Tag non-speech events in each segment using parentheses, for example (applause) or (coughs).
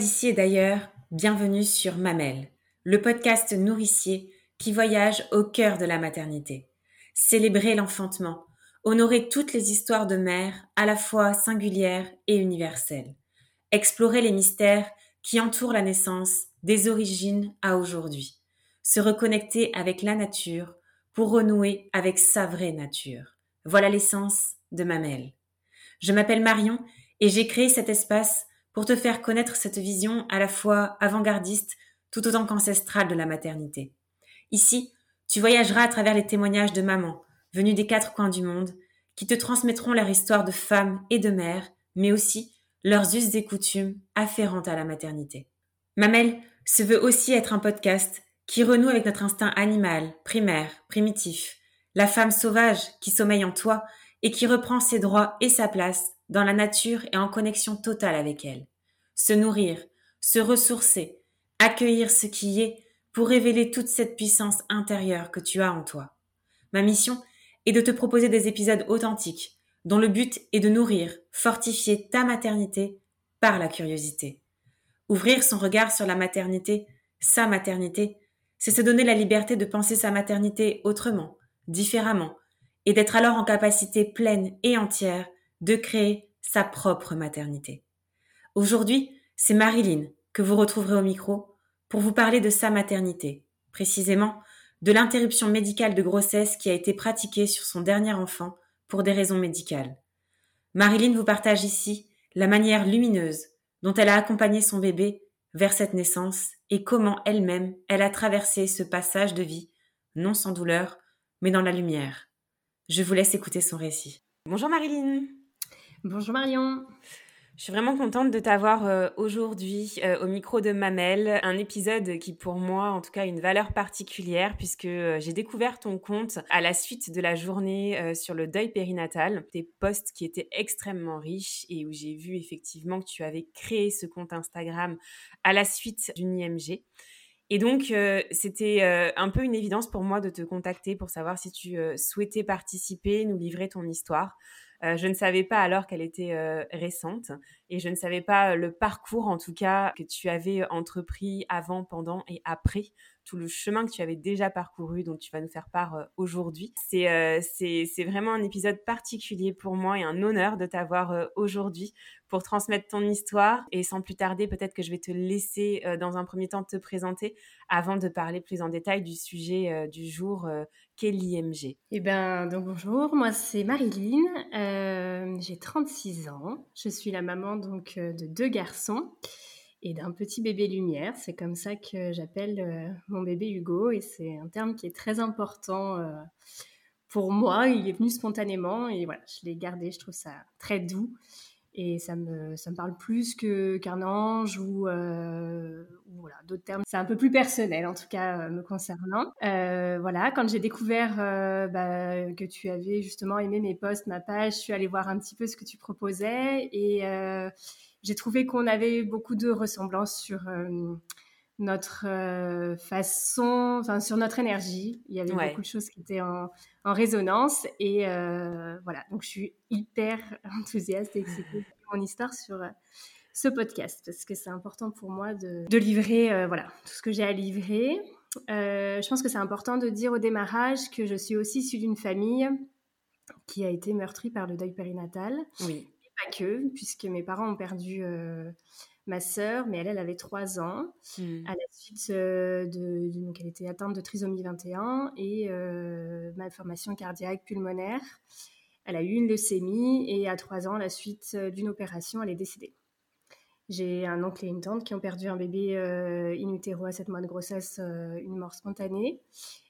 D'ici et d'ailleurs, bienvenue sur Mamelle, le podcast nourricier qui voyage au cœur de la maternité. Célébrer l'enfantement, honorer toutes les histoires de mères à la fois singulières et universelles. Explorer les mystères qui entourent la naissance des origines à aujourd'hui. Se reconnecter avec la nature pour renouer avec sa vraie nature. Voilà l'essence de Mamelle. Je m'appelle Marion et j'ai créé cet espace pour te faire connaître cette vision à la fois avant-gardiste tout autant qu'ancestrale de la maternité. Ici, tu voyageras à travers les témoignages de mamans venues des quatre coins du monde qui te transmettront leur histoire de femmes et de mères, mais aussi leurs us et coutumes afférentes à la maternité. Mamelle se veut aussi être un podcast qui renoue avec notre instinct animal, primaire, primitif, la femme sauvage qui sommeille en toi et qui reprend ses droits et sa place dans la nature et en connexion totale avec elle. Se nourrir, se ressourcer, accueillir ce qui est pour révéler toute cette puissance intérieure que tu as en toi. Ma mission est de te proposer des épisodes authentiques dont le but est de nourrir, fortifier ta maternité par la curiosité. Ouvrir son regard sur la maternité, sa maternité, c'est se donner la liberté de penser sa maternité autrement, différemment, et d'être alors en capacité pleine et entière de créer sa propre maternité. Aujourd'hui, c'est Marilyn que vous retrouverez au micro pour vous parler de sa maternité, précisément de l'interruption médicale de grossesse qui a été pratiquée sur son dernier enfant pour des raisons médicales. Marilyn vous partage ici la manière lumineuse dont elle a accompagné son bébé vers cette naissance et comment elle-même elle a traversé ce passage de vie, non sans douleur, mais dans la lumière. Je vous laisse écouter son récit. Bonjour Marilyn. Bonjour Marion. Je suis vraiment contente de t'avoir euh, aujourd'hui euh, au micro de Mamel, un épisode qui pour moi en tout cas a une valeur particulière puisque euh, j'ai découvert ton compte à la suite de la journée sur le deuil périnatal, tes posts qui étaient extrêmement riches et où j'ai vu effectivement que tu avais créé ce compte Instagram à la suite d'une IMG. Et donc, c'était un peu une évidence pour moi de te contacter pour savoir si tu souhaitais participer, nous livrer ton histoire. Euh, je ne savais pas alors qu'elle était euh, récente et je ne savais pas le parcours en tout cas que tu avais entrepris avant, pendant et après tout le chemin que tu avais déjà parcouru dont tu vas nous faire part euh, aujourd'hui. C'est c'est vraiment un épisode particulier pour moi et un honneur de t'avoir aujourd'hui pour transmettre ton histoire et sans plus tarder peut-être que je vais te laisser dans un premier temps te présenter avant de parler plus en détail du sujet du jour l'IMG Eh bien, donc bonjour, moi c'est Marilyn, euh, j'ai 36 ans, je suis la maman donc euh, de deux garçons et d'un petit bébé lumière, c'est comme ça que j'appelle euh, mon bébé Hugo et c'est un terme qui est très important pour moi, il est venu spontanément et voilà, je l'ai gardé, je trouve ça très doux et ça me, ça me parle plus que, qu'un ange ou, euh, voilà, d'autres termes. C'est un peu plus personnel, en tout cas, euh, me concernant. Euh, voilà, quand j'ai découvert euh, bah, que tu avais justement aimé mes posts, ma page, je suis allée voir un petit peu ce que tu proposais et euh, j'ai trouvé qu'on avait beaucoup de ressemblances sur notre euh, façon, enfin sur notre énergie. Il y avait beaucoup de choses qui étaient en, en résonance et euh, voilà. Donc je suis hyper (laughs) enthousiaste et excitée mon histoire sur euh, ce podcast parce que c'est important pour moi de, de livrer voilà tout ce que j'ai à livrer. je pense que c'est important de dire au démarrage que je suis aussi issue d'une famille qui a été meurtrie par le deuil périnatal. Oui. Et pas que, puisque mes parents ont perdu ma sœur, mais elle, elle avait 3 ans, mmh. à la suite euh, de, donc elle était atteinte de trisomie 21 et euh, malformation cardiaque pulmonaire. Elle a eu une leucémie et à 3 ans, à la suite euh, d'une opération, elle est décédée. J'ai un oncle et une tante qui ont perdu un bébé in utero à 7 mois de grossesse, une mort spontanée,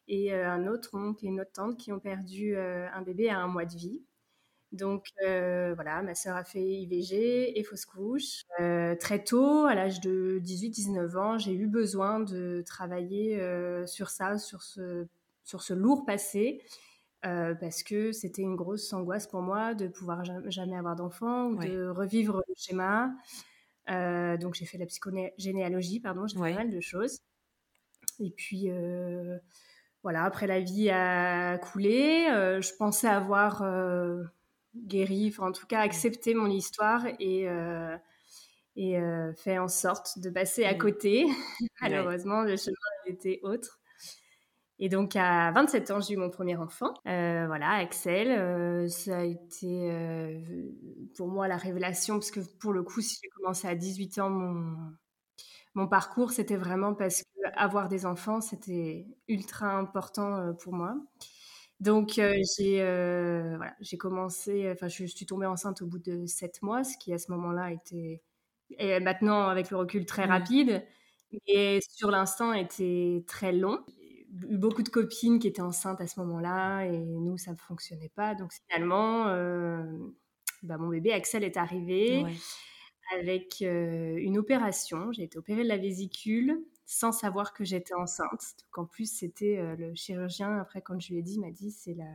et un autre oncle et une autre tante qui ont perdu un bébé à un mois de vie. Donc euh, voilà, ma sœur a fait IVG et fausse couche. Euh, très tôt, à l'âge de 18-19 ans, j'ai eu besoin de travailler euh, sur ça, sur ce, sur ce lourd passé, parce que c'était une grosse angoisse pour moi de pouvoir jamais avoir d'enfant ou de revivre le schéma. donc j'ai fait la psychogénéalogie, pardon, j'ai fait pas mal de choses. Et puis voilà, après la vie a coulé, je pensais avoir guéri, enfin en tout cas accepter mon histoire et, euh, et fait en sorte de passer à côté. (laughs) Malheureusement, le chemin était autre. Et donc, à 27 ans, j'ai eu mon premier enfant. Euh, voilà, Axel. Euh, ça a été euh, pour moi la révélation, parce que pour le coup, si j'ai commencé à 18 ans mon, mon parcours, c'était vraiment parce que avoir des enfants, c'était ultra important pour moi. Donc, j'ai voilà, j'ai commencé, enfin, je suis tombée enceinte au bout de 7 mois, ce qui à ce moment-là était, et maintenant avec le recul, très mmh. rapide. Et sur l'instant était très long eu beaucoup de copines qui étaient enceintes à ce moment-là et nous, ça ne fonctionnait pas. Donc finalement, euh, bah, mon bébé Axel est arrivé avec euh, une opération. J'ai été opérée de la vésicule sans savoir que j'étais enceinte. Donc en plus, c'était euh, le chirurgien, après quand je lui ai dit, m'a dit c'est la,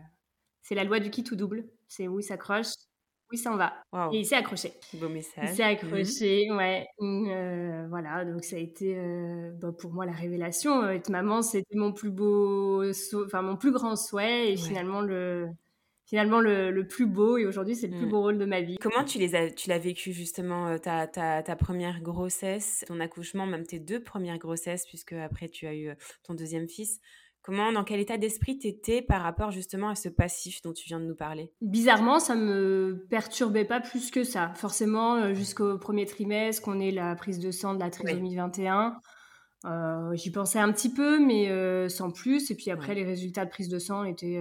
c'est la loi du kit ou double. C'est où il s'accroche, oui, ça en va. Et il s'est accroché. Beau message. Il s'est accroché, ouais. Euh, voilà, donc ça a été euh, bah, pour moi la révélation. Être maman, c'était mon plus beau, enfin mon plus grand souhait et finalement le, finalement le, plus beau. Et aujourd'hui, c'est le plus mmh. beau rôle de ma vie. Comment tu les as, tu l'as vécu justement ta, ta, ta, première grossesse, ton accouchement, même tes deux premières grossesses, puisque après tu as eu ton deuxième fils. Comment, dans quel état d'esprit t'étais par rapport justement à ce passif dont tu viens de nous parler? Bizarrement, ça me perturbait pas plus que ça. Forcément, euh, jusqu'au premier trimestre, qu'on ait la prise de sang de la trisomie 21, euh, j'y pensais un petit peu, mais euh, sans plus. Et puis après, les résultats de prise de sang étaient,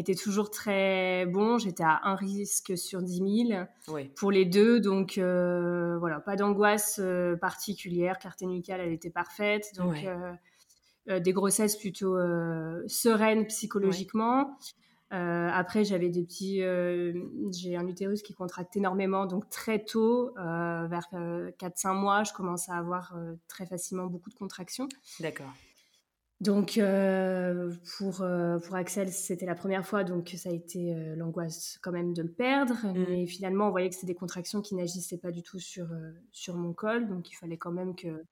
étaient toujours très bons. J'étais à un risque sur 10 000 pour les deux. Donc voilà, pas d'angoisse particulière. Clarté nucale, elle était parfaite. Donc. Euh, des grossesses plutôt euh, sereines psychologiquement. Euh, après, j'avais des petits. j'ai un utérus qui contracte énormément, donc très tôt, vers 4-5 mois, je commence à avoir très facilement beaucoup de contractions. D'accord. Donc, pour, pour Axel, c'était la première fois, donc ça a été l'angoisse quand même de le perdre. Mmh. Mais finalement, on voyait que c'était des contractions qui n'agissaient pas du tout sur, sur mon col, donc il fallait quand même que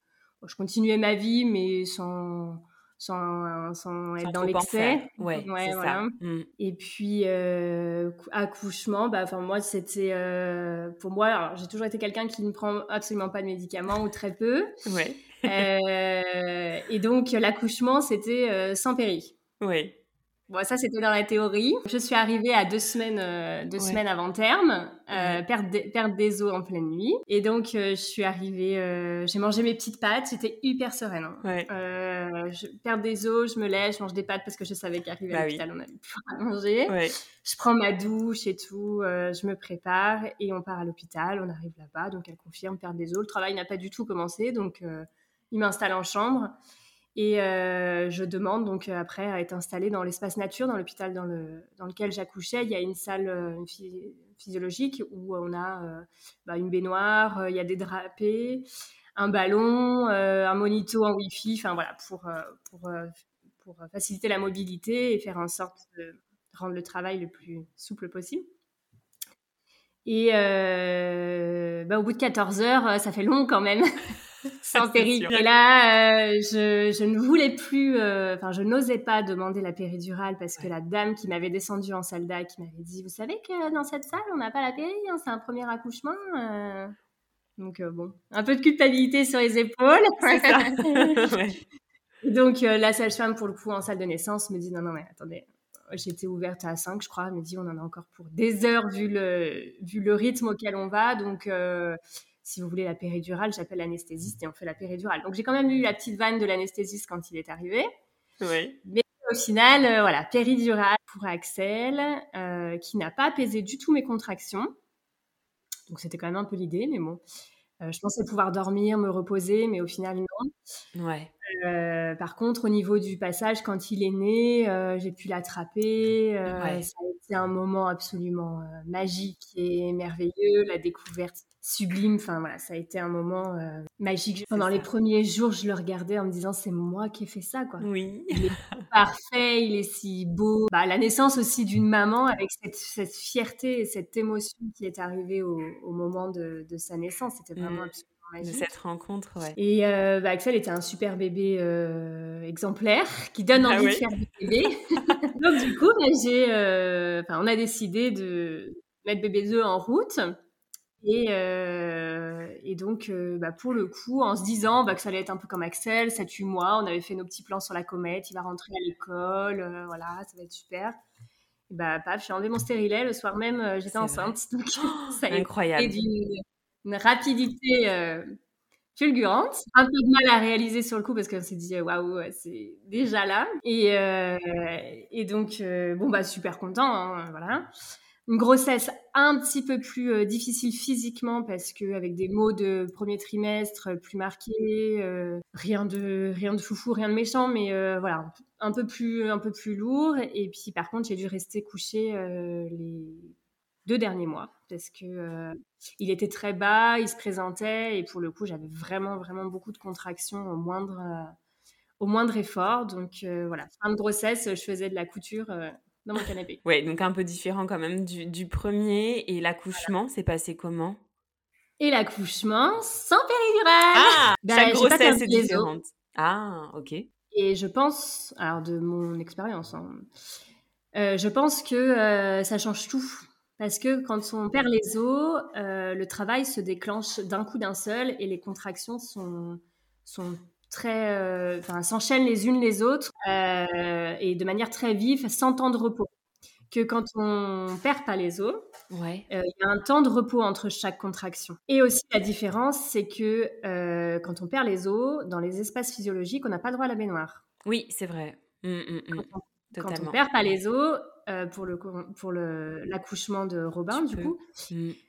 je continuais ma vie, mais sans, sans, sans être dans l'excès. Ouais, ouais voilà. Ça. Mmh. Et puis, euh, accouchement, bah, moi, c'était. Euh, pour moi, j'ai toujours été quelqu'un qui ne prend absolument pas de médicaments ou très peu. Ouais. Euh, et donc, l'accouchement, c'était euh, sans péri. Oui. Bon, ça, c'était dans la théorie. Je suis arrivée à deux semaines, euh, deux semaines avant terme, euh, perdre, des, perdre, des os en pleine nuit. Et donc, euh, je suis arrivée, j'ai mangé mes petites pâtes, j'étais hyper sereine. Hein. Ouais. je perds des os, je me lève, je mange des pâtes parce que je savais qu'arrivé bah à l'hôpital, on n'avait plus à manger. Ouais. Je prends ma douche et tout, je me prépare et on part à l'hôpital, on arrive là-bas, donc elle confirme perdre des os. Le travail n'a pas du tout commencé, donc il m'installe en chambre. Et euh, je demande donc euh, après à être installée dans l'espace nature, dans l'hôpital dans, le, dans lequel j'accouchais. Il y a une salle euh, physiologique où on a bah, une baignoire, il y a des drapés, un ballon, un monito en Wi-Fi, enfin voilà, pour, pour, pour faciliter la mobilité et faire en sorte de rendre le travail le plus souple possible. Et bah, au bout de 14 heures, ça fait long quand même. (laughs) sans péri. Et là, euh, je, je, ne voulais plus, euh, enfin, je n'osais pas demander la péridurale parce que la dame qui m'avait descendu en salle qui m'avait dit, vous savez que dans cette salle, on n'a pas la péri, hein, c'est un premier accouchement. Euh. Donc bon, un peu de culpabilité sur les épaules. (laughs) (laughs) Donc la sage-femme, pour le coup, en salle de naissance, me dit, non, non, mais attendez, j'étais ouverte à 5, je crois. Elle me dit, on en a encore pour des heures vu le, vu le rythme auquel on va. Donc, si vous voulez la péridurale, j'appelle l'anesthésiste et on fait la péridurale. Donc j'ai quand même eu la petite vanne de l'anesthésiste quand il est arrivé. Oui. Mais au final, euh, voilà, péridurale pour Axel, euh, qui n'a pas apaisé du tout mes contractions. Donc c'était quand même un peu l'idée, mais bon. Euh, je pensais pouvoir dormir, me reposer, mais au final, non. Ouais. Par contre, au niveau du passage, quand il est né, j'ai pu l'attraper. Euh, ça a été un moment absolument magique et merveilleux, la découverte sublime. Enfin voilà, ça a été un moment magique. Pendant les premiers jours, je le regardais en me disant c'est moi qui ai fait ça quoi. Oui. Il est (laughs) parfait, il est si beau. Bah, la naissance aussi d'une maman avec cette, fierté et cette émotion qui est arrivée au, moment de, sa naissance, c'était vraiment mmh. absolument de cette rencontre, ouais. Et euh, bah, Axel était un super bébé euh, exemplaire qui donne ah envie de faire des bébés. (laughs) Donc du coup, bah, j'ai, euh, on a décidé de mettre bébé 2 en route. Et, et donc, bah, pour le coup, en se disant bah, que ça allait être un peu comme Axel, 7-8 mois, on avait fait nos petits plans sur la comète, il va rentrer à l'école, voilà, ça va être super. Et bah, paf, j'ai enlevé mon stérilet. Le soir même, j'étais enceinte. (laughs) Donc, ça a Incroyable. été d'une rapidité fulgurante. Un peu de mal à réaliser sur le coup parce qu'on s'est dit waouh, c'est déjà là. Et, euh, et donc, euh, bon, bah, super content, hein, voilà. Une grossesse un petit peu plus euh, difficile physiquement parce que avec des mots de premier trimestre plus marqués, rien de rien de foufou, rien de méchant, mais voilà, un peu plus un peu plus lourd. Et puis par contre, j'ai dû rester couchée les deux derniers mois parce que euh, il était très bas, il se présentait et pour le coup j'avais vraiment vraiment beaucoup de contractions au moindre euh, au moindre effort. Donc euh, voilà, fin de grossesse, je faisais de la couture dans mon canapé. ouais, donc un peu différent quand même du, premier et l'accouchement, c'est passé comment? Et l'accouchement sans péridurale. Ah, ben, chaque grossesse est différente. Ah, ok. Et je pense, alors de mon expérience, hein, je pense que ça change tout parce que quand on perd les os, euh, le travail se déclenche d'un coup d'un seul et les contractions sont, sont très, euh, enfin, s'enchaînent les unes les autres euh, et de manière très vive, sans temps de repos. Que quand on perd pas les os, ouais. il y a un temps de repos entre chaque contraction. Et aussi la différence, c'est que quand on perd les os, dans les espaces physiologiques, on n'a pas droit à la baignoire. Oui, c'est vrai. Mmh, mmh, mmh. Quand, on, perd pas les os, euh, pour le pour l'accouchement de Robin du coup.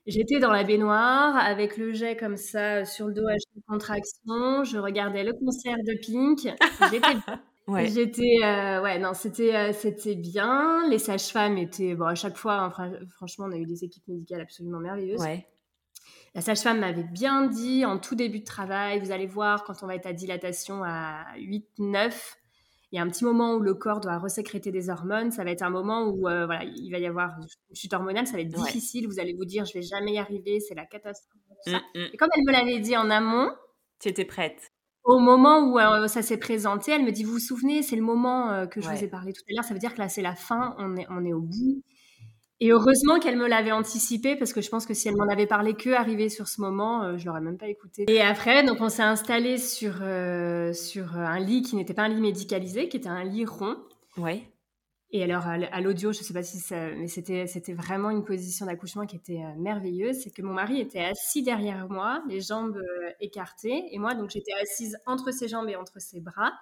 J'étais dans la baignoire avec le jet comme ça sur le dos à chaque contraction. Je regardais le concert de Pink. J'étais (laughs) ouais. J'étais euh, ouais non c'était euh, c'était bien. Les sages-femmes étaient bon à chaque fois hein, franchement on a eu des équipes médicales absolument merveilleuses. Ouais. La sage-femme m'avait bien dit en tout début de travail, vous allez voir quand on va être à dilatation à 8 9 il y a un petit moment où le corps doit resécréter des hormones. Ça va être un moment où euh, voilà, il va y avoir une chute hormonale. Ça va être difficile. Vous allez vous dire, je vais jamais y arriver. C'est la catastrophe. Mmh, mmh. Et comme elle me l'avait dit en amont, tu étais prête. Au moment où euh, ça s'est présenté, elle me dit, vous vous souvenez, c'est le moment euh, que je vous ai parlé tout à l'heure. Ça veut dire que là, c'est la fin. On est, on est au bout. Et heureusement qu'elle me l'avait anticipé parce que je pense que si elle m'en avait parlé que arrivé sur ce moment, euh, je l'aurais même pas écouté. Et après, donc on s'est installé sur euh, sur un lit qui n'était pas un lit médicalisé, qui était un lit rond. Ouais. Et alors à l'audio, je sais pas si ça, mais c'était c'était vraiment une position d'accouchement qui était euh, merveilleuse. C'est que mon mari était assis derrière moi, les jambes écartées, et moi donc j'étais assise entre ses jambes et entre ses bras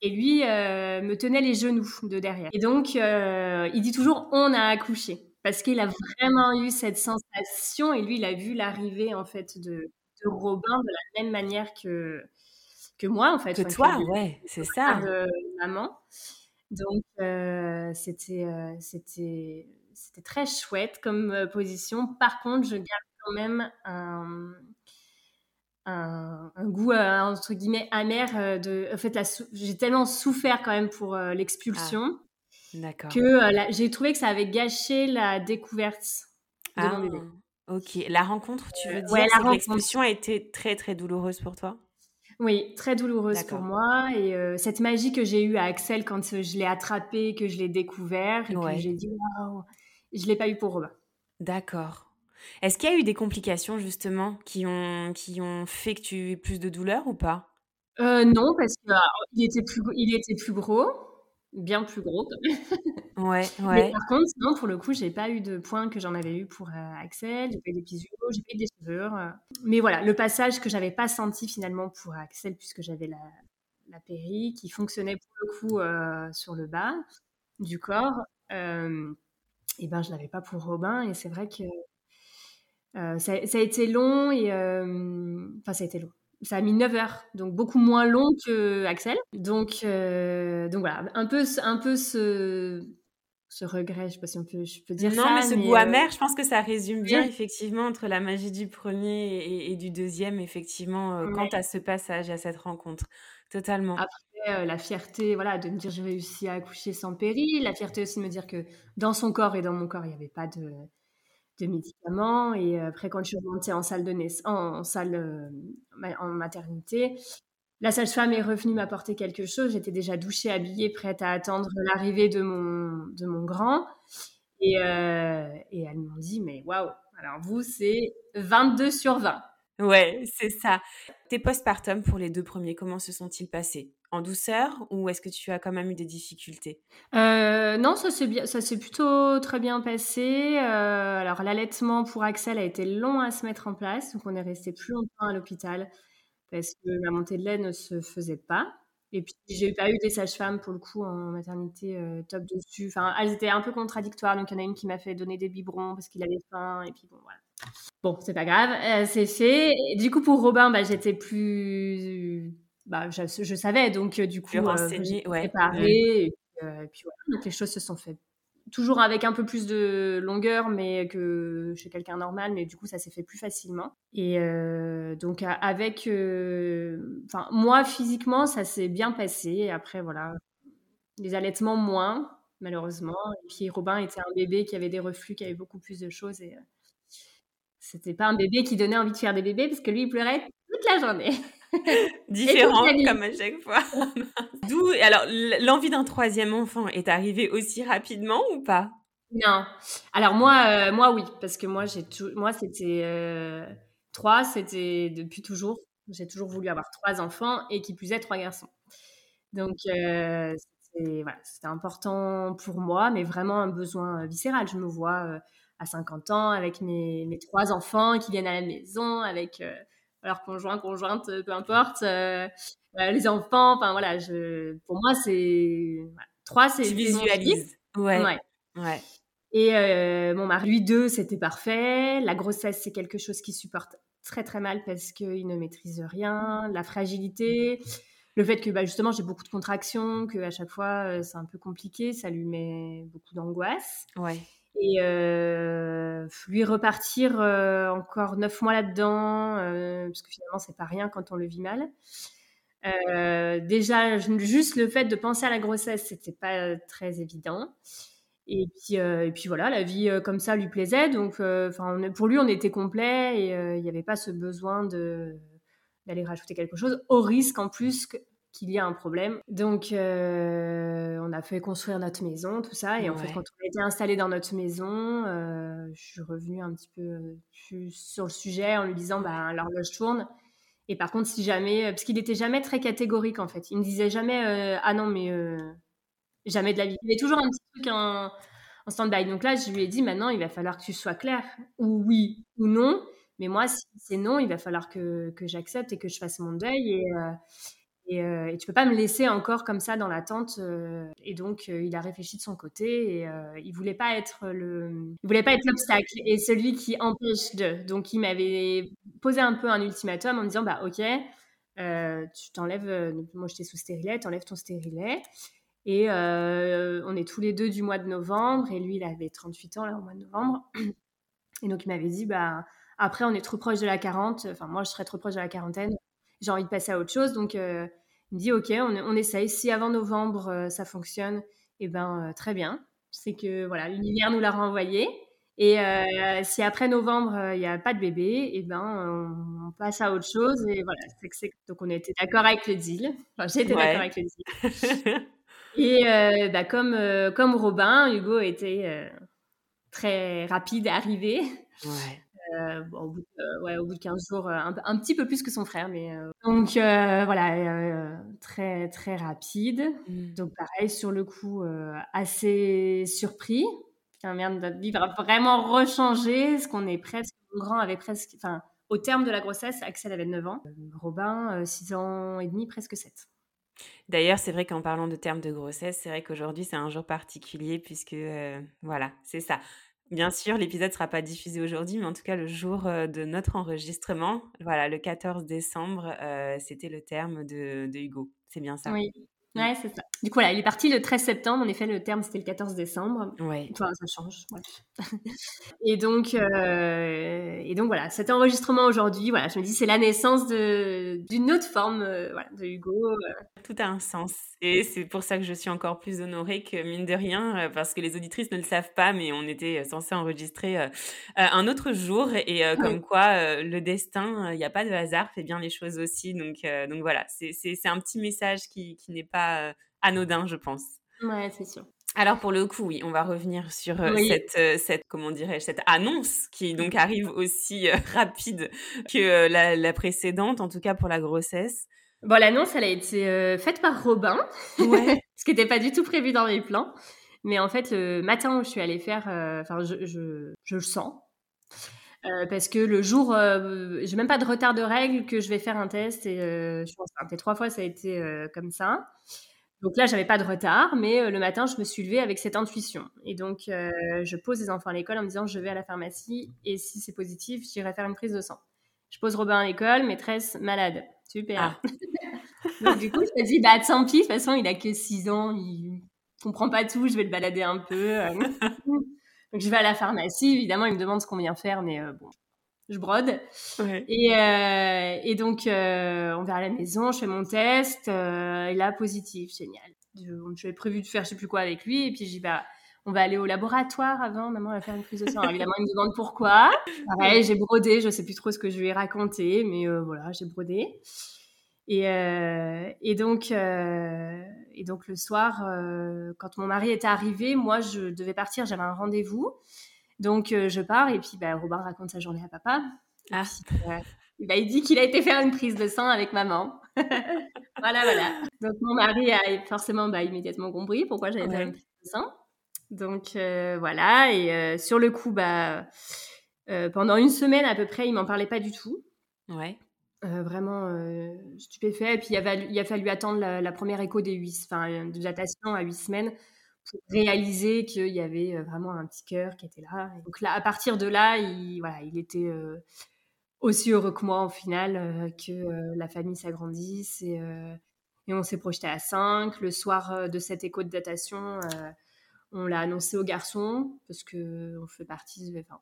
et lui euh, me tenait les genoux de derrière. Et donc, euh, il dit toujours on a accouché parce qu'il a vraiment eu cette sensation et lui, il a vu l'arrivée en fait de, de, Robin de la même manière que que moi en fait. Que toi, ouais, c'est ça. De maman. Donc, euh, c'était c'était c'était très chouette comme position. Par contre, je garde quand même un un, goût euh, entre guillemets amer euh, de en fait j'ai tellement souffert quand même pour euh, l'expulsion ah, que j'ai trouvé que ça avait gâché la découverte de mon bébé. Ah, ok, la rencontre, tu veux dire l'expulsion a été très très douloureuse pour toi? Oui, très douloureuse pour moi et cette magie que j'ai eue à Axel quand je l'ai attrapé, que je l'ai découvert et que j'ai dit waouh, je l'ai pas eu pour Robin. D'accord. Est-ce qu'il y a eu des complications justement qui ont, qui ont fait que tu aies plus de douleur ou pas? Euh, Non, parce qu'il était, plus, il était plus gros, bien plus gros. ouais, (laughs) ouais. Mais par contre, non, pour le coup, j'ai pas eu de points que j'en avais eu pour euh, Axel, j'ai pas eu d'épisodes, j'ai pas eu des cheveux. Mais voilà, le passage que j'avais pas senti finalement pour Axel, puisque j'avais la, la péri qui fonctionnait pour le coup euh, sur le bas du corps. et ben je l'avais pas pour Robin et c'est vrai que euh, ça, a été long et euh, enfin ça a été long. Ça a mis 9 heures, donc beaucoup moins long que Axel. Donc, euh, donc voilà, un peu, un peu ce, ce regret, je sais pas si on peut, je peux dire non, ça. Non, mais ce goût amer, je pense que ça résume bien effectivement entre la magie du premier et, du deuxième, effectivement, quant à ce passage, à cette rencontre. Totalement. Après, la fierté, voilà, de me dire j'ai réussi à accoucher sans péril, la fierté aussi de me dire que dans son corps et dans mon corps, il n'y avait pas de, de médicaments. Et après, quand je suis remontée en salle de naissance, en, salle euh, en maternité, la sage-femme est revenue m'apporter quelque chose. J'étais déjà douchée, habillée, prête à attendre l'arrivée de mon, de mon grand. Et, et elles m'ont dit, mais waouh, alors vous, c'est 22 sur 20. Ouais, c'est ça. Tes postpartum pour les deux premiers, comment se sont-ils passés? En douceur ou est-ce que tu as quand même eu des difficultés? Euh, Non, ça s'est bien, ça s'est plutôt très bien passé. Euh, alors l'allaitement pour Axel a été long à se mettre en place, donc on est resté plus longtemps à l'hôpital parce que la montée de lait ne se faisait pas. Et puis j'ai pas eu des sages-femmes pour le coup en maternité euh, top dessus. Enfin, elles étaient un peu contradictoires. Donc il y en a une qui m'a fait donner des biberons parce qu'il avait faim. Et puis bon, voilà. Bon, c'est pas grave, c'est fait. du coup, pour Robin, bah, j'étais plus. Bah, je, je, savais, donc du coup, j'ai ouais. préparé. Et, puis voilà, donc les choses se sont faites. Toujours avec un peu plus de longueur, mais que chez quelqu'un normal, mais du coup, ça s'est fait plus facilement. Et donc, avec. Enfin, moi, physiquement, ça s'est bien passé. Après, voilà, les allaitements, moins, malheureusement. Et puis, Robin était un bébé qui avait des reflux, qui avait beaucoup plus de choses. Et c'était pas un bébé qui donnait envie de faire des bébés parce que lui, il pleurait toute la journée. (laughs) (laughs) Différent comme à chaque fois. (laughs) D'où alors l'envie d'un troisième enfant est arrivée aussi rapidement ou pas? Non. Alors moi, euh, moi oui, parce que moi j'ai moi c'était euh, trois, c'était depuis toujours. J'ai toujours voulu avoir trois enfants et qui plus est trois garçons. Donc euh, c'était important pour moi, mais vraiment un besoin viscéral. Je me vois à 50 ans avec mes, mes, trois enfants qui viennent à la maison, avec euh, leur conjoint, conjointe, peu importe, euh, euh, les enfants. Enfin voilà, je, pour moi, c'est. trois, c'est. Tu visualises? Ouais. ouais. ouais. Et mon mari, lui, deux, c'était parfait. La grossesse, c'est quelque chose qu'il supporte très très mal parce qu'il ne maîtrise rien. La fragilité, le fait que bah, justement j'ai beaucoup de contractions, que à chaque fois c'est un peu compliqué, ça lui met beaucoup d'angoisse. Ouais et lui repartir encore neuf mois là-dedans, parce que finalement c'est pas rien quand on le vit mal. déjà, juste le fait de penser à la grossesse, c'était pas très évident. Et puis, et puis voilà, la vie comme ça lui plaisait. Donc, pour lui, on était complet et il n'y avait pas ce besoin d'aller rajouter quelque chose, au risque en plus que, qu'il y a un problème. Donc, euh, on a fait construire notre maison, tout ça. Et en fait, quand on a été installé dans notre maison, euh, je suis revenue un petit peu sur le sujet en lui disant, bah, l'horloge tourne. Et par contre, si jamais, parce qu'il était jamais très catégorique en fait, il me disait jamais, euh, ah non, mais jamais de la vie. Il y avait toujours un petit truc en, en stand-by. Donc là, je lui ai dit, maintenant, il va falloir que tu sois clair, ou oui, ou non. Mais moi, si c'est non, il va falloir que, que j'accepte et que je fasse mon deuil. Et, et, euh, et, tu peux pas me laisser encore comme ça dans l'attente. Euh, et donc, euh, il a réfléchi de son côté et euh, il voulait pas être le, il voulait pas être l'obstacle et celui qui empêche de. Donc, il m'avait posé un peu un ultimatum en me disant, bah, ok, tu t'enlèves, moi j'étais sous stérilet, t'enlèves ton stérilet. Et on est tous les deux du mois de novembre et lui, il avait 38 ans là au mois de novembre. Et donc, il m'avait dit, bah, après, on est trop proche de la 40. Enfin, moi, je serais trop proche de la quarantaine j'ai envie de passer à autre chose. Donc, euh, il me dit, OK, on, on, essaye. Si avant novembre, euh, ça fonctionne, eh ben, euh, très bien. C'est que voilà, l'univers nous l'a renvoyé. Et si après novembre, il n'y a pas de bébé, eh ben, on, passe à autre chose. Et voilà, c'est donc on était d'accord avec le deal. Enfin, j'étais d'accord avec le deal. (laughs) et bah, comme, comme Robin, Hugo était très rapide à arriver. Ouais. Euh, au, bout de, ouais, au bout de 15 jours, euh, un, petit peu plus que son frère. Mais, euh, donc voilà, très, très rapide. Mmh. Donc pareil, sur le coup, assez surpris. Putain, merde, notre vie va vraiment rechanger. Ce qu'on est presque, mon grand avait presque, enfin, au terme de la grossesse, Axel avait 9 ans. Robin, 6 ans et demi, presque 7. D'ailleurs, c'est vrai qu'en parlant de terme de grossesse, c'est vrai qu'aujourd'hui, c'est un jour particulier puisque, voilà, c'est ça. Bien sûr, l'épisode ne sera pas diffusé aujourd'hui, mais en tout cas, le jour de notre enregistrement, voilà, le 14 décembre, c'était le terme de, de Hugo. C'est bien ça Oui, Ouais, c'est ça. Du coup, voilà, il est parti le 13 septembre. En effet, le terme, c'était le 14 décembre. Ouais. Enfin, ça change. (laughs) et, donc, euh, et donc, voilà, cet enregistrement aujourd'hui, voilà, je me dis, c'est la naissance d'une autre forme euh, voilà, de Hugo. Euh. Tout a un sens. Et c'est pour ça que je suis encore plus honorée que mine de rien, parce que les auditrices ne le savent pas, mais on était censé enregistrer un autre jour. Et comme quoi, le destin, il n'y a pas de hasard, fait bien les choses aussi. Donc, donc voilà, c'est un petit message qui, qui n'est pas anodin, je pense. Ouais, c'est sûr. Alors pour le coup, oui, on va revenir sur cette, cette, comment dirais cette annonce qui donc arrive aussi (laughs) rapide que la, précédente, en tout cas pour la grossesse. Bon, l'annonce, elle a été faite par Robin, (laughs) ce qui n'était pas du tout prévu dans mes plans. Mais en fait, le matin où je suis allée faire, enfin, je, je, je, le sens. parce que le jour, euh, j'ai même pas de retard de règles que je vais faire un test et je pense que trois fois ça a été comme ça. Donc là, j'avais pas de retard, mais euh, le matin, je me suis levée avec cette intuition. Et donc, euh, je pose les enfants à l'école en me disant, je vais à la pharmacie et si c'est positif, j'irai faire une prise de sang. Je pose Robin à l'école, maîtresse malade. Super. Ah. (laughs) donc du coup, je me dis, bah tant pis, de toute façon, il a que 6 ans, il comprend pas tout, je vais le balader un peu. (laughs) donc je vais à la pharmacie, évidemment, il me demande ce qu'on vient faire, mais euh, bon, je brode. Et, euh, et, donc, euh, on va à la maison, je fais mon test, et là, positif, génial. J'avais prévu de faire je sais plus quoi avec lui, et puis j'ai dit, bah, on va aller au laboratoire avant, maman va faire une prise de sang. évidemment, il me demande pourquoi. Pareil, j'ai brodé, je sais plus trop ce que je lui ai raconté, mais voilà, j'ai brodé. Et, et, donc, et donc, le soir, quand mon mari était arrivé, moi, je devais partir, j'avais un rendez-vous. Donc, euh, je pars et puis bah, Robin raconte sa journée à papa. Ah. Euh, bah, il dit qu'il a été faire une prise de sang avec maman. (laughs) voilà, voilà. Donc, mon mari a forcément bah, immédiatement compris pourquoi j'allais faire une prise de sang. Donc, euh, voilà. Et sur le coup, bah, pendant une semaine à peu près, il m'en parlait pas du tout. Ouais. Vraiment stupéfait. Et puis, il a, fallu, il a fallu attendre la, première écho des huit, enfin, de datation à huit semaines pour réaliser qu'il y avait euh, vraiment un petit cœur qui était là. donc là, à partir de là, il, voilà, il était euh, aussi heureux que moi au final, euh, que la famille s'agrandisse et, et, on s'est projeté à 5. Le soir de cette écho de datation, on l'a annoncé aux garçons parce que on fait partie, enfin,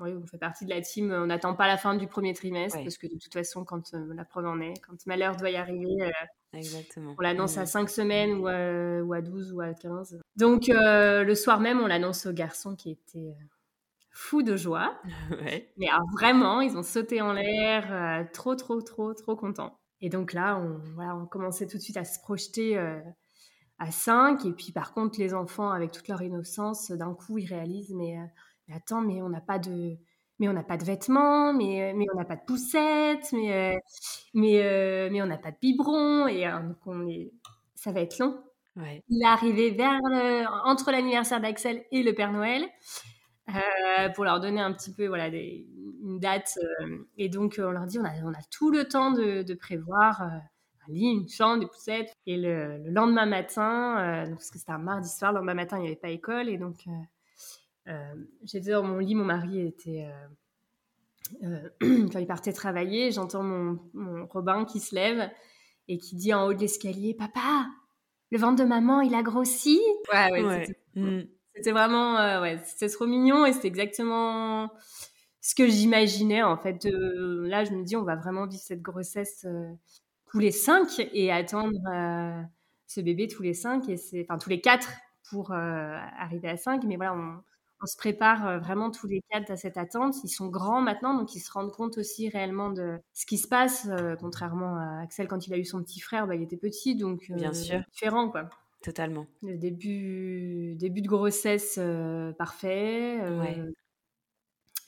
oui, on fait partie de la team. On n'attend pas la fin du premier trimestre parce que de toute façon, quand la preuve en est, quand malheur doit y arriver, Exactement. On l'annonce à 5 semaines ou à, ou à, 12 ou à 15. Donc euh, le soir même, on l'annonce aux garçons qui étaient euh, fous de joie. (laughs) Mais vraiment, ils ont sauté en l'air, euh, trop, trop, trop, trop contents. Et donc là, on, voilà, on commençait tout de suite à se projeter à 5. Et puis par contre, les enfants, avec toute leur innocence, d'un coup, ils réalisent, mais attends, mais on n'a pas de mais on n'a pas de vêtements, mais, euh, mais on n'a pas de poussettes, mais, euh, mais, euh, mais on n'a pas de biberon. Et donc on est... ça va être long. Il est arrivé vers entre l'anniversaire d'Axel et le Père Noël pour leur donner un petit peu voilà, des, une date. et donc on leur dit on a, on a tout le temps de, de prévoir un lit, une chambre, des poussettes. Et le, le lendemain matin, donc, parce que c'était un mardi soir, le lendemain matin il n'y avait pas école. Et donc j'étais dans mon lit, mon mari était euh, euh, (clears throat) quand il partait travailler, j'entends mon, Robin qui se lève et qui dit en haut de l'escalier Papa, le ventre de maman, il a grossi. Ouais, ouais, mm. C'était vraiment, ouais, c'était trop mignon et c'était exactement ce que j'imaginais en fait. là, je me dis, on va vraiment vivre cette grossesse tous les cinq et attendre ce bébé tous les cinq et c'est, enfin tous les quatre pour arriver à cinq. Mais voilà, on, on se prépare vraiment tous les quatre à cette attente. Ils sont grands maintenant, donc ils se rendent compte aussi réellement de ce qui se passe, euh, contrairement à Axel quand il a eu son petit frère, bah, il était petit, donc Bien sûr. différent quoi. Totalement. Le début, début de grossesse parfait,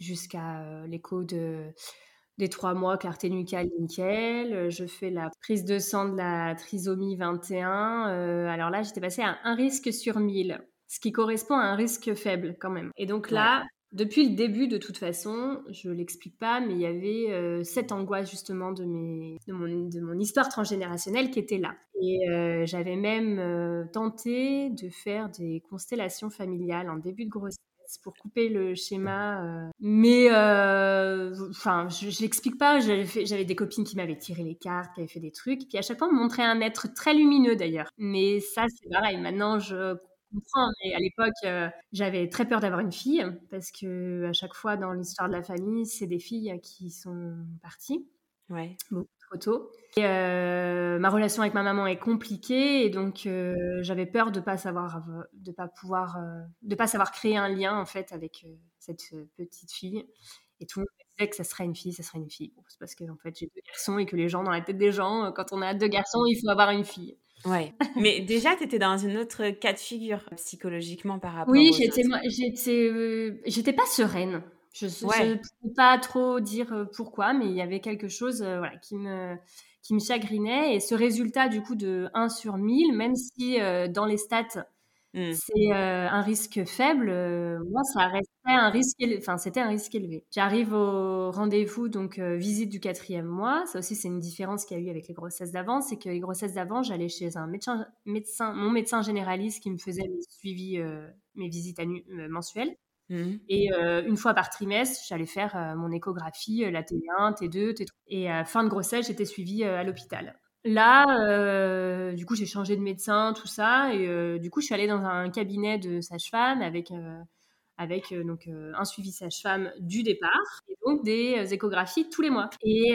jusqu'à l'écho de, des trois mois, clarté nucale nickel. Je fais la prise de sang de la trisomie 21. alors là, j'étais passée à un risque sur 1000 ce qui correspond à un risque faible quand même. Et donc là, depuis le début, de toute façon, je l'explique pas, mais il y avait euh, cette angoisse justement de, mes, de, mon, de mon histoire transgénérationnelle qui était là. Et euh, j'avais même euh, tenté de faire des constellations familiales en début de grossesse pour couper le schéma. Mais, enfin, je n'explique pas. J'avais des copines qui m'avaient tiré les cartes, qui avaient fait des trucs. Et puis à chaque fois, on me montrait un être très lumineux d'ailleurs. Mais ça, c'est pareil. Maintenant, je comprends, mais à l'époque, euh, j'avais très peur d'avoir une fille parce que à chaque fois dans l'histoire de la famille, c'est des filles qui sont parties. Ouais. Beaucoup trop tôt. Et, euh, ma relation avec ma maman est compliquée et donc euh, j'avais peur de pas savoir, de pas pouvoir, de pas savoir créer un lien en fait avec cette petite fille. Et tout le monde disait que ça serait une fille, ça serait une fille. c'est parce que en fait j'ai deux garçons et que les gens dans la tête des gens, quand on a deux garçons, il faut avoir une fille. Ouais. Mais déjà, tu étais dans une autre cas de figure psychologiquement par rapport Oui, j'étais, j'étais, euh, j'étais pas sereine. Je ne peux pas trop dire euh, pourquoi, mais il y avait quelque chose euh, voilà, qui, me, qui me chagrinait. Et ce résultat, du coup, de 1 sur 1000, même si euh, dans les stats, mmh. c'est euh, un risque faible, euh, moi, ça restait un risque, élevé. enfin, c'était un risque élevé. J'arrive au rendez-vous, donc euh, visite du quatrième mois. Ça aussi, c'est une différence qu'il y a eu avec les grossesses d'avant, c'est que les grossesses d'avant, j'allais chez un médecin, médecin, mon médecin généraliste qui me faisait mes suivis, mes visites mensuelles. Mmh. Et euh, une fois par trimestre, j'allais faire euh, mon échographie, euh, la T1, T2, T3. Et à fin de grossesse, j'étais suivie à l'hôpital. Là, du coup, j'ai changé de médecin, tout ça. Et du coup, je suis allée dans un cabinet de sage-femme avec avec euh, donc euh, un suivi sage-femme du départ et donc des euh, échographies tous les mois. Et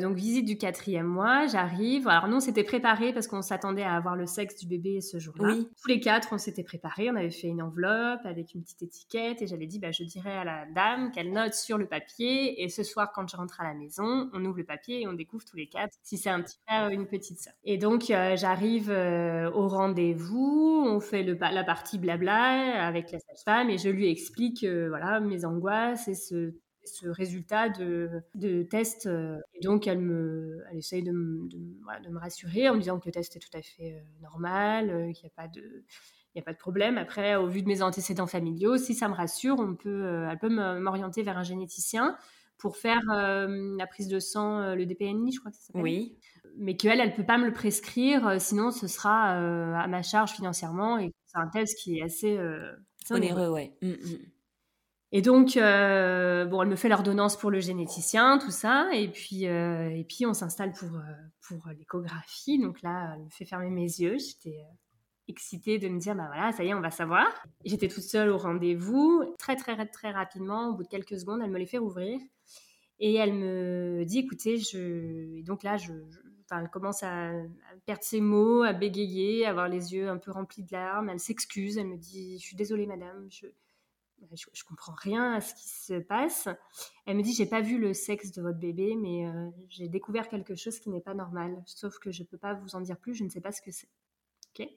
donc visite du quatrième mois, j'arrive. Alors nous, on s'était préparé parce qu'on s'attendait à avoir le sexe du bébé ce jour-là. Oui. Tous les quatre, on s'était préparés. On avait fait une enveloppe avec une petite étiquette et j'avais dit, bah, je dirais à la dame qu'elle note sur le papier et ce soir, quand je rentre à la maison, on ouvre le papier et on découvre tous les quatre si c'est un petit frère ou une petite sœur. Et donc j'arrive au rendez-vous, on fait le, la partie blabla avec la sage-femme et je lui explique euh, voilà mes angoisses et ce, ce résultat de, de test. Euh. Et donc, elle, me, elle essaye de, de, de, me rassurer en me disant que le test est tout à fait euh, normal, qu'il n'y a pas de... Il n'y a pas de problème. Après, au vu de mes antécédents familiaux, si ça me rassure, on peut, elle peut m'orienter vers un généticien pour faire la prise de sang, le DPNI, je crois que ça s'appelle. Oui. Mais qu'elle, elle ne peut pas me le prescrire, sinon ce sera à ma charge financièrement. Et c'est un test qui est assez, Onéreux, ouais. Mmh, mmh. Et donc, euh, bon, elle me fait l'ordonnance pour le généticien, tout ça, et puis, euh, et puis on s'installe pour, euh, pour l'échographie. Donc là, elle me fait fermer mes yeux. J'étais excitée de me dire, bah voilà, ça y est, on va savoir. J'étais toute seule au rendez-vous. Très, très, très rapidement, au bout de quelques secondes, elle me les fait rouvrir. Et elle me dit, écoutez, je... Et donc là, je, Elle commence à, perdre ses mots, à bégayer, à avoir les yeux un peu remplis de larmes. Elle s'excuse, elle me dit Je suis désolée, madame, je, je, comprends rien à ce qui se passe. Elle me dit J'ai pas vu le sexe de votre bébé, mais euh, j'ai découvert quelque chose qui n'est pas normal. Sauf que je peux pas vous en dire plus, je ne sais pas ce que c'est. Ok?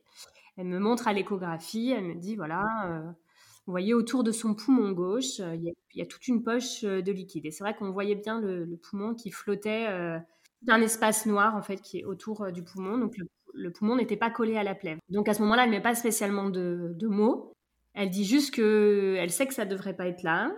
Elle me montre à l'échographie, elle me dit Voilà. Euh, vous voyez, autour de son poumon gauche, euh, il y, a toute une poche de liquide. Et c'est vrai qu'on voyait bien le, poumon qui flottait un espace noir en fait qui est autour euh, du poumon. Donc le, poumon n'était pas collé à la plèvre. Donc à ce moment-là, elle met pas spécialement de, mots. Elle dit juste que elle sait que ça devrait pas être là.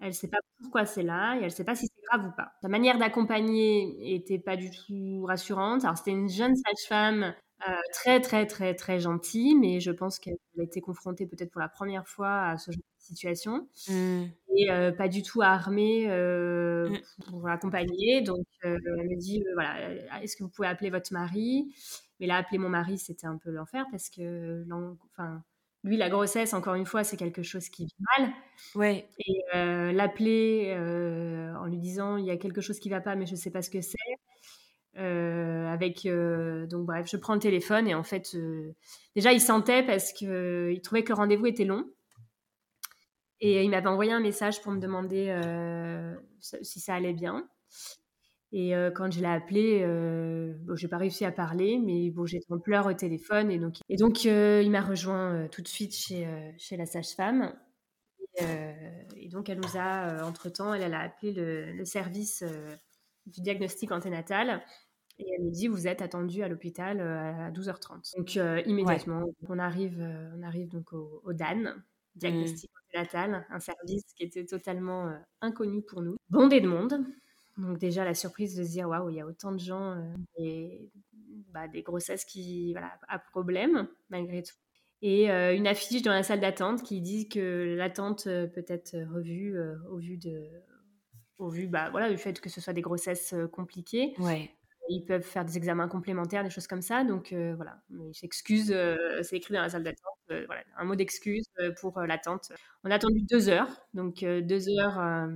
Elle sait pas pourquoi c'est là et elle sait pas si c'est grave ou pas. Sa manière d'accompagner était pas du tout rassurante. Alors c'était une jeune sage-femme euh, très très très très gentille, mais je pense qu'elle a été confrontée peut-être pour la première fois à ce genre de situation. Mmh. Euh, pas du tout armée euh, mmh. pour, l'accompagner. Donc, elle me dit voilà, est-ce que vous pouvez appeler votre mari? Mais là, appeler mon mari, c'était un peu l'enfer parce que, enfin, lui, la grossesse, encore une fois, c'est quelque chose qui vit mal. Ouais. Et l'appeler en lui disant il y a quelque chose qui va pas, mais je sais pas ce que c'est. Avec donc bref, je prends le téléphone et en fait, déjà il sentait parce que il trouvait que le rendez-vous était long. Et il m'avait envoyé un message pour me demander euh, si ça allait bien. Et euh, quand je l'ai appelé, euh, bon, j'ai pas réussi à parler, mais bon, j'étais en au téléphone. Et donc, et donc euh, il m'a rejoint tout de suite chez, chez la sage-femme. Et, donc, elle nous a, entre-temps, elle, elle, a appelé le, le service du diagnostic anténatal. Et elle nous dit, vous êtes attendu à l'hôpital à 12h30. Donc, immédiatement, on, arrive, on arrive donc au, au DAN, diagnostic natal, un service qui était totalement euh, inconnu pour nous, bondé de monde. Donc déjà la surprise de se dire waouh, il y a autant de gens euh, et bah, des grossesses qui voilà à problème malgré tout. Et euh, une affiche dans la salle d'attente qui dit que l'attente peut être revue au vu de au vu bah voilà du fait que ce soit des grossesses compliquées. Ouais. Ils peuvent faire des examens complémentaires, des choses comme ça. Donc voilà, ils s'excusent, c'est écrit dans la salle d'attente. Euh, voilà, un mot d'excuse euh, pour euh, l'attente. On a attendu deux heures, donc deux heures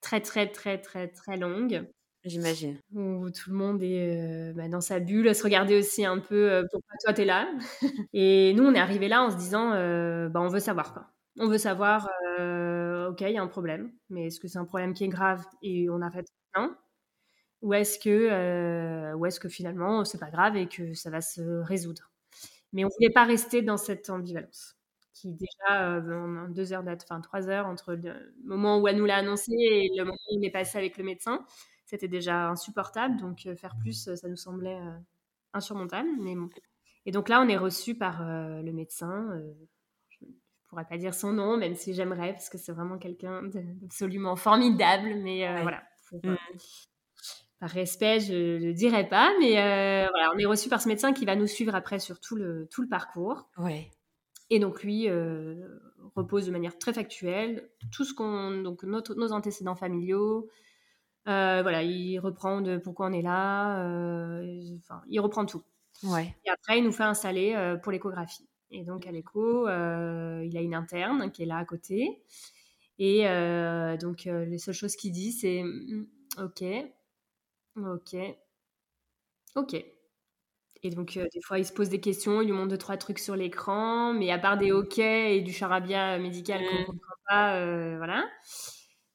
très très très très très longues. J'imagine. Où tout le monde est bah, dans sa bulle, à se regarder aussi un peu pourquoi toi t'es là? (laughs) Et nous, on est arrivé là en se disant, bah, on veut savoir quoi. On veut savoir, ok, il y a un problème, mais est-ce que c'est un problème qui est grave et on arrête? Non. Ou est-ce que, ou est-ce que finalement c'est pas grave et que ça va se résoudre? Mais on voulait pas rester dans cette ambivalence qui déjà euh, deux heures enfin trois heures entre le moment où elle nous l'a annoncé et le moment où on est passé avec le médecin. C'était déjà insupportable, donc faire plus, ça nous semblait insurmontable. Mais Et donc là, on est reçu par le médecin. je ne pourrais pas dire son nom, même si j'aimerais, parce que c'est vraiment quelqu'un d'absolument formidable. Mais voilà, mmh. Par respect, je ne dirais pas. Mais voilà, on est reçu par ce médecin qui va nous suivre après sur tout le, tout le parcours. Ouais. Et donc lui euh, repose de manière très factuelle tout ce qu'on donc nos antécédents familiaux. Euh, voilà, il reprend de pourquoi on est là. Euh, enfin, il reprend tout. Ouais. Et après, il nous fait installer pour l'échographie. Et donc à l'écho, il a une interne qui est là à côté. Et donc les seules choses qu'il dit, c'est OK, OK, OK. Et donc, euh, des fois, il se pose des questions, il lui montre deux, trois trucs sur l'écran, mais à part des OK et du charabia médical qu'on ne mmh. comprend pas, euh, voilà.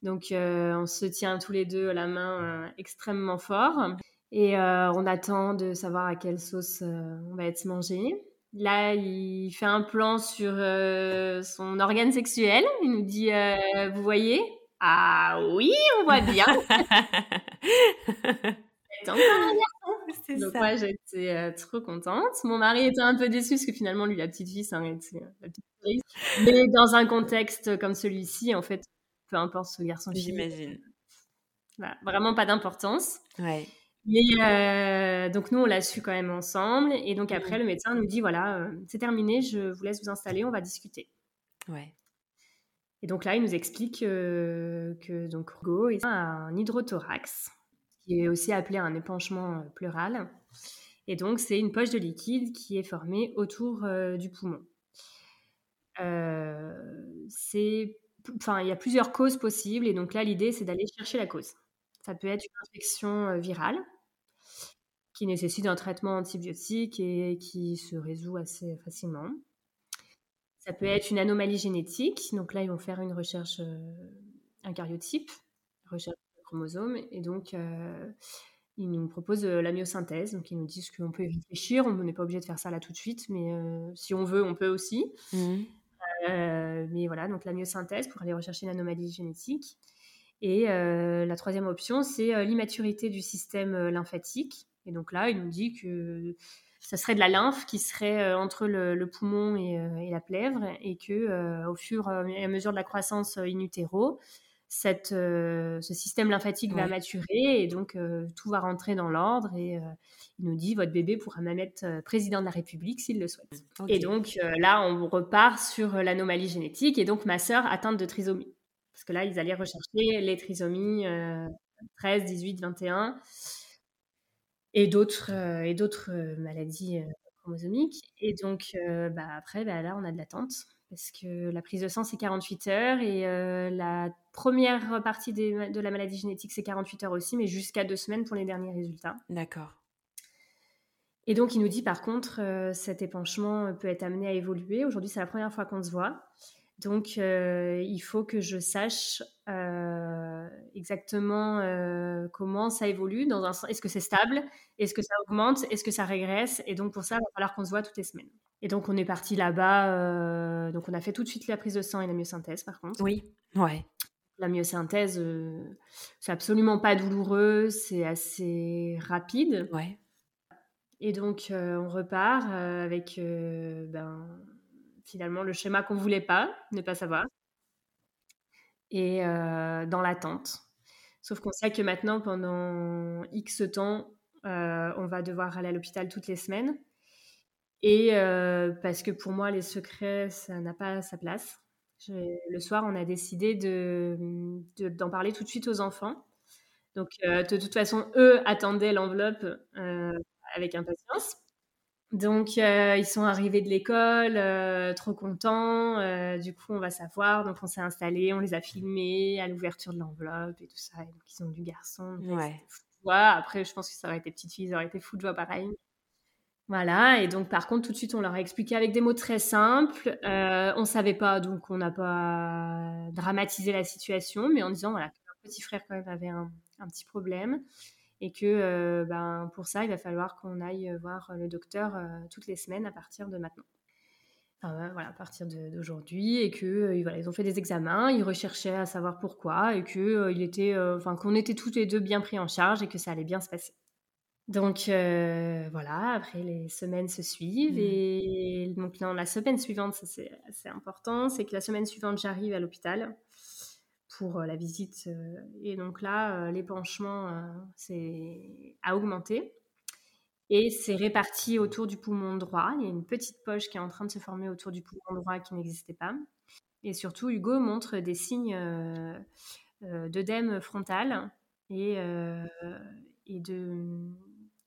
Donc, euh, on se tient tous les deux la main extrêmement fort. Et on attend de savoir à quelle sauce on va être mangé. Là, il fait un plan sur son organe sexuel. Il nous dit Vous voyez? Ah oui, on voit bien. (laughs) Donc moi j'étais euh, trop contente. Mon mari était un peu déçu parce que finalement lui la petite fille ça euh, la petite fille. Mais dans un contexte comme celui-ci en fait peu importe ce garçon J'imagine. vraiment pas d'importance. Ouais. Mais euh, donc nous on l'a su quand même ensemble et donc après le médecin nous dit voilà c'est terminé je vous laisse vous installer on va discuter. Ouais. Et donc là il nous explique que donc Hugo a un hydrothorax qui est aussi appelé un épanchement euh, pleural. Et donc, c'est une poche de liquide qui est formée autour euh, du poumon. Euh, il y a plusieurs causes possibles, et donc là, l'idée, c'est d'aller chercher la cause. Ça peut être une infection virale qui nécessite un traitement antibiotique et qui se résout assez facilement. Ça peut être une anomalie génétique, donc là, ils vont faire une recherche, un cariotype, recherche chromosomes. Et donc, euh, ils nous proposent euh, la myosynthèse. Donc, ils nous disent qu'on peut y réfléchir. On n'est pas obligé de faire ça là tout de suite, mais euh, si on veut, on peut aussi. Mmh. mais voilà, donc la myosynthèse pour aller rechercher l'anomalie génétique. Et la troisième option, c'est l'immaturité du système lymphatique. Et donc là, il nous dit que ça serait de la lymphe qui serait entre le, poumon et, la plèvre, et que au fur et à mesure de la croissance in utero, cette, euh, ce système lymphatique va maturer et donc euh, tout va rentrer dans l'ordre et euh, il nous dit votre bébé pourra même être président de la République s'il le souhaite. Et donc là, on repart sur l'anomalie génétique et donc ma sœur atteinte de trisomie. Parce que là, ils allaient rechercher les trisomies 13, 18, 21 et d'autres et d'autres maladies chromosomiques. Et donc bah, après, bah, là, on a de l'attente parce que la prise de sang, c'est 48 heures et euh, la première partie de la maladie génétique, c'est 48 heures aussi, mais jusqu'à deux semaines pour les derniers résultats. D'accord. Et donc, il nous dit par contre, euh, cet épanchement peut être amené à évoluer. Aujourd'hui, c'est la première fois qu'on se voit. Donc, euh, il faut que je sache exactement comment ça évolue. Dans un... Est-ce que c'est stable? Est-ce que ça augmente? Est-ce que ça régresse? Et donc, pour ça, il va falloir qu'on se voit toutes les semaines. Et donc, on est parti là-bas. Euh, donc, on a fait tout de suite la prise de sang et la myosynthèse, par contre. Oui, ouais. La myosynthèse, euh, c'est absolument pas douloureux, c'est assez rapide. Ouais. Et donc, euh, on repart avec ben, finalement le schéma qu'on voulait pas, ne pas savoir. Et dans l'attente. Sauf qu'on sait que maintenant, pendant X temps, on va devoir aller à l'hôpital toutes les semaines. Et euh, parce que pour moi, les secrets, ça n'a pas sa place. le soir, on a décidé d'en de, parler tout de suite aux enfants. Donc, euh, de toute façon, eux attendaient l'enveloppe euh, avec impatience. Donc, ils sont arrivés de l'école, trop contents. du coup, on va savoir. Donc, on s'est installé, on les a filmés à l'ouverture de l'enveloppe et tout ça. donc, ils ont du garçon. Ouais. Après, je pense que ça aurait été petite fille, ça aurait été fou de joie pareil. Voilà, et donc par contre, tout de suite, on leur a expliqué avec des mots très simples. Euh, on ne savait pas, donc on n'a pas dramatisé la situation, mais en disant voilà, que leur petit frère quand même avait un, petit problème et que ben, pour ça, il va falloir qu'on aille voir le docteur toutes les semaines à partir de maintenant. Enfin, voilà, à partir d'aujourd'hui, et que voilà, ils ont fait des examens, ils recherchaient à savoir pourquoi, et que il était, enfin, qu'on était toutes les deux bien pris en charge et que ça allait bien se passer. Donc voilà, après les semaines se suivent, mmh. et donc la semaine suivante, c'est assez important, c'est que la semaine suivante, j'arrive à l'hôpital pour la visite. et donc là, l'épanchement a augmenté. Et c'est réparti autour du poumon droit. Il y a une petite poche qui est en train de se former autour du poumon droit qui n'existait pas. Et surtout, Hugo montre des signes d'œdème frontal et, et de,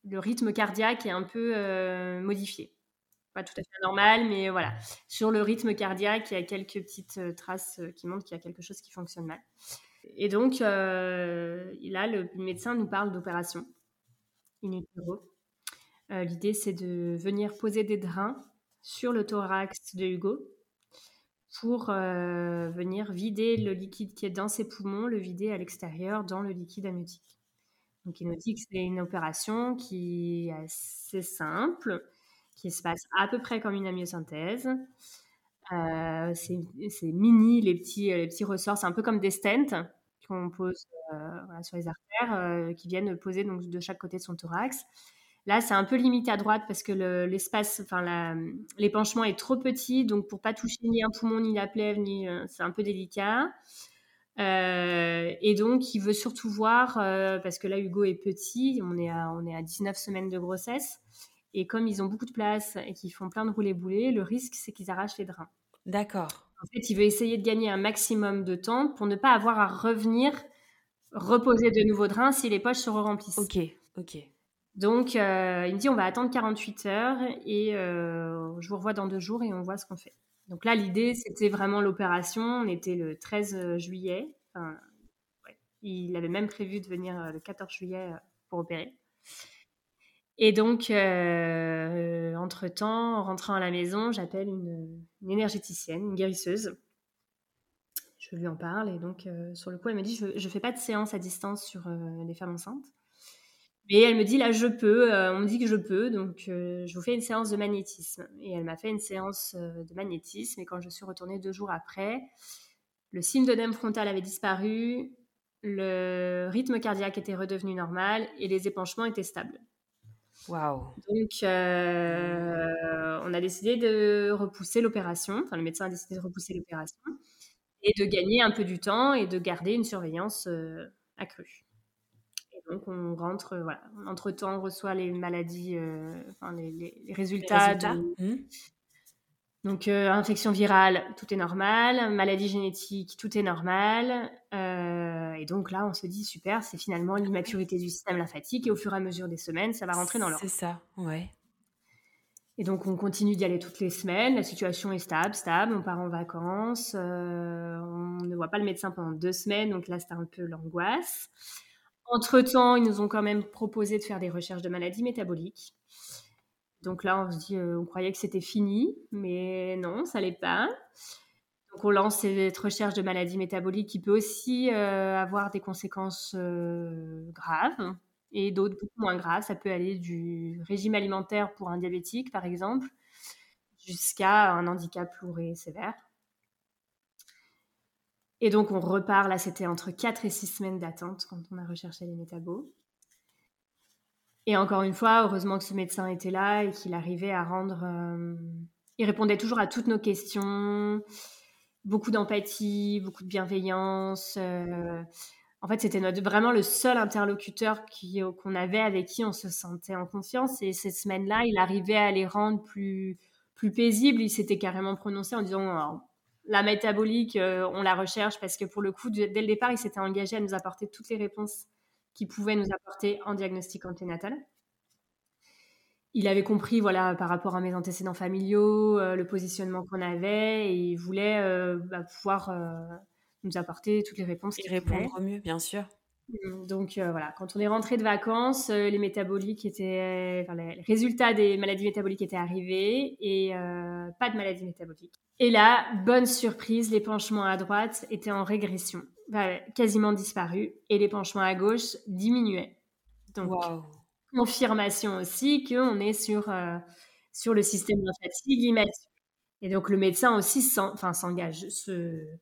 le rythme cardiaque est un peu modifié pas tout à fait normal, mais voilà. Sur le rythme cardiaque, il y a quelques petites euh, traces euh, qui montrent qu'il y a quelque chose qui fonctionne mal. Et donc, euh, là, le, médecin nous parle d'opération in L'idée, c'est de venir poser des drains sur le thorax de Hugo pour venir vider le liquide qui est dans ses poumons, le vider à l'extérieur dans le liquide amniotique. Donc, il nous dit que c'est une opération qui est assez simple, qui se passe à peu près comme une amyosynthèse. Euh, c'est mini, les petits, les petits ressorts, c'est un peu comme des stents qu'on pose euh, sur les artères, euh, qui viennent poser donc, de chaque côté de son thorax. Là, c'est un peu limité à droite parce que l'espace, enfin l'épanchement est trop petit, donc pour pas toucher ni un poumon, ni la plèvre, ni c'est un peu délicat. et donc, il veut surtout voir, parce que là, Hugo est petit, on est à, on est à 19 semaines de grossesse, et comme ils ont beaucoup de place et qu'ils font plein de roulés-boulés, le risque, c'est qu'ils arrachent les drains. D'accord. En fait, il veut essayer de gagner un maximum de temps pour ne pas avoir à revenir reposer de nouveaux drains si les poches se remplissent. Ok, ok. Donc, euh, il me dit on va attendre 48 heures et euh, je vous revois dans deux jours et on voit ce qu'on fait. Donc là, l'idée, c'était vraiment l'opération. On était le 13 juillet. Il avait même prévu de venir euh, le 14 juillet pour opérer. Et donc, euh, entre-temps, en rentrant à la maison, j'appelle une, énergéticienne, une guérisseuse. Je lui en parle et donc, euh, sur le coup, elle me dit, je ne fais pas de séance à distance sur euh, les femmes enceintes. Mais elle me dit, là, je peux, on me dit que je peux, donc je vous fais une séance de magnétisme. Et elle m'a fait une séance de magnétisme et quand je suis retournée deux jours après, le signe d'œdème frontal avait disparu, le rythme cardiaque était redevenu normal et les épanchements étaient stables. Donc, euh, on a décidé de repousser l'opération. Enfin, le médecin a décidé de repousser l'opération et de gagner un peu du temps et de garder une surveillance euh, accrue. Et donc, on rentre, voilà. Entre-temps, on reçoit les maladies, euh, enfin, les, résultats, De, mmh. Donc, euh, infection virale, tout est normal. Maladie génétique, tout est normal. Euh, et donc là, on se dit, super, c'est finalement l'immaturité du système lymphatique. Et au fur et à mesure des semaines, ça va rentrer dans l'ordre. C'est ça, ouais. Et donc, on continue d'y aller toutes les semaines. La situation est stable, stable. On part en vacances. Euh, on ne voit pas le médecin pendant deux semaines. Donc là, c'est un peu l'angoisse. Entre-temps, ils nous ont quand même proposé de faire des recherches de maladies métaboliques. Donc là, on se dit, euh, on croyait que c'était fini, mais non, ça l'est pas. Donc on lance cette recherche de maladies métaboliques qui peut aussi euh, avoir des conséquences euh, graves et d'autres beaucoup moins graves. Ça peut aller du régime alimentaire pour un diabétique, par exemple, jusqu'à un handicap lourd et sévère. Et donc on repart, là c'était entre 4 et 6 semaines d'attente quand on a recherché les métabos. Et encore une fois, heureusement que ce médecin était là et qu'il arrivait à rendre. Euh, il répondait toujours à toutes nos questions, beaucoup d'empathie, beaucoup de bienveillance. Euh, en fait, c'était notre, vraiment le seul interlocuteur qu'on avait avec qui on se sentait en confiance. Et cette semaine-là, il arrivait à les rendre plus, plus paisibles. Il s'était carrément prononcé en disant la métabolique, euh, on la recherche parce que pour le coup, dès le départ, il s'était engagé à nous apporter toutes les réponses qui pouvait nous apporter en diagnostic anténatal. Il avait compris, voilà, par rapport à mes antécédents familiaux, euh, le positionnement qu'on avait, et il voulait euh, bah, pouvoir euh, nous apporter toutes les réponses. Et répondre au mieux, bien sûr. Mmh, donc voilà, quand on est rentré de vacances, les métaboliques étaient, les résultats des maladies métaboliques étaient arrivés et pas de maladies métaboliques. Et là, bonne surprise, l'épanchement à droite était en régression, quasiment disparu, et l'épanchement à gauche diminuait. Donc, confirmation aussi qu'on est sur, sur le système lymphatique immature. Et donc, le médecin aussi s'engage, se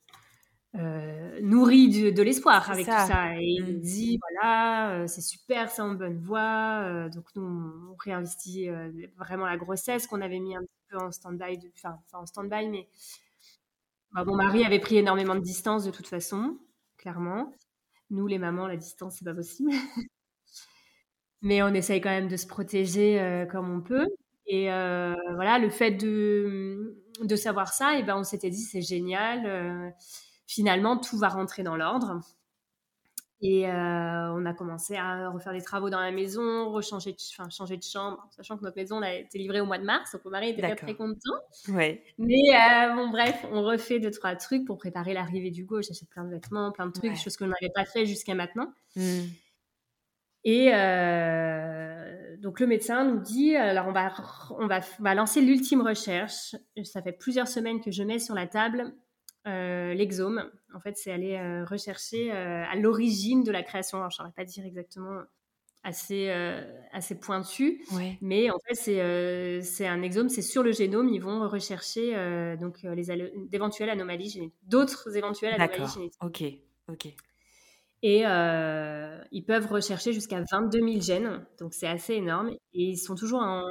euh, nourrit de, l'espoir avec tout ça. Et il mmh. dit voilà, euh, c'est super, c'est en bonne voie. Euh, donc nous, on, réinvestit vraiment la grossesse qu'on avait mis un petit peu en stand-by, enfin en stand-by, mais bah, mon mari avait pris énormément de distance de toute façon, Nous, les mamans, la distance, c'est pas possible. (laughs) mais on essaye quand même de se protéger comme on peut. Et voilà, le fait de, savoir ça, et ben on s'était dit c'est génial finalement, tout va rentrer dans l'ordre. Et euh, on a commencé à refaire des travaux dans la maison, rechanger de, enfin, changer de chambre, sachant que notre maison a été livrée au mois de mars, donc mon mari était très, très content. Ouais. Mais euh, bon, bref, on refait deux, trois trucs pour préparer l'arrivée du go. J'achète plein de vêtements, plein de trucs, ouais. choses qu'on n'avait pas fait jusqu'à maintenant. Mmh. Et euh, donc le médecin nous dit, alors on va, on va, on va lancer l'ultime recherche. Ça fait plusieurs semaines que je mets sur la table euh, l'exome. En fait, c'est aller euh, rechercher euh, à l'origine de la création. Alors, je ne saurais pas dire exactement assez, assez pointu, mais en fait, c'est c'est un exome, c'est sur le génome. Ils vont rechercher donc les d'éventuelles anomalies génétiques, d'autres éventuelles anomalies génétiques. Ok, ok. Et ils peuvent rechercher jusqu'à 22 000 gènes, donc c'est assez énorme. Et ils sont toujours en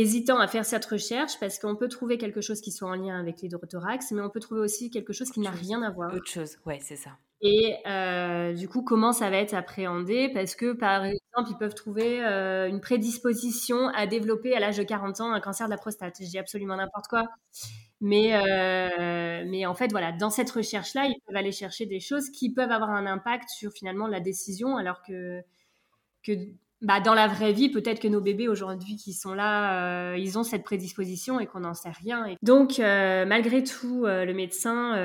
hésitant à faire cette recherche parce qu'on peut trouver quelque chose qui soit en lien avec l'hydrothorax, mais on peut trouver aussi quelque chose qui n'a rien à voir. Autre chose, ouais, c'est ça. Et euh, du coup, comment ça va être appréhendé? Parce que, par exemple, ils peuvent trouver euh, une prédisposition à développer à l'âge de 40 ans un cancer de la prostate. Je dis absolument n'importe quoi. Mais, euh, mais en fait, voilà, dans cette recherche-là, ils peuvent aller chercher des choses qui peuvent avoir un impact sur finalement la décision, alors que, que bah, dans la vraie vie, peut-être que nos bébés aujourd'hui qui sont là, euh, ils ont cette prédisposition et qu'on n'en sait rien. Donc, euh, malgré tout, euh, le médecin,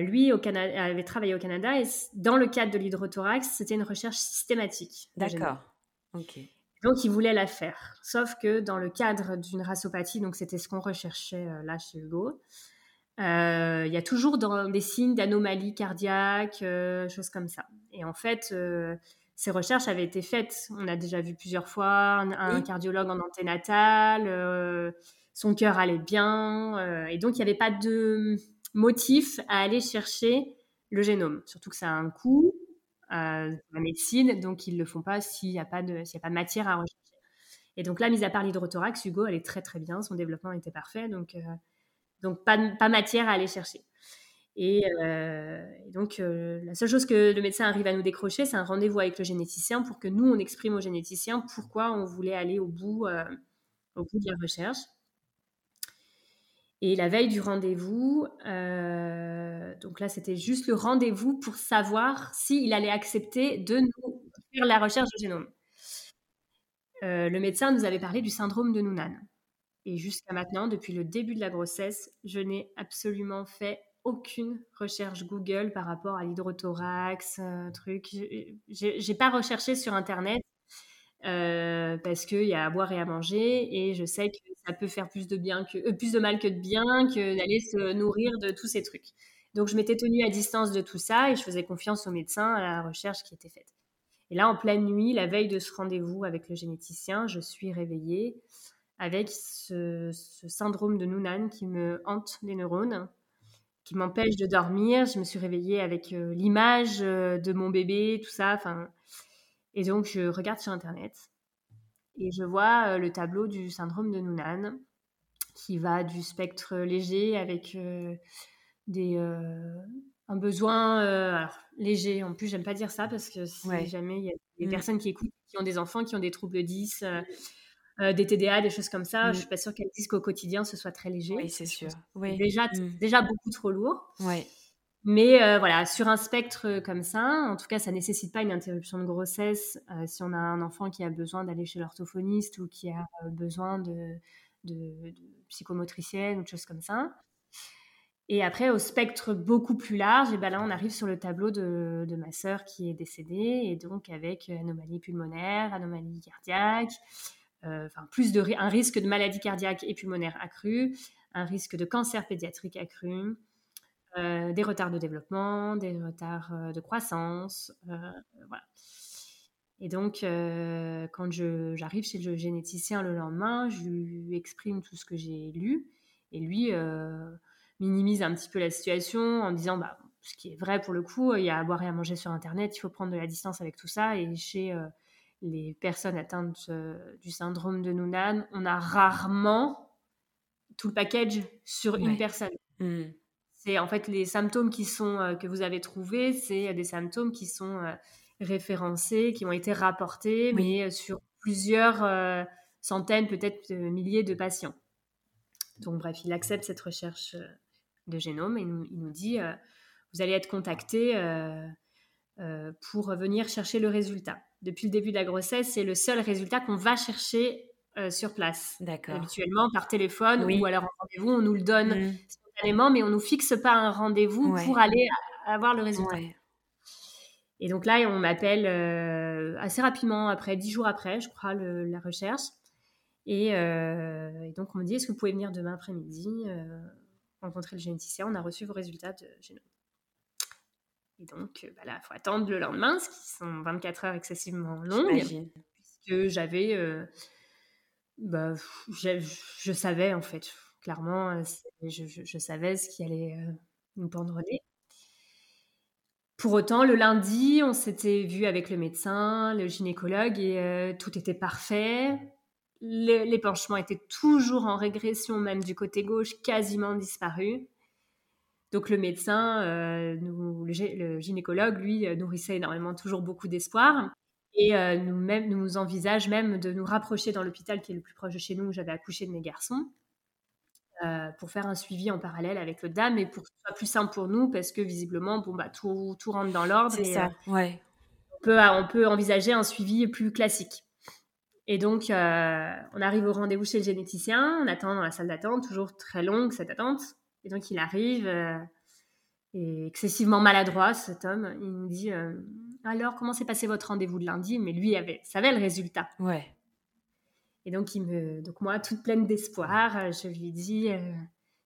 lui, au Canada, avait travaillé au Canada et dans le cadre de l'hydrothorax, c'était une recherche systématique. D'accord. Ok. Donc, il voulait la faire. Sauf que dans le cadre d'une rasopathie, donc c'était ce qu'on recherchait là chez Hugo, il y a toujours dans des signes d'anomalie cardiaque, choses comme ça. Et en fait, ces recherches avaient été faites. On a déjà vu plusieurs fois un, cardiologue en anténatal, euh, son cœur allait bien, euh, et donc il n'y avait pas de motif à aller chercher le génome. Surtout que ça a un coût, euh, la médecine, donc ils ne le font pas s'il n'y a, pas de, a pas de matière à rechercher. Et donc là, mis à part l'hydrothorax, Hugo allait très très bien, son développement était parfait, donc, donc pas, pas matière à aller chercher. Euh, et, donc, euh, la seule chose que le médecin arrive à nous décrocher, c'est un rendez-vous avec le généticien pour que nous, on exprime au généticien pourquoi on voulait aller au bout, euh, de la recherche. Et la veille du rendez-vous, donc là, c'était juste le rendez-vous pour savoir s'il allait accepter de nous faire la recherche du génome. le médecin nous avait parlé du syndrome de Noonan. Et jusqu'à maintenant, depuis le début de la grossesse, je n'ai absolument fait aucune recherche Google par rapport à l'hydrothorax, euh, truc. J'ai pas recherché sur Internet euh, parce qu'il y a à boire et à manger et je sais que ça peut faire plus de, bien que, euh, plus de mal que de bien que d'aller se nourrir de tous ces trucs. Donc je m'étais tenue à distance de tout ça et je faisais confiance au médecin à la recherche qui était faite. Et là, en pleine nuit, la veille de ce rendez-vous avec le généticien, je suis réveillée avec ce, ce syndrome de Noonan qui me hante les neurones qui m'empêche de dormir. Je me suis réveillée avec euh, l'image euh, de mon bébé, tout ça. Enfin, et donc je regarde sur internet et je vois euh, le tableau du syndrome de Noonan qui va du spectre léger avec des un besoin léger. En plus, j'aime pas dire ça parce que si jamais il y a des mmh. personnes qui écoutent qui ont des enfants qui ont des troubles 10 euh, des TDA, des choses comme ça. Je Je mm. suis pas sûre qu'elles disent qu'au quotidien ce soit très léger. Oui, c'est sûr. Oui. Déjà, mm. déjà beaucoup trop lourd. Oui. Mais euh, voilà, sur un spectre comme ça, en tout cas, ça nécessite pas une interruption de grossesse euh, si on a un enfant qui a besoin d'aller chez l'orthophoniste ou qui a besoin de, de, psychomotricienne ou de choses comme ça. Et après, au spectre beaucoup plus large, et ben là, on arrive sur le tableau de, de ma sœur qui est décédée, et donc avec anomalie pulmonaire, anomalie cardiaque, euh, enfin, plus de un risque de maladie cardiaque et pulmonaire accru, un risque de cancer pédiatrique accru, euh, des retards de développement, des retards euh, de croissance, voilà. Et donc, quand j'arrive chez le généticien le lendemain, je lui exprime tout ce que j'ai lu. Et lui minimise un petit peu la situation en disant bah, ce qui est vrai pour le coup, il y a à boire et à manger sur Internet, il faut prendre de la distance avec tout ça. Et chez les personnes atteintes du syndrome de Noonan, on a rarement tout le package sur une personne. Mmh. C'est en fait les symptômes qui sont que vous avez trouvés, c'est des symptômes qui sont référencés, qui ont été rapportés, mais sur plusieurs centaines, peut-être milliers de patients. Donc bref, il accepte cette recherche de génome et il nous dit vous allez être contacté pour venir chercher le résultat depuis le début de la grossesse, c'est le seul résultat qu'on va chercher euh, sur place. D'accord. Habituellement par téléphone ou alors en rendez-vous, on nous le donne mmh. spontanément, mais on nous fixe pas un rendez-vous pour aller avoir le résultat. Et donc là, on m'appelle euh, assez rapidement, après dix jours après, je crois, la recherche. Euh, et, donc on me dit, est-ce que vous pouvez venir demain après-midi rencontrer le généticien On a reçu vos résultats de génome. Et donc, il bah faut attendre le lendemain, ce qui sont 24 heures excessivement longues. Puisque j'avais. Euh, bah, je, savais, en fait, clairement, euh, je, savais ce qui allait euh, nous pendre Pour autant, le lundi, on s'était vu avec le médecin, le gynécologue, et tout était parfait. L'épanchement était toujours en régression, même du côté gauche, quasiment disparu. Donc le médecin, euh, le, gynécologue, lui, euh, nourrissait énormément, toujours beaucoup d'espoir. Et euh, nous, même, nous envisage même de nous rapprocher dans l'hôpital qui est le plus proche de chez nous, où j'avais accouché de mes garçons, pour faire un suivi en parallèle avec le dame et pour que ce soit plus simple pour nous, parce que visiblement, bon, bah, tout, tout rentre dans l'ordre. C'est ça, ouais. On peut, on peut envisager un suivi plus classique. Et donc, on arrive au rendez-vous chez le généticien, on attend dans la salle d'attente, toujours très longue cette attente. Et donc, il arrive, euh, et excessivement maladroit, cet homme. Il me dit euh, Alors, comment s'est passé votre rendez-vous de lundi? Mais lui avait, savait le résultat. Ouais. Et donc, il me, donc moi, toute pleine d'espoir, euh, je lui dis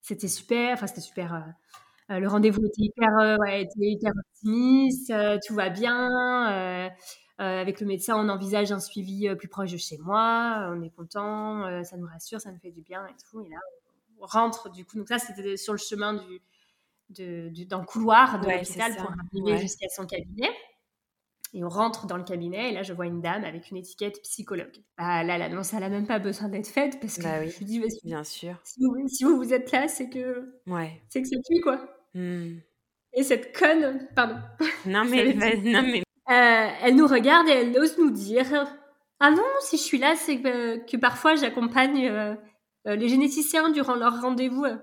C'était super, enfin, c'était super. le rendez-vous était hyper, ouais, était hyper optimiste, tout va bien. avec le médecin, on envisage un suivi plus proche de chez moi. On est content, ça nous rassure, ça nous fait du bien et tout. Et là, rentre du coup. Donc ça, c'était sur le chemin du, de, dans le couloir de l'hôpital pour arriver jusqu'à son cabinet. Et on rentre dans le cabinet et là, je vois une dame avec une étiquette psychologue. Ah, là, l'annonce, elle n'a même pas besoin d'être faite parce que bah je me dis, bien sûr. Si vous, si vous, vous êtes là, c'est que ouais. c'est que c'est lui, quoi. Hmm. Et cette conne, pardon. Non, (laughs) mais, non, mais... Euh, elle nous regarde et elle ose nous dire Ah non, si je suis là, c'est que, que parfois j'accompagne euh, euh, les généticiens durant leur rendez-vous. Euh,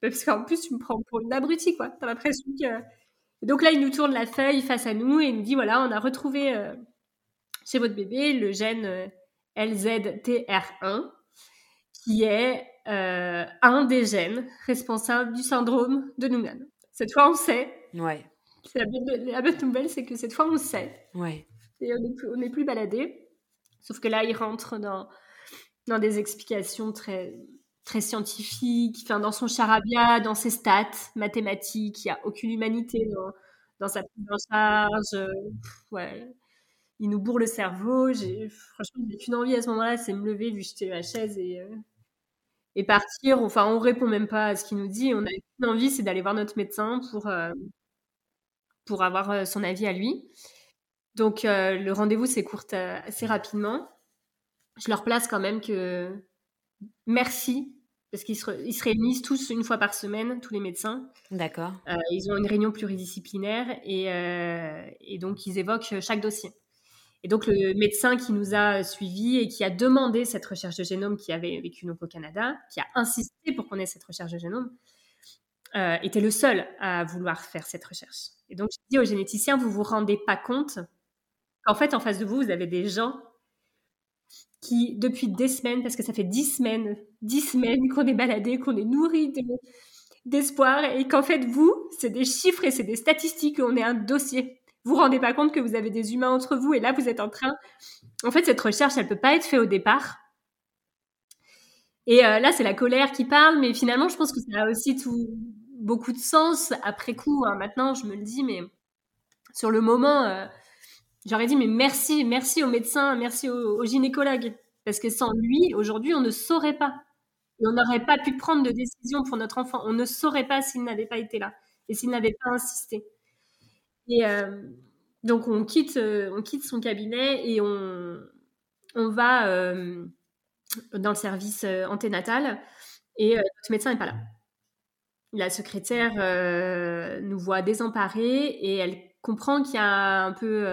parce qu'en plus, tu me prends pour une abrutie, quoi. T'as l'impression que. donc là, il nous tourne la feuille face à nous et il nous dit voilà, on a retrouvé euh, chez votre bébé le gène LZTR1, qui est un des gènes responsables du syndrome de Noonan. Cette fois, on sait. Ouais. La bonne, la bonne nouvelle, c'est que cette fois, on sait. Ouais. Et on n'est plus, plus baladé. Sauf que là, il rentre dans dans des explications très très scientifiques, dans son charabia, dans ses stats mathématiques, il n'y a aucune humanité dans, dans sa prise en charge. ouais. Il nous bourre le cerveau. Franchement, j'ai qu'une envie à ce moment-là, c'est me lever, lui jeter ma chaise et, euh, et partir. Enfin, on répond même pas à ce qu'il nous dit. On a qu'une envie, c'est d'aller voir notre médecin pour, euh, pour avoir euh, son avis à lui. Donc, le rendez-vous s'écourte assez rapidement je leur place quand même que merci, parce qu'ils se, réunissent tous une fois par semaine, tous les médecins. D'accord. Euh, ils ont une réunion pluridisciplinaire et, euh, et, donc ils évoquent chaque dossier. Et donc le médecin qui nous a suivis et qui a demandé cette recherche de génome, qui avait vécu donc au Canada, qui a insisté pour qu'on ait cette recherche de génome, euh, était le seul à vouloir faire cette recherche. Et donc je dis aux généticiens, vous vous rendez pas compte qu'en fait en face de vous, vous avez des gens qui, depuis des semaines, parce que ça fait dix semaines, dix semaines qu'on est baladé, qu'on est nourri d'espoir, et qu'en fait, vous, c'est des chiffres et c'est des statistiques, on est un dossier. Vous vous rendez pas compte que vous avez des humains entre vous, et là, vous êtes en train... En fait, cette recherche, elle peut pas être faite au départ. Et euh, là, c'est la colère qui parle, mais finalement, je pense que ça a aussi beaucoup de sens après coup. Hein. Maintenant, je me le dis, mais sur le moment... Euh, J'aurais dit, mais merci, merci au médecin, merci au, au gynécologue. Parce que sans lui, aujourd'hui, on ne saurait pas. Et on n'aurait pas pu prendre de décision pour notre enfant. On ne saurait pas s'il n'avait pas été là et s'il n'avait pas insisté. Et euh, donc, on quitte, euh, on quitte son cabinet et on, on va euh, dans le service anténatal et notre médecin n'est pas là. La secrétaire nous voit désemparés et elle comprend qu'il y a un peu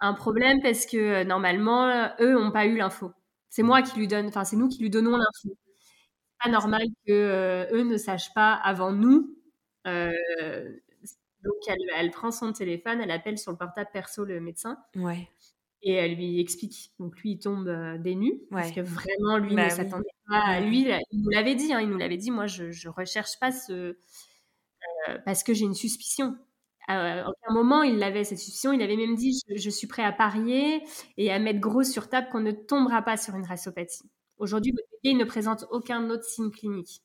un problème parce que normalement, eux n'ont pas eu l'info. C'est moi qui lui donne, enfin, c'est nous qui lui donnons l'info pas normal que euh, eux ne sachent pas avant nous. Euh, donc elle, prend son téléphone, elle appelle sur le portable perso le médecin. Ouais. Et elle lui explique. Donc lui, il tombe euh, des nues parce que vraiment lui bah ne s'attendait pas. À... Lui, il nous l'avait dit. Hein, il nous l'avait dit. Moi, je, ne recherche pas ce parce que j'ai une suspicion. À aucun moment il avait cette suspicion. Il avait même dit je, je, suis prêt à parier et à mettre gros sur table qu'on ne tombera pas sur une rasopathie. Aujourd'hui, bébé ne présente aucun autre signe clinique.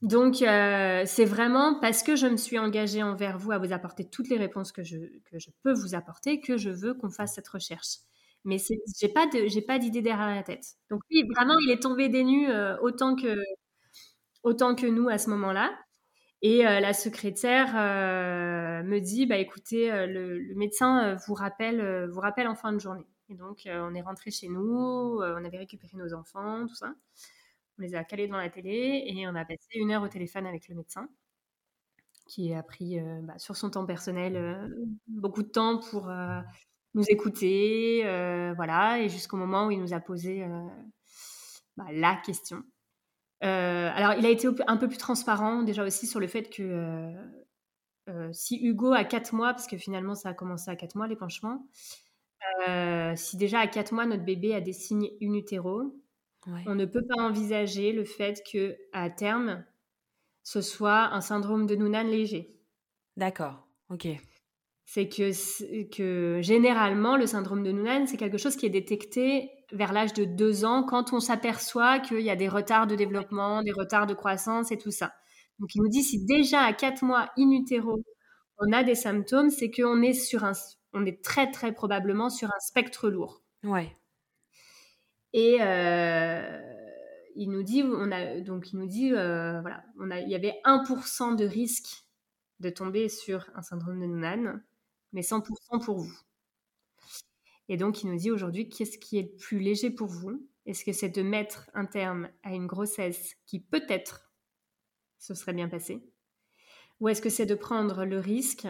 Donc, euh, c'est vraiment parce que je me suis engagée envers vous à vous apporter toutes les réponses que je, je peux vous apporter que je veux qu'on fasse cette recherche. Mais pas de, pas d'idée derrière la tête. Donc oui, vraiment, il est tombé des nues euh, autant que nous à ce moment-là. Et euh, la secrétaire me dit, bah écoutez, le, le, médecin vous rappelle, vous rappelle en fin de journée. Et donc, euh, on est rentré chez nous, euh, on avait récupéré nos enfants, tout ça. On les a calés dans la télé et on a passé une heure au téléphone avec le médecin qui a pris euh, bah, sur son temps personnel beaucoup de temps pour nous écouter, voilà, et jusqu'au moment où il nous a posé bah, la question. Alors, il a été un peu plus transparent déjà aussi sur le fait que si Hugo a 4 mois, parce que finalement ça a commencé à 4 mois l'épanchement, euh, si déjà à 4 mois notre bébé a des signes in on ne peut pas envisager le fait que à terme ce soit un syndrome de Noonan léger. D'accord, ok. C'est que, que généralement le syndrome de Noonan c'est quelque chose qui est détecté vers l'âge de 2 ans quand on s'aperçoit qu'il y a des retards de développement, des retards de croissance et tout ça. Donc il nous dit si déjà à 4 mois in on a des symptômes, c'est qu'on est sur un on est très très probablement sur un spectre lourd. Ouais. Et euh, il nous dit, on a, donc il nous dit, euh, voilà, on a, il y avait 1% de risque de tomber sur un syndrome de Noonan, mais 100% pour vous. Et donc il nous dit aujourd'hui, qu'est-ce qui est le plus léger pour vous? Est-ce que c'est de mettre un terme à une grossesse qui peut-être se serait bien passée? Ou est-ce que c'est de prendre le risque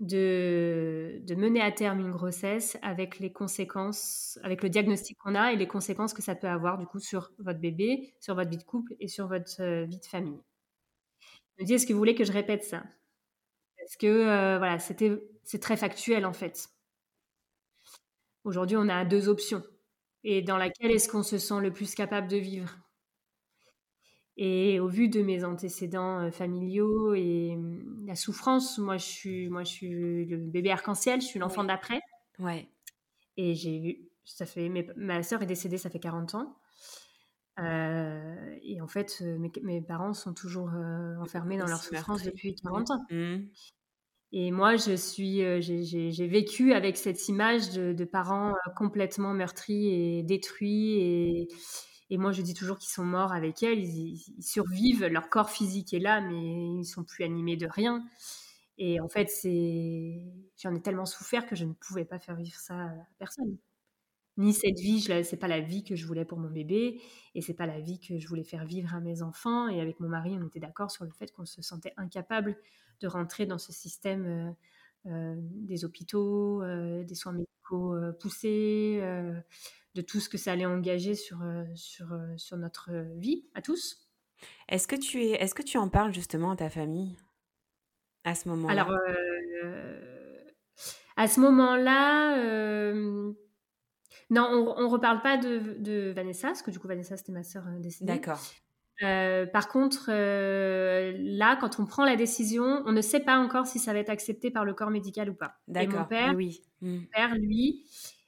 de, de, mener à terme une grossesse avec les conséquences, avec le diagnostic qu'on a et les conséquences que ça peut avoir du coup sur votre bébé, sur votre vie de couple et sur votre euh, vie de famille? Je me dis, est-ce que vous voulez que je répète ça? Parce que euh, voilà, c'était, c'est très factuel en fait. Aujourd'hui, on a deux options. Et dans laquelle est-ce qu'on se sent le plus capable de vivre? Et au vu de mes antécédents euh, familiaux et mmh, la souffrance, moi je suis, moi je suis le bébé arc-en-ciel, je suis l'enfant d'après. Ouais. Et j'ai vu, ça fait, ma sœur est décédée, ça fait 40 ans. Euh, et en fait, mes, mes, parents sont toujours enfermés dans leur souffrance depuis 40 ans. Mmh. Et moi, je suis, j'ai vécu avec cette image de, de parents complètement meurtris et détruits et et moi, je dis toujours qu'ils sont morts avec elle, ils, survivent, leur corps physique est là, mais ils sont plus animés de rien. Et en fait, c'est, j'en ai tellement souffert que je ne pouvais pas faire vivre ça à personne. Ni cette vie, c'est pas la vie que je voulais pour mon bébé, et c'est pas la vie que je voulais faire vivre à mes enfants. Et avec mon mari, on était d'accord sur le fait qu'on se sentait incapable de rentrer dans ce système euh, euh, des hôpitaux, euh, des soins médicaux poussés de tout ce que ça allait engager sur, sur, sur notre vie à tous. Est-ce que, tu es, est-ce que tu en parles justement à ta famille? À ce moment-là? Alors, à ce moment-là, non, on ne reparle pas de, de, Vanessa, parce que du coup, Vanessa, c'était ma sœur décédée. D'accord. par contre, là, quand on prend la décision, on ne sait pas encore si ça va être accepté par le corps médical ou pas. D'accord. Et mon père, oui. mon père, lui,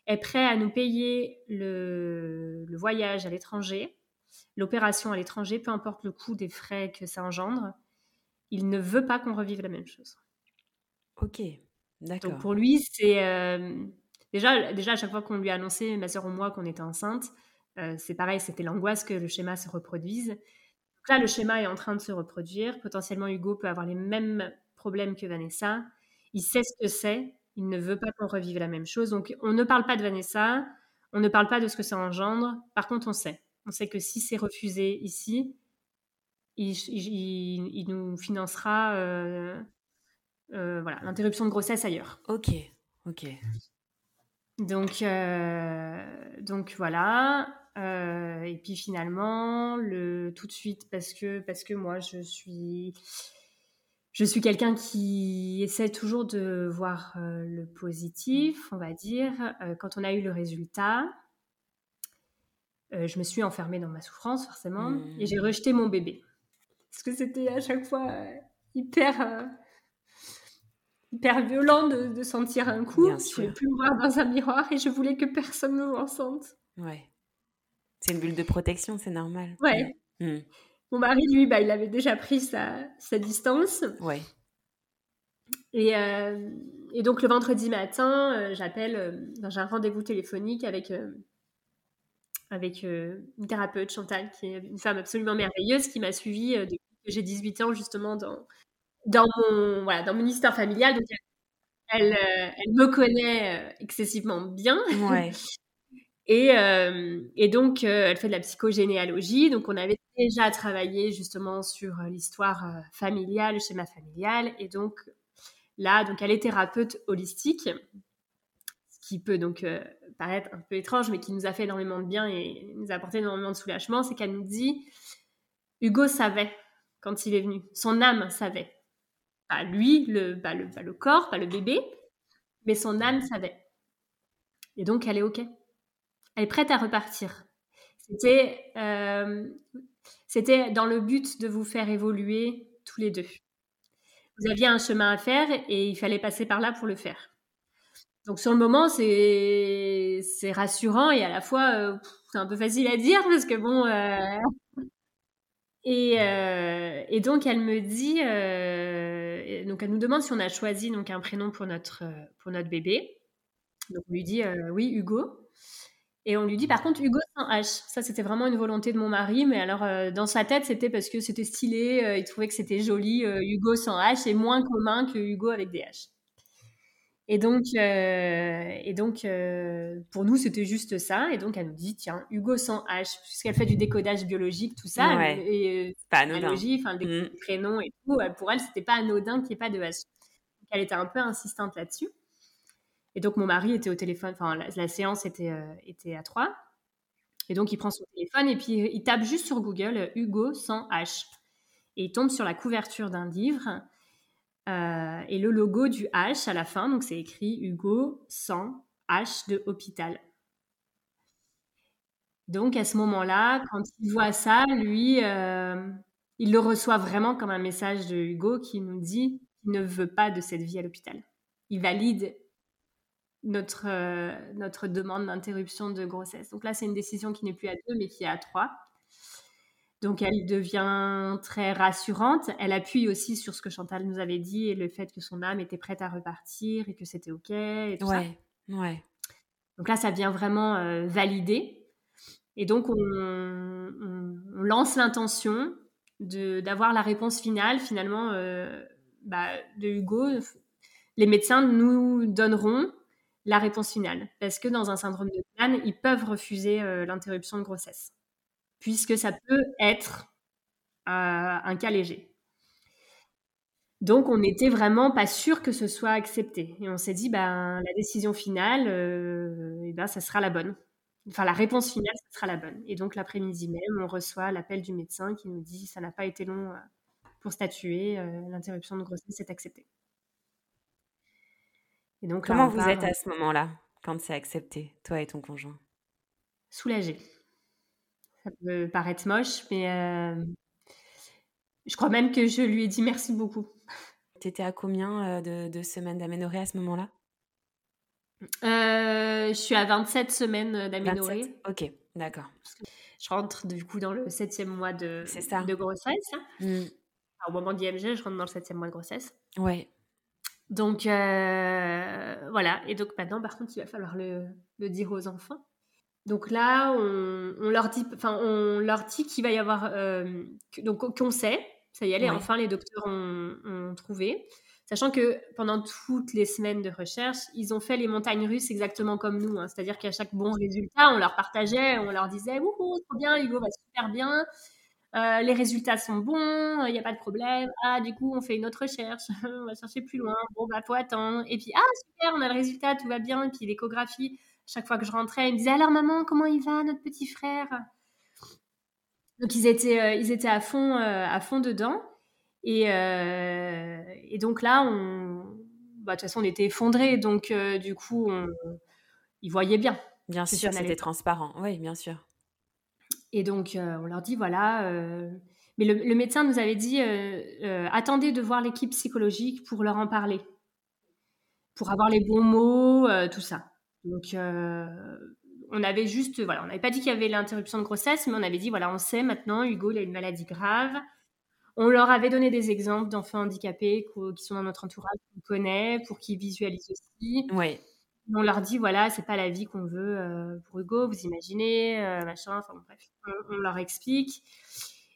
est prêt à nous payer le, voyage à l'étranger, l'opération à l'étranger, peu importe le coût des frais que ça engendre. Il ne veut pas qu'on revive la même chose. Ok. Donc pour lui, c'est déjà, déjà à chaque fois qu'on lui a annoncé, ma soeur ou moi, qu'on était enceinte, c'est pareil, c'était l'angoisse que le schéma se reproduise. Donc là, le schéma est en train de se reproduire. Potentiellement, Hugo peut avoir les mêmes problèmes que Vanessa. Il sait ce que c'est. Il ne veut pas qu'on revive la même chose. Donc, on ne parle pas de Vanessa. On ne parle pas de ce que ça engendre. Par contre, on sait. On sait que si c'est refusé ici, il, nous financera euh, euh, voilà l'interruption de grossesse ailleurs. Ok, ok. Donc, euh, donc voilà. et puis finalement, le, tout de suite, parce que, parce que moi, je suis, je suis quelqu'un qui essaie toujours de voir le positif, on va dire. quand on a eu le résultat, je me suis enfermée dans ma souffrance, forcément, et j'ai mmh. rejeté mon bébé. Parce que c'était à chaque fois euh, hyper, euh, hyper violent de, sentir un coup. je ne voulais plus me voir dans un miroir et je voulais que personne me voie enceinte. Ouais. C'est une bulle de protection, c'est normal. Ouais. Mmh. Mon mari, lui, bah, il avait déjà pris sa, sa distance. Ouais. Et, euh, et, donc le vendredi matin, j'appelle, j'ai un rendez-vous téléphonique avec avec une thérapeute, Chantal, qui est une femme absolument merveilleuse, qui m'a suivie depuis que j'ai 18 ans, justement, dans, dans, mon, voilà, dans mon histoire familiale. Donc, elle, elle me connaît excessivement bien. Ouais. (laughs) Et, et, donc, elle fait de la psychogénéalogie. Donc, on avait déjà travaillé justement sur l'histoire familiale, le schéma familial. Et donc, là, donc, elle est thérapeute holistique, ce qui peut donc paraître un peu étrange, mais qui nous a fait énormément de bien et nous a apporté énormément de soulagement, c'est qu'elle nous dit Hugo savait quand il est venu, son âme savait. Pas lui, le, pas le, corps, pas le bébé, mais son âme savait. Et donc, elle est OK. Elle est prête à repartir. C'était, euh, c'était dans le but de vous faire évoluer tous les deux. Vous aviez un chemin à faire et il fallait passer par là pour le faire. Donc sur le moment, c'est c'est rassurant et à la fois euh, c'est un peu facile à dire parce que bon. Euh, et, euh, et, donc elle me dit, donc elle nous demande si on a choisi donc un prénom pour notre pour notre bébé. Donc on lui dit oui Hugo. Et on lui dit par contre Hugo sans H. Ça c'était vraiment une volonté de mon mari, mais alors dans sa tête c'était parce que c'était stylé, il trouvait que c'était joli Hugo sans H et moins commun que Hugo avec des H. Et donc, euh, et donc euh, pour nous, c'était juste ça. Et donc, elle nous dit, tiens, Hugo sans H, puisqu'elle fait du décodage biologique, tout ça, ouais. et euh, pas anodin. enfin, des mmh. prénoms et tout, pour elle, c'était pas anodin qu'il n'y ait pas de H. Donc, elle était un peu insistante là-dessus. Et donc, mon mari était au téléphone, enfin, la, séance était, était à trois. Et donc, il prend son téléphone et puis il tape juste sur Google Hugo sans H. Et il tombe sur la couverture d'un livre euh, et le logo du H à la fin, donc c'est écrit Hugo sans H de hôpital. Donc à ce moment-là, quand il voit ça, lui, euh, il le reçoit vraiment comme un message de Hugo qui nous dit qu'il ne veut pas de cette vie à l'hôpital. Il valide notre, euh, notre demande d'interruption de grossesse. Donc là, c'est une décision qui n'est plus à deux, mais qui est à trois. Donc elle devient très rassurante. Elle appuie aussi sur ce que Chantal nous avait dit et le fait que son âme était prête à repartir et que c'était ok. Et tout ouais, ouais. Donc là, ça vient vraiment euh, valider. Et donc on, lance l'intention d'avoir la réponse finale finalement euh, bah, de Hugo. Les médecins nous donneront la réponse finale parce que dans un syndrome de Kahn, ils peuvent refuser euh, l'interruption de grossesse puisque ça peut être euh, un cas léger. Donc, on n'était vraiment pas sûr que ce soit accepté. Et on s'est dit, ben, la décision finale, euh, eh ben, ça sera la bonne. Enfin, la réponse finale, ça sera la bonne. Et donc, l'après-midi même, on reçoit l'appel du médecin qui nous dit, ça n'a pas été long euh, pour statuer, l'interruption de grossesse est acceptée. Et donc, Comment vous êtes à ce moment-là, quand c'est accepté, toi et ton conjoint? Soulagé. Ça peut paraître moche, mais euh, je crois même que je lui ai dit merci beaucoup. (laughs) Tu étais à combien euh, de, semaines d'aménorrhée à ce moment-là? Euh, Je suis à 27 semaines d'aménorrhée. Ok, d'accord. Je rentre du coup dans le septième mois de, ça. de grossesse. Mmh. au moment d'IMG, je rentre dans le septième mois de grossesse. Ouais. Donc voilà, et donc maintenant par contre il va falloir le, le dire aux enfants. Donc là, on, on leur dit, enfin, on leur dit qu'il va y avoir, donc qu'on sait, ça y est, enfin les docteurs ont, ont, trouvé, sachant que pendant toutes les semaines de recherche, ils ont fait les montagnes russes exactement comme nous, hein. c'est-à-dire qu'à chaque bon résultat, on leur partageait, on leur disait, ouh, trop bien, Hugo va super bien, euh, les résultats sont bons, il n'y a pas de problème. Ah, du coup, on fait une autre recherche, (laughs) on va chercher plus loin. Bon, bah, faut attendre. Et puis, ah, super, on a le résultat, tout va bien. Et puis, l'échographie, chaque fois que je rentrais, ils me disaient, alors, maman, comment il va, notre petit frère? Donc, ils étaient, euh, ils étaient à fond, euh, à fond dedans. Et, et donc là, on, bah, de toute façon, on était effondrés. Donc, du coup, on, ils voyaient bien. Bien sûr, c'était transparent. Oui, bien sûr. Et donc, euh, on leur dit, voilà. Euh, mais le, médecin nous avait dit, euh, attendez de voir l'équipe psychologique pour leur en parler, pour avoir les bons mots, tout ça. Donc, on avait juste, voilà, on n'avait pas dit qu'il y avait l'interruption de grossesse, mais on avait dit, voilà, on sait maintenant, Hugo, il a une maladie grave. On leur avait donné des exemples d'enfants handicapés qui sont dans notre entourage, qu'on connaît, pour qu'ils visualisent aussi. Oui on leur dit voilà c'est pas la vie qu'on veut euh, pour Hugo vous imaginez euh, machin enfin bref on, leur explique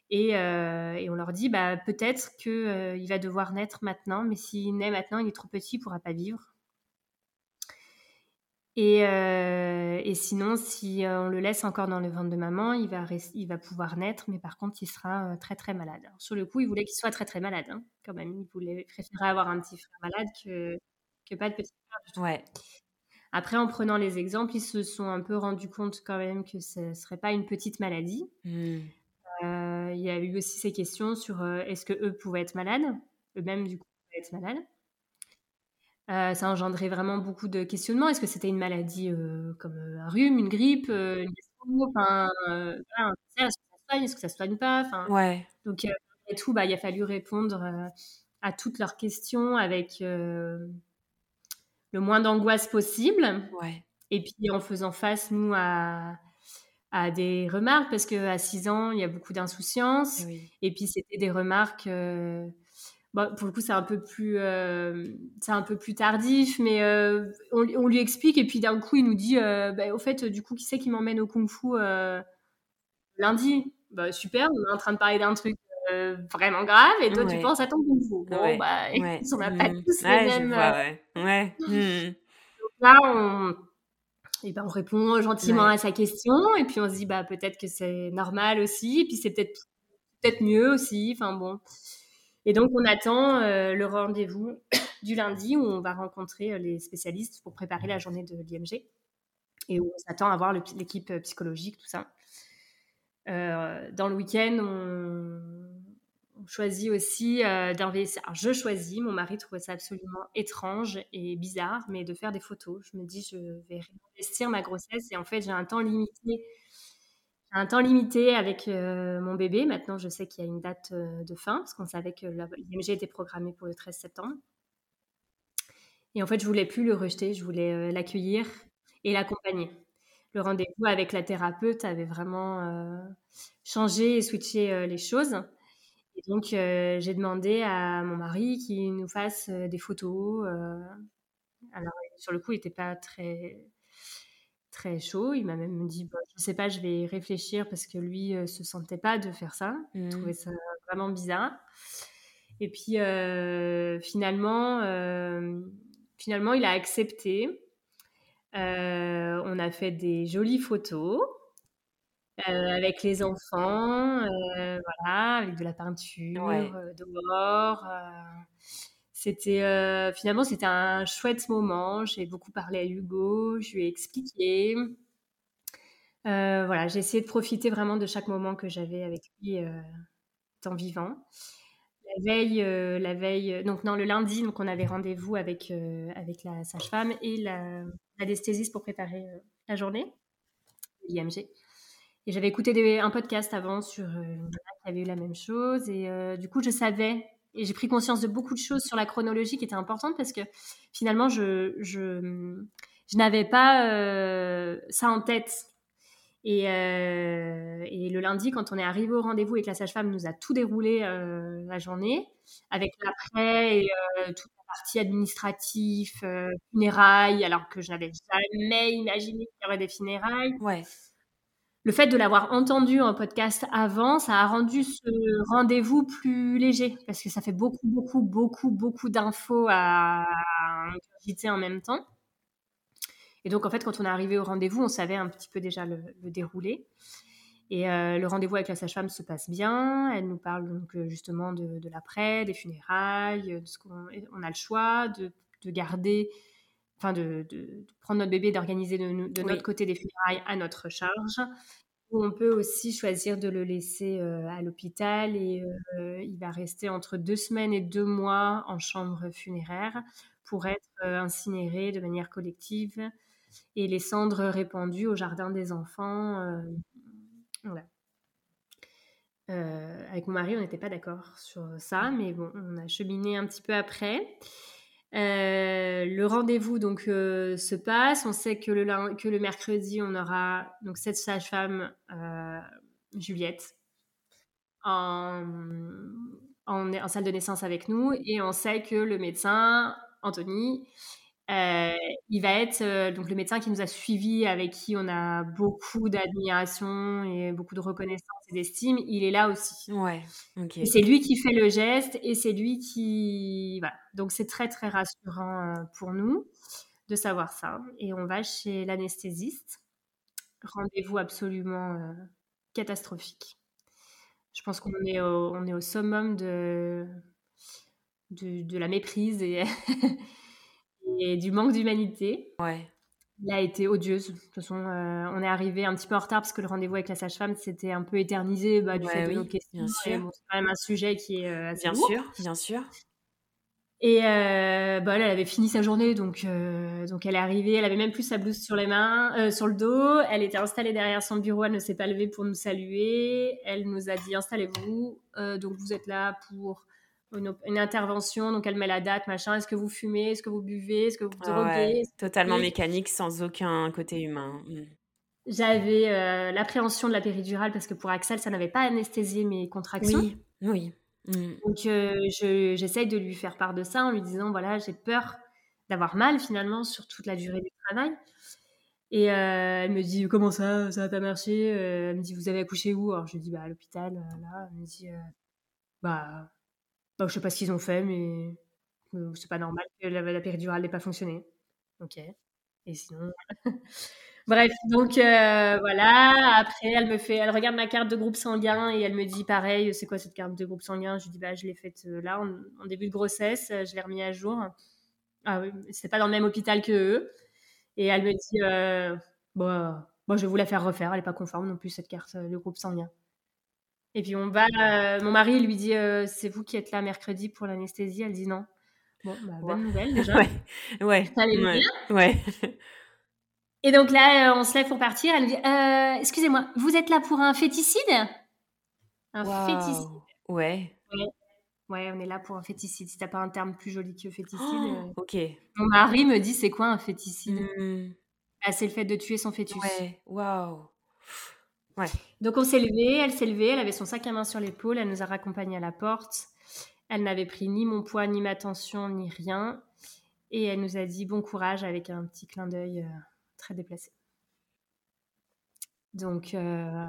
et, euh, et, on leur dit bah peut-être que il va devoir naître maintenant mais s'il naît maintenant il est trop petit il pourra pas vivre et, et sinon si on le laisse encore dans le ventre de maman il va il va pouvoir naître mais par contre il sera très très malade. Sur le coup il voulait qu'il soit très très malade hein, quand même. Il voulait préférer avoir un petit frère malade que que pas de petit frère ouais. Après, en prenant les exemples, ils se sont un peu rendus compte quand même que ce ne serait pas une petite maladie. Euh, il y a eu aussi ces questions sur euh, est-ce que eux pouvaient être malades, eux-mêmes du coup pouvaient être malades. Euh, ça a engendré vraiment beaucoup de questionnements. Est-ce que c'était une maladie comme un rhume, une grippe, une enfin, est-ce que ça soigne, est-ce que ça soigne pas enfin, ouais. Donc, et tout, bah, il a fallu répondre à toutes leurs questions avec le moins d'angoisse possible. Ouais. Et puis en faisant face, nous, à, à des remarques, parce qu'à 6 ans, il y a beaucoup d'insouciance. Et puis c'était des remarques. Euh, pour le coup, c'est un peu plus, euh, c'est un peu plus tardif, mais euh, on, on, lui explique et puis d'un coup, il nous dit, bah, au fait, du coup, qui c'est qui m'emmène au kung-fu lundi? Bah, Super, on est en train de parler d'un truc euh, vraiment grave et toi tu penses à ton bouffe. Bon, bah, (laughs) on n'a pas mmh. tous les mêmes. Euh, ouais. Mmh. Donc là, on, et eh ben, on répond gentiment à sa question et puis on se dit bah peut-être que c'est normal aussi et puis c'est peut-être peut-être mieux aussi. Enfin bon. Et donc on attend euh, le rendez-vous (coughs) du lundi où on va rencontrer les spécialistes pour préparer la journée de l'IMG et où on s'attend à voir l'équipe psychologique, tout ça. dans le week-end, on, choisit aussi euh, d'investir. je choisis, mon mari trouvait ça absolument étrange et bizarre, mais de faire des photos. Je me dis, je vais investir ma grossesse et en fait, j'ai un temps limité. Un temps limité avec euh, mon bébé. Maintenant, je sais qu'il y a une date euh, de fin, parce qu'on savait que l'IMG était programmé pour le 13 septembre. Et en fait, je voulais plus le rejeter, je voulais l'accueillir et l'accompagner. Le rendez-vous avec la thérapeute avait vraiment changé et switché les choses. Et donc, euh, j'ai demandé à mon mari qu'il nous fasse euh, des photos. Euh. alors, sur le coup, il n'était pas très, très chaud. Il m'a même dit Je Je sais pas, je vais réfléchir parce que lui ne se sentait pas de faire ça. Il mmh. trouvait ça vraiment bizarre. Et puis, finalement, finalement, il a accepté. on a fait des jolies photos. Euh, avec les enfants, euh, voilà, avec de la peinture, euh, dehors. C'était finalement c'était un chouette moment. J'ai beaucoup parlé à Hugo, je lui ai expliqué. voilà, j'ai essayé de profiter vraiment de chaque moment que j'avais avec lui en vivant. La veille, la veille, donc non, le lundi, donc on avait rendez-vous avec avec la sage-femme et l'anesthésiste pour préparer la journée, l'IMG. Et j'avais écouté un podcast avant sur euh, qui avait eu la même chose. Et euh, du coup, je savais. Et j'ai pris conscience de beaucoup de choses sur la chronologie qui étaient importantes parce que finalement, je, je, je n'avais pas euh, ça en tête. Et, et, le lundi, quand on est arrivé au rendez-vous et que la sage-femme nous a tout déroulé la journée, avec l'après et toute la partie administrative, funérailles, alors que je n'avais jamais imaginé qu'il y aurait des funérailles. Ouais le fait de l'avoir entendu en podcast avant, ça a rendu ce rendez-vous plus léger parce que ça fait beaucoup, beaucoup, beaucoup, beaucoup d'infos à ingurgiter en même temps. Et donc, en fait, quand on est arrivé au rendez-vous, on savait un petit peu déjà le, dérouler. Et euh, le rendez-vous avec la sage-femme se passe bien. Elle nous parle donc euh, justement de, l'après, des funérailles, de ce qu'on on a le choix de, garder, enfin de, prendre notre bébé, d'organiser de, notre côté des funérailles à notre charge. Ou on peut aussi choisir de le laisser euh, à l'hôpital et il va rester entre deux semaines et deux mois en chambre funéraire pour être incinéré de manière collective et les cendres répandues au jardin des enfants. Euh, euh, avec mon mari, on n'était pas d'accord sur ça, mais bon, on a cheminé un petit peu après. Euh, le rendez-vous donc se passe. On sait que le, mercredi, on aura cette sage-femme Juliette en, en, en, salle de naissance avec nous, et on sait que le médecin Anthony euh, il va être euh, donc le médecin qui nous a suivis, avec qui on a beaucoup d'admiration et beaucoup de reconnaissance et d'estime. Il est là aussi. Ouais. C'est lui qui fait le geste et c'est lui qui. Voilà. Donc c'est très très rassurant euh, pour nous de savoir ça. Et on va chez l'anesthésiste. Rendez-vous absolument catastrophique. Je pense qu'on est au, on est au summum de, de, de la méprise et (laughs) et du manque d'humanité. Ouais. Elle a été odieuse. De toute façon, euh, on est arrivé un petit peu en retard parce que le rendez-vous avec la sage-femme s'était un peu éternisé bah, du fait de nos questions. c'est quand même un sujet qui est euh, assez Bien sûr, bien sûr. Et euh, bah, elle, avait fini sa journée, donc, donc elle est arrivée. Elle avait même plus sa blouse sur les mains, sur le dos. Elle était installée derrière son bureau. Elle ne s'est pas levée pour nous saluer. Elle nous a dit installez-vous. donc vous êtes là pour une, intervention, donc elle met la date, machin. Est-ce que vous fumez? Est-ce que vous buvez? Est-ce que vous droguez? Totalement mécanique, sans aucun côté humain. Mm. J'avais euh, l'appréhension de la péridurale parce que pour Axel, ça n'avait pas anesthésié mes contractions. Oui, oui. Mm. Donc euh, j'essaye de lui faire part de ça en lui disant voilà, j'ai peur d'avoir mal finalement sur toute la durée du travail. Et euh, elle me dit comment ça, ça va pas marcher Elle me dit vous avez accouché où Alors je lui dis bah à l'hôpital là. Elle me dit bah je je sais pas ce qu'ils ont fait, mais c'est pas normal que la, la péridurale n'ait pas fonctionné. Ok. Et sinon. (laughs) Bref, donc euh, voilà. Après, elle me fait, elle regarde ma carte de groupe sanguin et elle me dit pareil, c'est quoi cette carte de groupe sanguin? Je lui dis bah je l'ai faite euh, là en, début de grossesse, euh, je l'ai remis à jour. Ah oui, c'est pas dans le même hôpital que eux. Et elle me dit bon, bon, je vais vous la faire refaire. Elle est pas conforme non plus cette carte de groupe sanguin. Et puis on va, euh, mon mari lui dit euh, c'est vous qui êtes là mercredi pour l'anesthésie. Elle dit non. Bon, bah, bonne nouvelle (laughs) déjà. ouais, ouais. Ça allait ouais. bien. Ouais. Et donc là, euh, on se lève pour partir. Elle nous dit excusez-moi, vous êtes là pour un féticide? Un féticide. Ouais. ouais. on est là pour un féticide. Si t'as pas un terme plus joli que féticide. Oh, ok. Mon mari me dit c'est quoi un féticide? Mmh. ah, C'est le fait de tuer son fœtus. Ouais. Waouh. Donc on s'est levé, elle s'est levée, elle avait son sac à main sur l'épaule, elle nous a raccompagnés à la porte. Elle n'avait pris ni mon poids, ni ma tension, ni rien. Et elle nous a dit bon courage avec un petit clin d'œil euh, très déplacé. Donc, euh,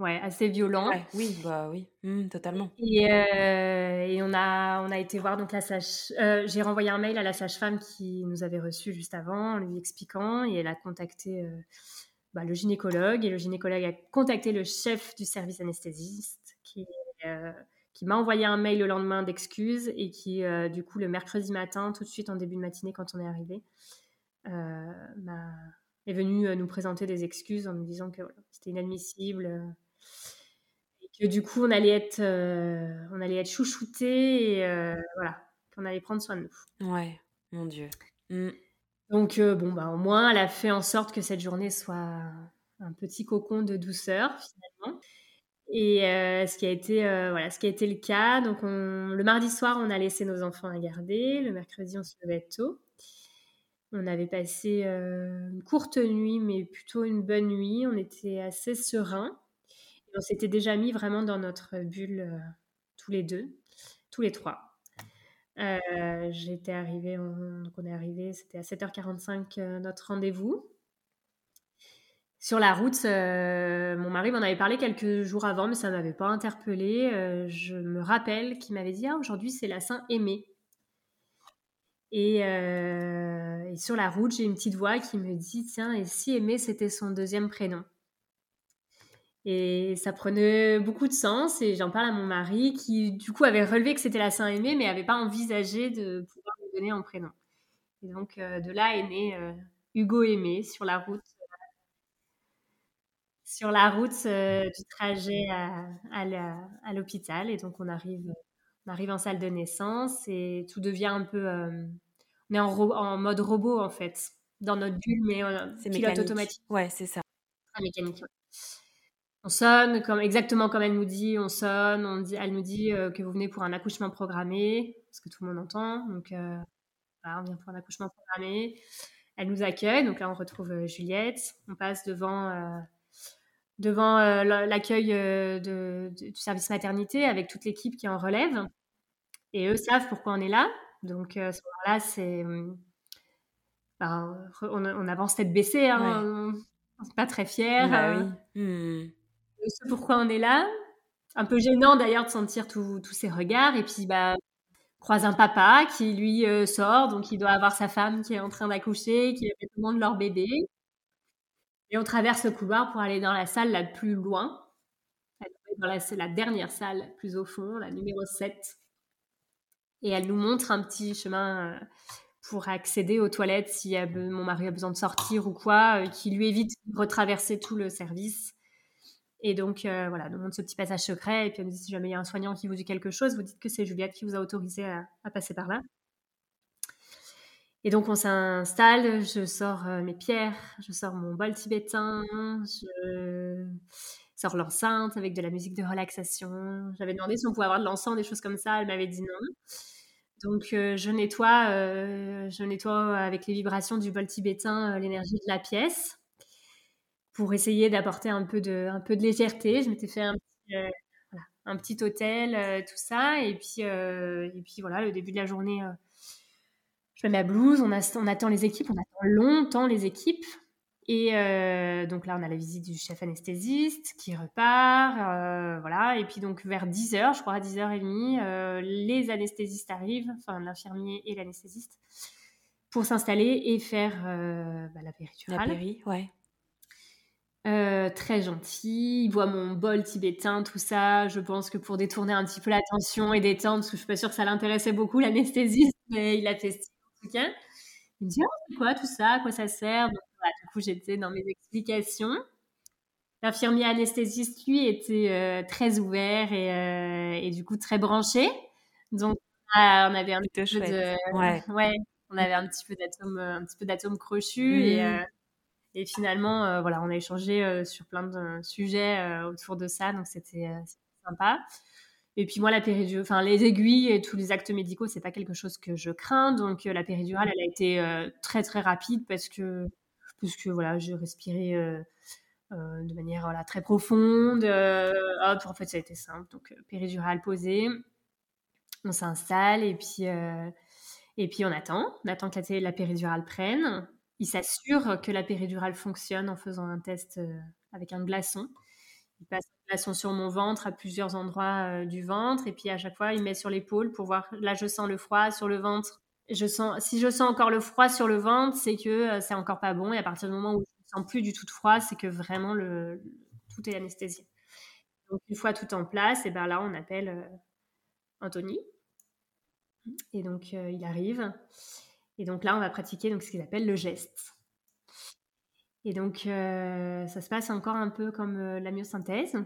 ouais, assez violent. oui, bah oui, mmh, totalement. Et, euh, et, on, a, on a été voir donc la sage. J'ai renvoyé un mail à la sage-femme qui nous avait reçu juste avant, en lui expliquant, et elle a contacté bah, le gynécologue et le gynécologue a contacté le chef du service anesthésiste qui, euh, qui m'a envoyé un mail le lendemain d'excuses et qui, euh, du coup, le mercredi matin, tout de suite en début de matinée quand on est arrivé, euh, est venu nous présenter des excuses en nous disant que c'était inadmissible et que du coup on allait être, on allait être chouchouté et voilà, qu'on allait prendre soin de nous. Ouais, mon Dieu. Mmh. Donc, euh, bon, bah, au moins, elle a fait en sorte que cette journée soit un petit cocon de douceur, finalement. Et euh, ce, qui a été, euh, voilà, ce qui été le cas. Donc, le mardi soir, on a laissé nos enfants à garder. Le mercredi, on se levait tôt. On avait passé une courte nuit, mais plutôt une bonne nuit. On était assez serein. on s'était déjà mis vraiment dans notre bulle tous les deux, tous les trois. J'étais arrivée, on, est arrivé, c'était à 7h45 notre rendez-vous. Sur la route, mon mari m'en avait parlé quelques jours avant, mais ça ne m'avait pas interpellée. je me rappelle qu'il m'avait dit Ah, aujourd'hui, c'est la Saint-Aimé. Euh, et, sur la route, j'ai une petite voix qui me dit Tiens, et si Aimé, c'était son deuxième prénom? Et ça prenait beaucoup de sens. Et j'en parle à mon mari qui, du coup, avait relevé que c'était la Saint-Aimé, mais n'avait pas envisagé de pouvoir me donner un prénom. Et donc, euh, de là est né euh, Hugo Aimé sur la route. sur la route du trajet à, à l'hôpital. Et donc, on arrive, on arrive en salle de naissance et tout devient un peu on est en, mode robot en fait, dans notre bulle, mais euh, c'est pilote automatique. Ouais, c'est ça. Ah, mécanique. On sonne comme exactement comme elle nous dit. On sonne. On dit, elle nous dit euh, que vous venez pour un accouchement programmé, ce que tout le monde entend. Donc, euh, on vient pour un accouchement programmé. Elle nous accueille. Donc là, on retrouve Juliette. On passe devant devant l'accueil du service maternité avec toute l'équipe qui en relève. Et eux savent pourquoi on est là. Donc, à ce moment-là, c'est. Ben, on, avance tête baissée, hein, on n'est pas très fiers. Bah euh, mmh. Pourquoi on est là. Un peu gênant d'ailleurs de sentir tous ces regards. Et puis, bah, croise un papa qui lui euh, sort, donc il doit avoir sa femme qui est en train d'accoucher, qui monde leur bébé. Et on traverse le couloir pour aller dans la salle la plus loin. Dans la, la dernière salle, plus au fond, la numéro 7 et elle nous montre un petit chemin euh, pour accéder aux toilettes si mon mari a besoin de sortir ou quoi, euh, qui lui évite de retraverser tout le service. Et donc, euh, voilà, nous montre ce petit passage secret. Et puis, elle nous dit si jamais il y a un soignant qui vous dit quelque chose, vous dites que c'est Juliette qui vous a autorisé à, passer par là. Et donc, on s'installe. Je sors mes pierres, je sors mon bol tibétain, je sors l'enceinte avec de la musique de relaxation. J'avais demandé si on pouvait avoir de l'encens, des choses comme ça. Elle m'avait dit non. Donc euh, je nettoie, euh, je nettoie avec les vibrations du bol tibétain euh, l'énergie de la pièce pour essayer d'apporter un peu de, un peu de légèreté. Je m'étais fait un petit, un petit hôtel, tout ça, et puis et puis voilà, le début de la journée, je mets ma blouse, on, on attend les équipes, on attend longtemps les équipes. Et euh, donc là, on a la visite du chef anesthésiste qui repart, euh, voilà. Et puis donc vers 10h, je crois à 10h30, euh, les anesthésistes arrivent, enfin l'infirmier et l'anesthésiste, pour s'installer et faire bah, la péridurale. La péri, ouais. Très gentil, il voit mon bol tibétain, tout ça. Je pense que pour détourner un petit peu l'attention et détendre, parce que je suis pas sûre que ça l'intéressait beaucoup l'anesthésiste, (laughs) mais il a testé en tout cas. Il me dit oh, c'est quoi tout ça, à quoi ça sert? Du coup, j'étais dans mes explications. L'infirmier anesthésiste, lui, était euh, très ouvert et, euh, et, du coup très branché. Donc, on avait un petit peu de, (laughs) ouais. on avait un petit peu d'atomes, un petit peu d'atomes crochus et, mmh. euh, et, finalement, voilà, on a échangé sur plein de sujets autour de ça, donc c'était sympa. Et puis moi, la péridurale, enfin les aiguilles et tous les actes médicaux, c'est pas quelque chose que je crains. Donc la péridurale, elle a été très très rapide parce que puisque voilà, j'ai respiré euh, euh, de manière voilà, très profonde. Euh, en fait, ça a été simple. Donc, péridurale posée, on s'installe et puis, et puis on attend. On attend que la péridurale prenne. Il s'assure que la péridurale fonctionne en faisant un test avec un glaçon. Il passe un glaçon sur mon ventre à plusieurs endroits du ventre et puis à chaque fois il met sur l'épaule pour voir. Là je sens le froid sur le ventre je sens, si je sens encore le froid sur le ventre, c'est que euh, c'est encore pas bon. Et à partir du moment où je ne sens plus du tout de froid, c'est que vraiment tout est anesthésié. Donc une fois tout en place, et ben là on appelle euh, Anthony. Et donc euh, il arrive. Et donc là on va pratiquer donc ce qu'il appelle le geste. Et donc ça se passe encore un peu comme la myosynthèse.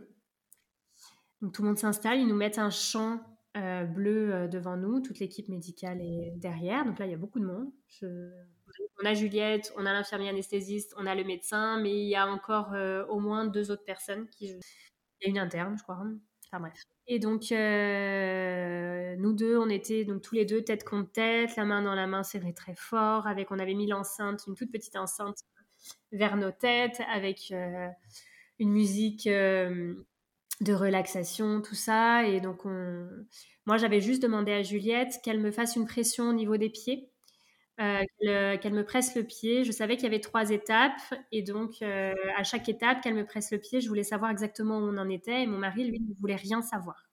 Donc tout le monde s'installe, ils nous mettent un champ euh, bleu euh, devant nous, toute l'équipe médicale est derrière. Donc là, il y a beaucoup de monde. On a Juliette, on a l'infirmier anesthésiste, on a le médecin, mais il y a encore euh, au moins deux autres personnes. Il y a une interne, je crois. Enfin bref. Et donc, euh, nous deux, on était donc tous les deux tête contre tête, la main dans la main serrée très fort. Avec, on avait mis l'enceinte, une toute petite enceinte vers nos têtes, avec euh, une musique euh, de relaxation, tout ça. Et donc, on... moi, j'avais juste demandé à Juliette qu'elle me fasse une pression au niveau des pieds. Qu'elle me presse le pied. Je savais qu'il y avait trois étapes et donc à chaque étape qu'elle me presse le pied, je voulais savoir exactement où on en était et mon mari, lui, ne voulait rien savoir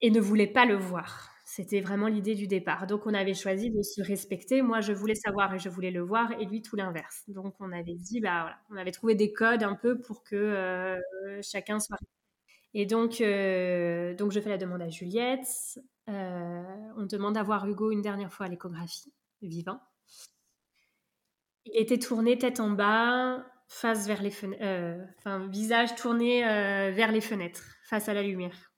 et ne voulait pas le voir. C'était vraiment l'idée du départ. Donc on avait choisi de se respecter. Moi, je voulais savoir et je voulais le voir, et lui tout l'inverse. Donc on avait dit, bah voilà, on avait trouvé des codes un peu pour que euh, chacun soit. Et donc, euh, donc je fais la demande à Juliette. Euh, on demande à voir Hugo une dernière fois à l'échographie, vivant. Il était tourné tête en bas, face vers les fenêtres, enfin visage tourné vers les fenêtres, face à la lumière.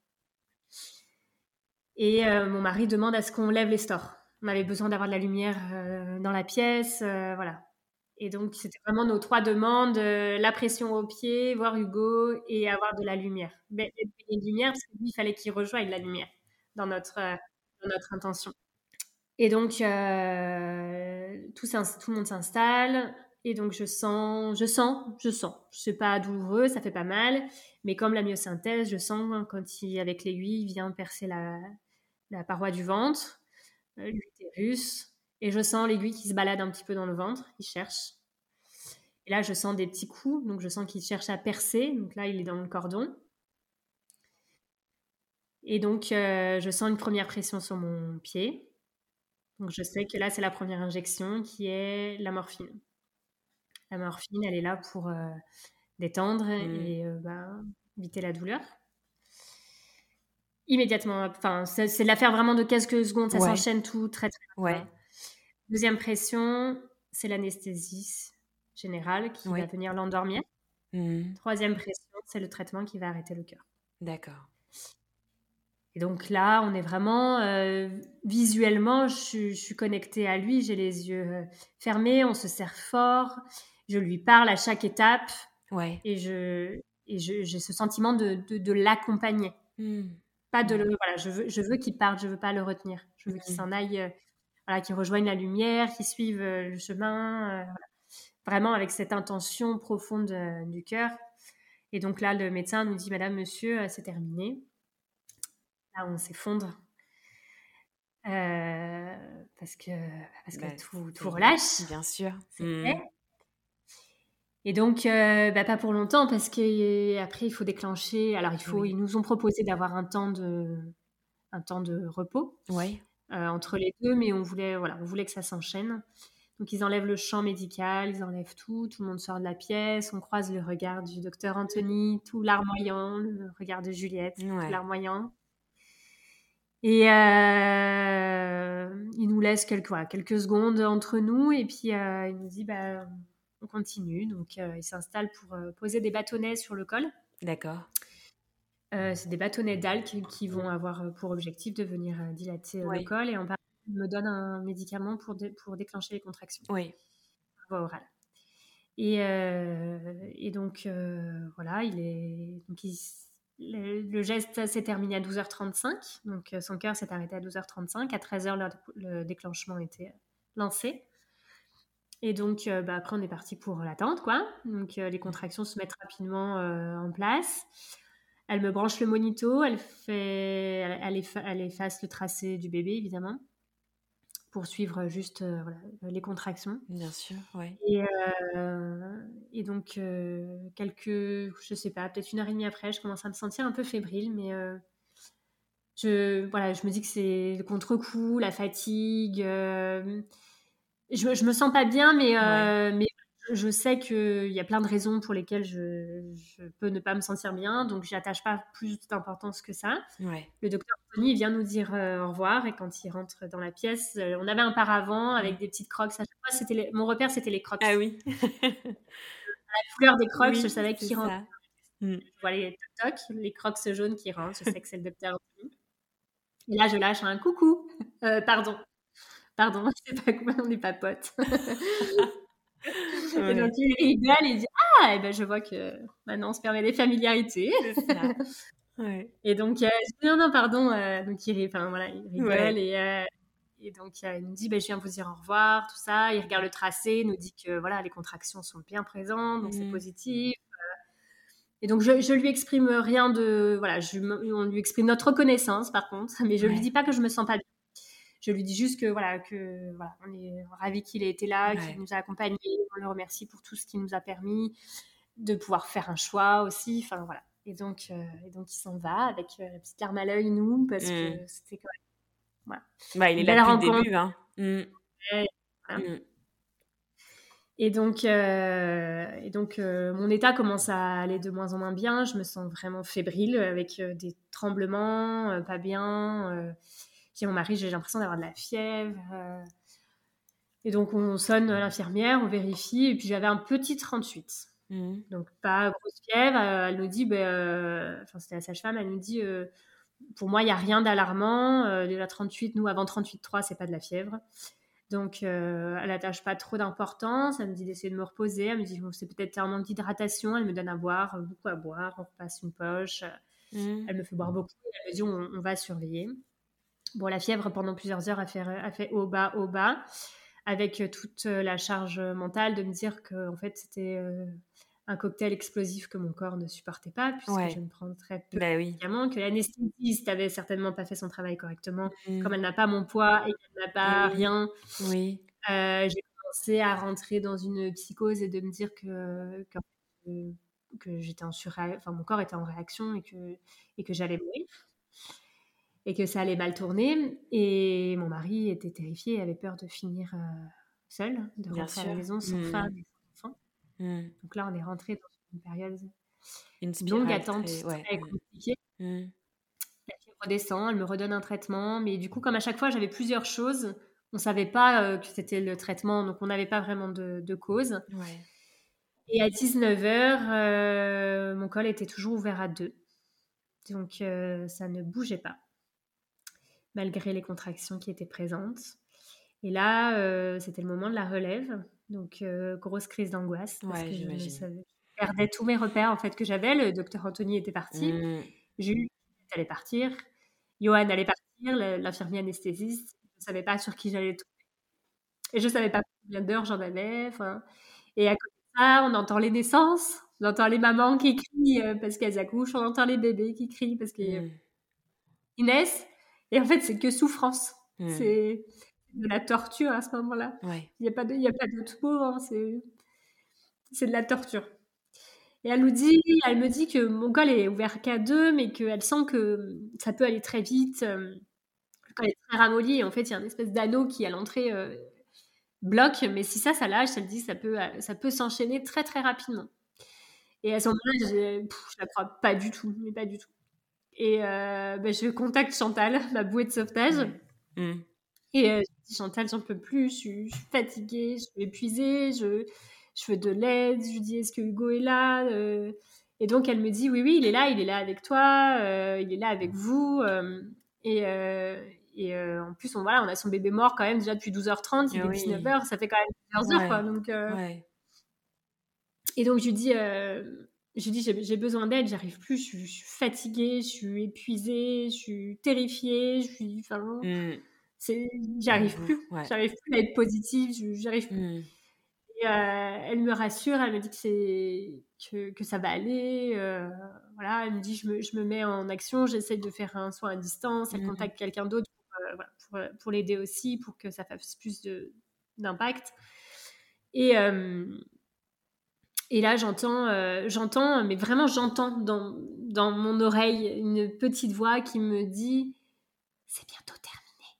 Et euh, mon mari demande à ce qu'on lève les stores. On avait besoin d'avoir de la lumière euh, dans la pièce, euh, voilà. Et donc, c'était vraiment nos trois demandes la pression au pied, voir Hugo et avoir de la lumière. Mais, une lumière, parce que lui, il fallait qu'il rejoigne la lumière dans notre, notre intention. Et donc, tout, tout le monde s'installe. Et donc, je sens, je sens, je sens. C'est pas douloureux, ça fait pas mal. Mais comme la myosynthèse, je sens quand il, avec l'aiguille, il vient percer la, la paroi du ventre, euh, l'utérus, et je sens l'aiguille qui se balade un petit peu dans le ventre, il cherche. Et là, je sens des petits coups, donc je sens qu'il cherche à percer, donc là, il est dans le cordon. Et donc, euh, je sens une première pression sur mon pied. Donc, je sais que là, c'est la première injection qui est la morphine. La morphine, elle est là pour euh, détendre mmh. et bah, éviter la douleur immédiatement. Enfin, c'est de l'affaire vraiment de quelques secondes. Ça s'enchaîne tout très, très ouais. Deuxième pression, c'est l'anesthésie générale qui va venir l'endormir. Mmh. Troisième pression, c'est le traitement qui va arrêter le cœur. D'accord. Et donc là, on est vraiment euh, visuellement, je, suis connectée à lui, j'ai les yeux euh, fermés, on se serre fort, je lui parle à chaque étape. Ouais. Et je et j'ai ce sentiment de, de, l'accompagner. Mmh. Pas de le, voilà, je veux, je veux qu'il parte, je veux pas le retenir. Je veux qu'il s'en aille, euh, voilà, qu'il rejoigne la lumière, qu'il suive euh, le chemin, euh, vraiment avec cette intention profonde du cœur. Et donc là, le médecin nous dit, Madame, Monsieur, c'est terminé. Là, on s'effondre. parce que, parce que bah, tout, tout, relâche. Bien sûr. Mmh. Et donc, euh, bah, pas pour longtemps parce qu'après, il faut déclencher. Alors, il faut, ils nous ont proposé d'avoir un temps de, un temps de repos ouais. Euh, entre les deux, mais on voulait, voilà, on voulait que ça s'enchaîne. Donc, ils enlèvent le champ médical, ils enlèvent tout, tout le monde sort de la pièce, on croise le regard du docteur Anthony, tout larmoyant, le regard de Juliette, tout larmoyant. Et euh, il nous laisse quelques, quelques secondes entre nous, et puis il nous dit, bah, on continue. Donc, euh, il s'installe pour euh, poser des bâtonnets sur le col. D'accord. Euh, c'est des bâtonnets d'alc qui vont avoir pour objectif de venir dilater le col et en parallèle, il me donne un médicament pour, pour déclencher les contractions. Oui. Voie orale. Et, et donc, voilà, il est. Donc le, geste s'est terminé à 12h35. Donc, son cœur s'est arrêté à 12h35. À 13h, le, le déclenchement était lancé. Et donc, euh, bah, après, on est parti pour l'attente, quoi. Donc, euh, les contractions se mettent rapidement euh, en place. Elle me branche le monito, elle, fait, elle, elle, efface le tracé du bébé, évidemment, pour suivre juste les contractions. Bien sûr, oui. Et, et donc, quelques, je sais pas, peut-être une heure et demie après, je commence à me sentir un peu fébrile, mais je, voilà, je me dis que c'est le contre-coup, la fatigue je, je me sens pas bien, mais, euh, mais je sais qu'il y a plein de raisons pour lesquelles je, je peux ne pas me sentir bien, donc j'attache pas plus d'importance que ça. Le docteur Anthony vient nous dire euh, au revoir et quand il rentre dans la pièce, euh, on avait un paravent avec des petites crocs. C'était mon repère, c'était les crocs. Ah oui. (laughs) la couleur des crocs, je savais qui rentre. Mm. Je vois les toc, les crocs jaunes qui rentrent, je sais que c'est le docteur Anthony. Et là, je lâche un coucou, pardon, Pardon, (laughs) c'est pas quoi, on n'est pas potes. (laughs) Et donc il rigole et dit Ah, et ben, je vois que maintenant on se permet des familiarités. (laughs) Et donc, euh, je dis non, non, pardon. Euh, donc, il, voilà, il rigole et, euh, et, donc, il nous dit, ben, je viens vous dire au revoir, tout ça. Il regarde le tracé, il nous dit que voilà, les contractions sont bien présentes, donc c'est mmh. positif. Et donc, je, je lui exprime rien de. Voilà, je, on lui exprime notre reconnaissance, par contre, mais je lui dis pas que je me sens pas bien. Je lui dis juste que voilà, que voilà, on est ravis qu'il ait été là, qu'il nous a accompagnés. On le remercie pour tout ce qu'il nous a permis de pouvoir faire un choix aussi. Enfin voilà. Et donc, euh, et donc il s'en va avec euh, la petite larme à l'œil, nous, parce que mmh. c'était quand même. Voilà. Bah, il est là depuis le début. Hein. Mmh. Mmh. Et donc, euh, et donc mon état commence à aller de moins en moins bien. Je me sens vraiment fébrile avec des tremblements, pas bien. J'ai mon mari, j'ai l'impression d'avoir de la fièvre. et donc, on sonne l'infirmière, on vérifie. Et puis, j'avais un petit 38. Mmh. Donc, pas grosse fièvre. Euh, elle nous dit, ben, euh, enfin, c'était la sage-femme, elle nous dit, euh, pour moi, il n'y a rien d'alarmant. déjà 38, nous, avant 38,3, c'est pas de la fièvre. Donc, elle n'attache pas trop d'importance. Elle me dit d'essayer de me reposer. Elle me dit, c'est peut-être un manque d'hydratation. Elle me donne à boire, beaucoup à boire. On repasse une poche. Mmh. Elle me fait boire beaucoup. Elle me dit, on, va surveiller. Bon, la fièvre, pendant plusieurs heures, a fait, a fait haut, bas, haut, bas avec toute la charge mentale de me dire que en fait c'était un cocktail explosif que mon corps ne supportait pas, puisque je ne prends très peu bah de médicaments, que l'anesthésiste avait certainement pas fait son travail correctement, mmh. comme elle n'a pas mon poids et qu'elle n'a pas rien. Oui. Euh, j'ai commencé à rentrer dans une psychose et de me dire que, que, que j'étais en enfin mon corps était en réaction et que, et que j'allais mourir et que ça allait mal tourner. Et mon mari était terrifié, avait peur de finir euh, seul, de rentrer à la maison sans mmh. femme et sans enfant. Mmh. Donc là, on est rentré dans une période une longue attente très, compliquée. Mmh. La fièvre redescend, elle me redonne un traitement, mais du coup, comme à chaque fois, j'avais plusieurs choses, on savait pas euh, que c'était le traitement, donc on n'avait pas vraiment de, cause. Et à 19h, euh, mon col était toujours ouvert à deux. Donc ça ne bougeait pas malgré les contractions qui étaient présentes. Et là, euh, c'était le moment de la relève. Donc, euh, grosse crise d'angoisse. Parce que je, perdais tous mes repères en fait, que j'avais. Le docteur Anthony était parti. Mmh. Jules allait partir. Johan allait partir, l'infirmier anesthésiste. Je ne savais pas sur qui j'allais tomber. Et je ne savais pas combien d'heures j'en avais. Et à côté de ça, on entend les naissances. On entend les mamans qui crient euh, parce qu'elles accouchent. On entend les bébés qui crient parce qu'ils mmh. naissent. Et en fait, c'est que souffrance. Hmm. C'est de la torture à ce moment-là. Il n'y a pas d'autre mot. Hein, c'est de la torture. Et elle nous dit, elle me dit que mon col est ouvert qu'à deux, mais qu'elle sent que ça peut aller très vite. Le col est très ramolli. Et en fait, il y a une espèce d'anneau qui, à l'entrée, euh, bloque. Mais si ça, ça lâche, elle dit ça peut, ça peut s'enchaîner très, très rapidement. Et à ce moment-là, je ne la crois pas du tout. Mais pas du tout. Et euh, ben, je contacte Chantal, (laughs) ma bouée de sauvetage. Mmh. Et euh, je dis Chantal, j'en peux plus, je suis, fatiguée, je suis épuisée, je, je veux de l'aide. Je lui dis est-ce que Hugo est là euh? Et donc elle me dit oui, oui, il est là, il est là avec toi, il est là avec vous. et, et en plus, on, voilà, on a son bébé mort quand même déjà depuis 12h30, il est 19h, ça fait quand même plusieurs heures. Quoi, donc, Et donc je lui dis je dis j'ai besoin d'aide, j'arrive plus, je, suis fatiguée, je suis épuisée, je suis terrifiée, je suis, enfin, mmh. j'arrive mmh, plus, j'arrive plus à être positive, j'arrive plus. Mmh. Et, euh, elle me rassure, elle me dit que c'est que, que, ça va aller, euh, voilà, elle me dit je me, je me mets en action, j'essaie de faire un soin à distance, elle contacte quelqu'un d'autre pour, euh, voilà, pour, pour l'aider aussi, pour que ça fasse plus d'impact. Et et là, j'entends, euh, j'entends, mais vraiment j'entends dans, dans mon oreille une petite voix qui me dit C'est bientôt terminé.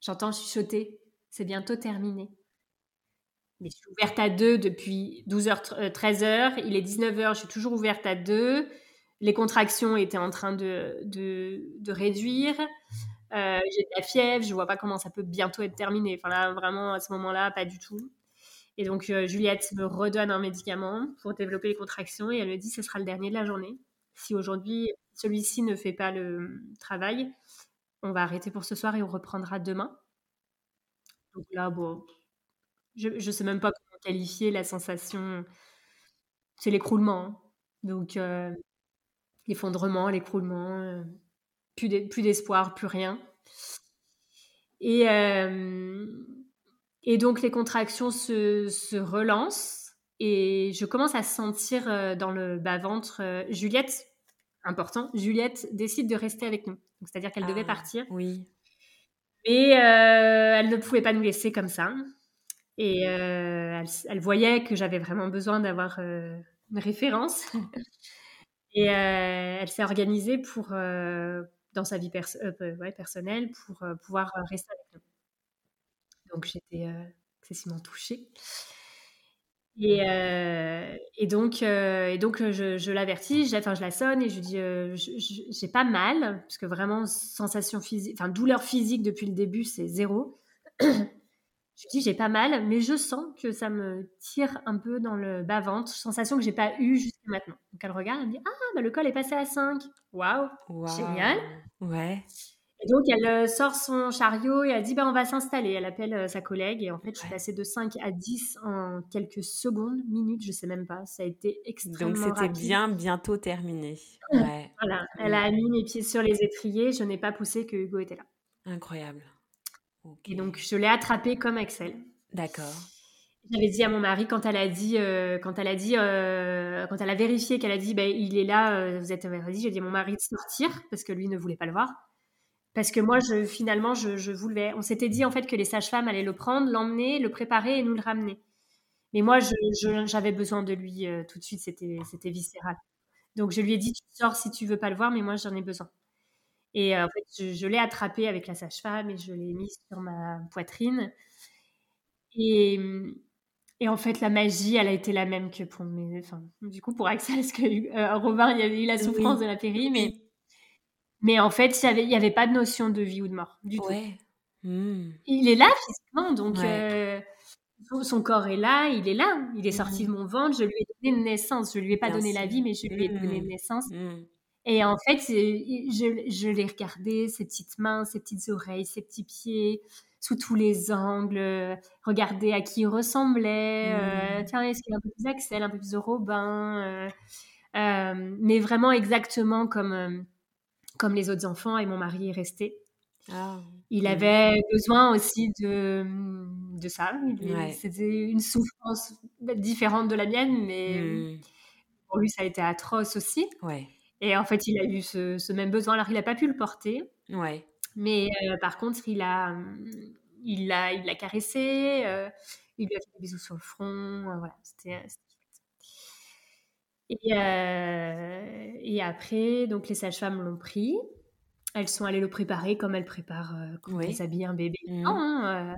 J'entends chuchoter C'est bientôt terminé. Mais je suis ouverte à deux depuis 12h, 13h. Il est 19h, je suis toujours ouverte à deux. Les contractions étaient en train de, de, de réduire. Euh, j'ai de la fièvre, je vois pas comment ça peut bientôt être terminé. Enfin là, vraiment, à ce moment-là, pas du tout. Et donc, euh, Juliette me redonne un médicament pour développer les contractions et elle me dit ce sera le dernier de la journée. Si aujourd'hui celui-ci ne fait pas le travail, on va arrêter pour ce soir et on reprendra demain. Donc là, bon, je ne sais même pas comment qualifier la sensation. C'est l'écroulement. Hein. Donc, euh, l'effondrement, l'écroulement, plus d'espoir, plus rien. Et, et donc les contractions se, se, relancent et je commence à sentir dans le bas-ventre, Juliette, important, Juliette décide de rester avec nous. C'est-à-dire qu'elle devait ah, partir. Oui. Et elle ne pouvait pas nous laisser comme ça. Et elle, elle, voyait que j'avais vraiment besoin d'avoir une référence. (laughs) Et elle s'est organisée pour, dans sa vie ouais, personnelle pour pouvoir rester avec nous. Donc j'étais excessivement touchée. Et, et, donc, et donc je, je l'avertis, enfin je la sonne et je dis j'ai pas mal, parce que vraiment sensation physique, enfin douleur physique depuis le début c'est zéro. je dis j'ai pas mal, mais je sens que ça me tire un peu dans le bas-ventre, sensation que j'ai pas eue jusqu'à maintenant. Donc elle regarde, elle me dit ah bah le col est passé à 5. Waouh, génial. Ouais. Et donc elle euh, sort son chariot et elle dit bah on va s'installer. Elle appelle euh, sa collègue et en fait je suis passée de 5 à 10 en quelques secondes, minutes, je sais même pas. Ça a été extrêmement Donc c'était bien bientôt terminé. (laughs) Ouais. voilà, elle a mis mes pieds sur les étriers, je n'ai pas poussé que Hugo était là. Incroyable. Et donc, je l'ai attrapé comme Axel. D'accord. J'avais dit à mon mari quand elle a dit, euh, quand elle a dit, euh, quand elle a vérifié qu'elle a dit, ben il est là, euh, vous êtes dit, j'ai dit à mon mari de sortir parce que lui ne voulait pas le voir. Parce que moi, je, finalement, je, je voulais. On s'était dit en fait que les sages-femmes allaient le prendre, l'emmener, le préparer et nous le ramener. Mais moi, j'avais besoin de lui tout de suite. C'était, viscéral. Donc je lui ai dit, tu sors si tu veux pas le voir, mais moi j'en ai besoin. Et en fait, je, l'ai attrapé avec la sage-femme et je l'ai mis sur ma poitrine. Et, et, en fait, la magie, elle a été la même que pour mes. Enfin, du coup, pour Axel, parce que euh, Robin, il y avait eu la souffrance de la péri, mais, mais en fait, il n'y avait, y avait pas de notion de vie ou de mort du tout. Mmh. Il est là physiquement, donc son corps est là, il est là, il est sorti mmh. de mon ventre, je lui ai donné naissance. Je lui ai pas donné la vie, mais je lui ai donné une mmh. naissance. Et en fait, je, je l'ai regardé, ses petites mains, ses petites oreilles, ses petits pieds, sous tous les angles, regarder à qui il ressemblait. Euh, mmh. tiens, est-ce qu'il est un peu plus Axel, un peu plus Robin euh, euh, Mais vraiment exactement comme, comme les autres enfants, et mon mari est resté. Ah, il avait besoin aussi de, de ça. C'était une souffrance différente de la mienne, mais mmh. pour lui, ça a été atroce aussi. Ouais. Et en fait, il a eu ce, même besoin. Alors, il n'a pas pu le porter. Ouais. Mais euh, par contre, il a, il l'a, il l'a caressé. Euh, il lui a fait des bisous sur le front. Euh, voilà, c'était, chouette. Et, et, après, donc les sages-femmes l'ont pris. Elles sont allées le préparer comme elles préparent quand elles habillent un bébé. Mmh. Hein,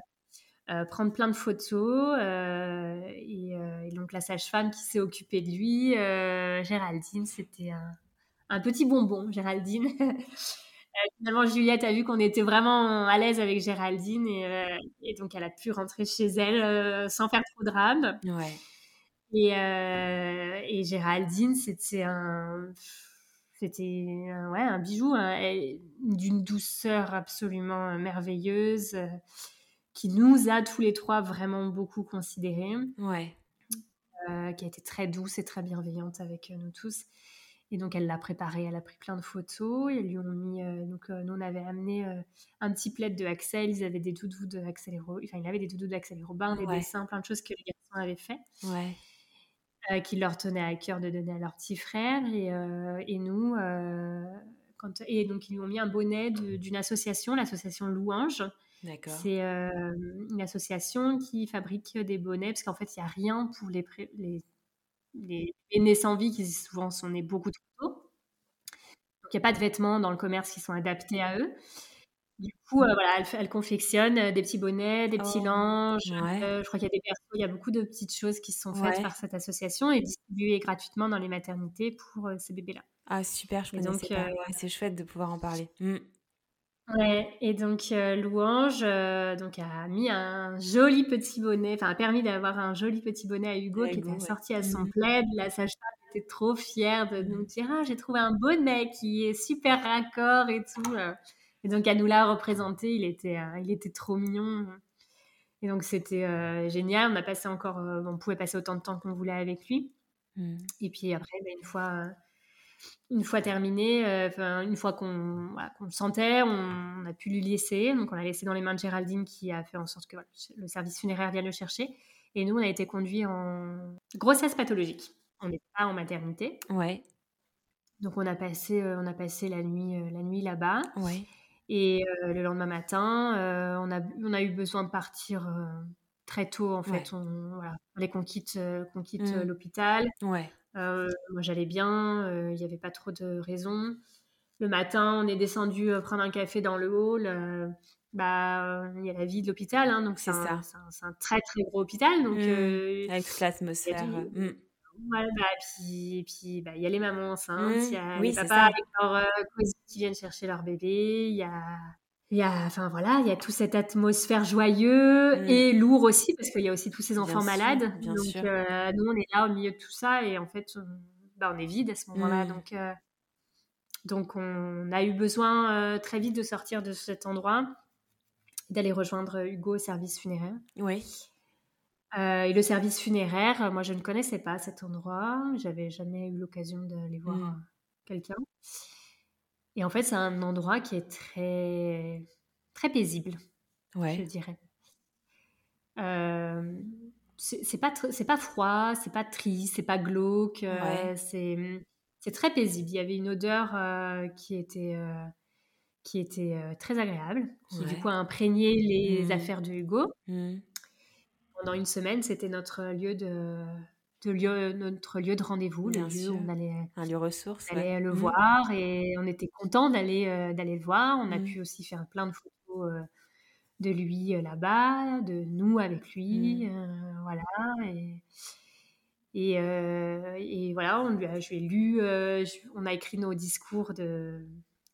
prendre plein de photos. Et, et, donc la sage-femme qui s'est occupée de lui, Géraldine, c'était un un petit bonbon, Géraldine. (laughs) Euh, finalement, Juliette a vu qu'on était vraiment à l'aise avec Géraldine et, euh, donc elle a pu rentrer chez elle euh, sans faire trop de drame. Ouais. Et, Géraldine, c'était un, c'était ouais, un bijou hein, d'une douceur absolument merveilleuse qui nous a tous les trois vraiment beaucoup considérés. Ouais. qui a été très douce et très bienveillante avec nous tous. Et donc, elle l'a préparé, elle a pris plein de photos. Et lui ont mis. Euh, donc, euh, nous, on avait amené euh, un petit plaid de Axel. Ils avaient des doudous de Axel et Robin. Enfin, il avait des doudous d'Axel et Robin, des dessins, plein de choses que les garçons avaient fait. Ouais. Qui leur tenaient à cœur de donner à leur petit frère. Et, et nous. quand, et donc, ils lui ont mis un bonnet d'une association, l'association Louange. C'est une association qui fabrique des bonnets, parce qu'en fait, il n'y a rien pour les, les les, les sans vie qui souvent sont nés beaucoup trop tôt. Donc il n'y a pas de vêtements dans le commerce qui sont adaptés à eux. Du coup, euh, voilà, elle, confectionne euh, des petits bonnets, des petits oh, linges. Euh, je crois qu'il y a des il y a beaucoup de petites choses qui sont faites par cette association et distribuées gratuitement dans les maternités pour ces bébés-là. Ah super, je donc, pas. c'est chouette de pouvoir en parler. Mmh. Ouais, et donc Louange donc a mis un joli petit bonnet, enfin a permis d'avoir un joli petit bonnet à Hugo qui était sorti à son mmh. plaid. La sage-femme était trop fière de nous dire ah j'ai trouvé un bonnet qui est super raccord et tout. Euh. Et donc à nous l'a représenté, il était il était trop mignon. Et donc c'était génial. On a passé encore, on pouvait passer autant de temps qu'on voulait avec lui. Mmh. Et puis après, bah, une fois une fois terminé, euh, une fois qu'on le sentait, on, a pu lui laisser. Donc, on l'a laissé dans les mains de Géraldine qui a fait en sorte que le service funéraire vienne le chercher. Et nous, on a été conduits en grossesse pathologique. On n'est pas en maternité. Ouais. Donc, on a passé, euh, on a passé la nuit, euh, la nuit là-bas. Ouais. Et le lendemain matin, on, a, on a eu besoin de partir très tôt. En fait, on, voilà, fallait qu'on quitte, qu'on quitte mmh. l'hôpital. Ouais. Euh, moi, j'allais bien, euh, il n'y avait pas trop de raisons. Le matin, on est descendu euh, prendre un café dans le hall. bah, il y a la vie de l'hôpital, hein, donc c'est un, un, très très gros hôpital. Donc, mmh. Avec toute l'atmosphère. Mmh. Voilà, bah, puis, puis bah, il y a les mamans enceintes, il y a oui, les papas avec leurs qui viennent chercher leur bébé, il y a il y a, enfin voilà, il y a toute cette atmosphère joyeuse mm. et lourd aussi parce qu'il y a aussi tous ces enfants malades. donc euh, nous on est là au milieu de tout ça et en fait on, bah, on est vide à ce moment-là. Mm. Donc euh, donc on a eu besoin euh, très vite de sortir de cet endroit, d'aller rejoindre Hugo au service funéraire. Oui. et le service funéraire, moi je ne connaissais pas cet endroit, j'avais jamais eu l'occasion d'aller voir mm. quelqu'un. Et en fait, c'est un endroit qui est très, très paisible, je dirais. Euh, c'est pas c'est pas froid, c'est pas triste, c'est pas glauque, euh, c'est très paisible. Il y avait une odeur euh, qui était euh, qui était très agréable, qui du coup a imprégné les mmh. affaires de Hugo. Mmh. Pendant une semaine, c'était notre lieu de de lieu, notre lieu de rendez-vous, le lieu où on allait, un lieu ressource, allait le mmh. voir et on était content d'aller euh, d'aller le voir. On a mmh. pu aussi faire plein de photos euh, de lui euh, là-bas, de nous avec lui, mmh. voilà. Et, et, et, voilà, on lui a, je lui ai lu, on a écrit nos discours de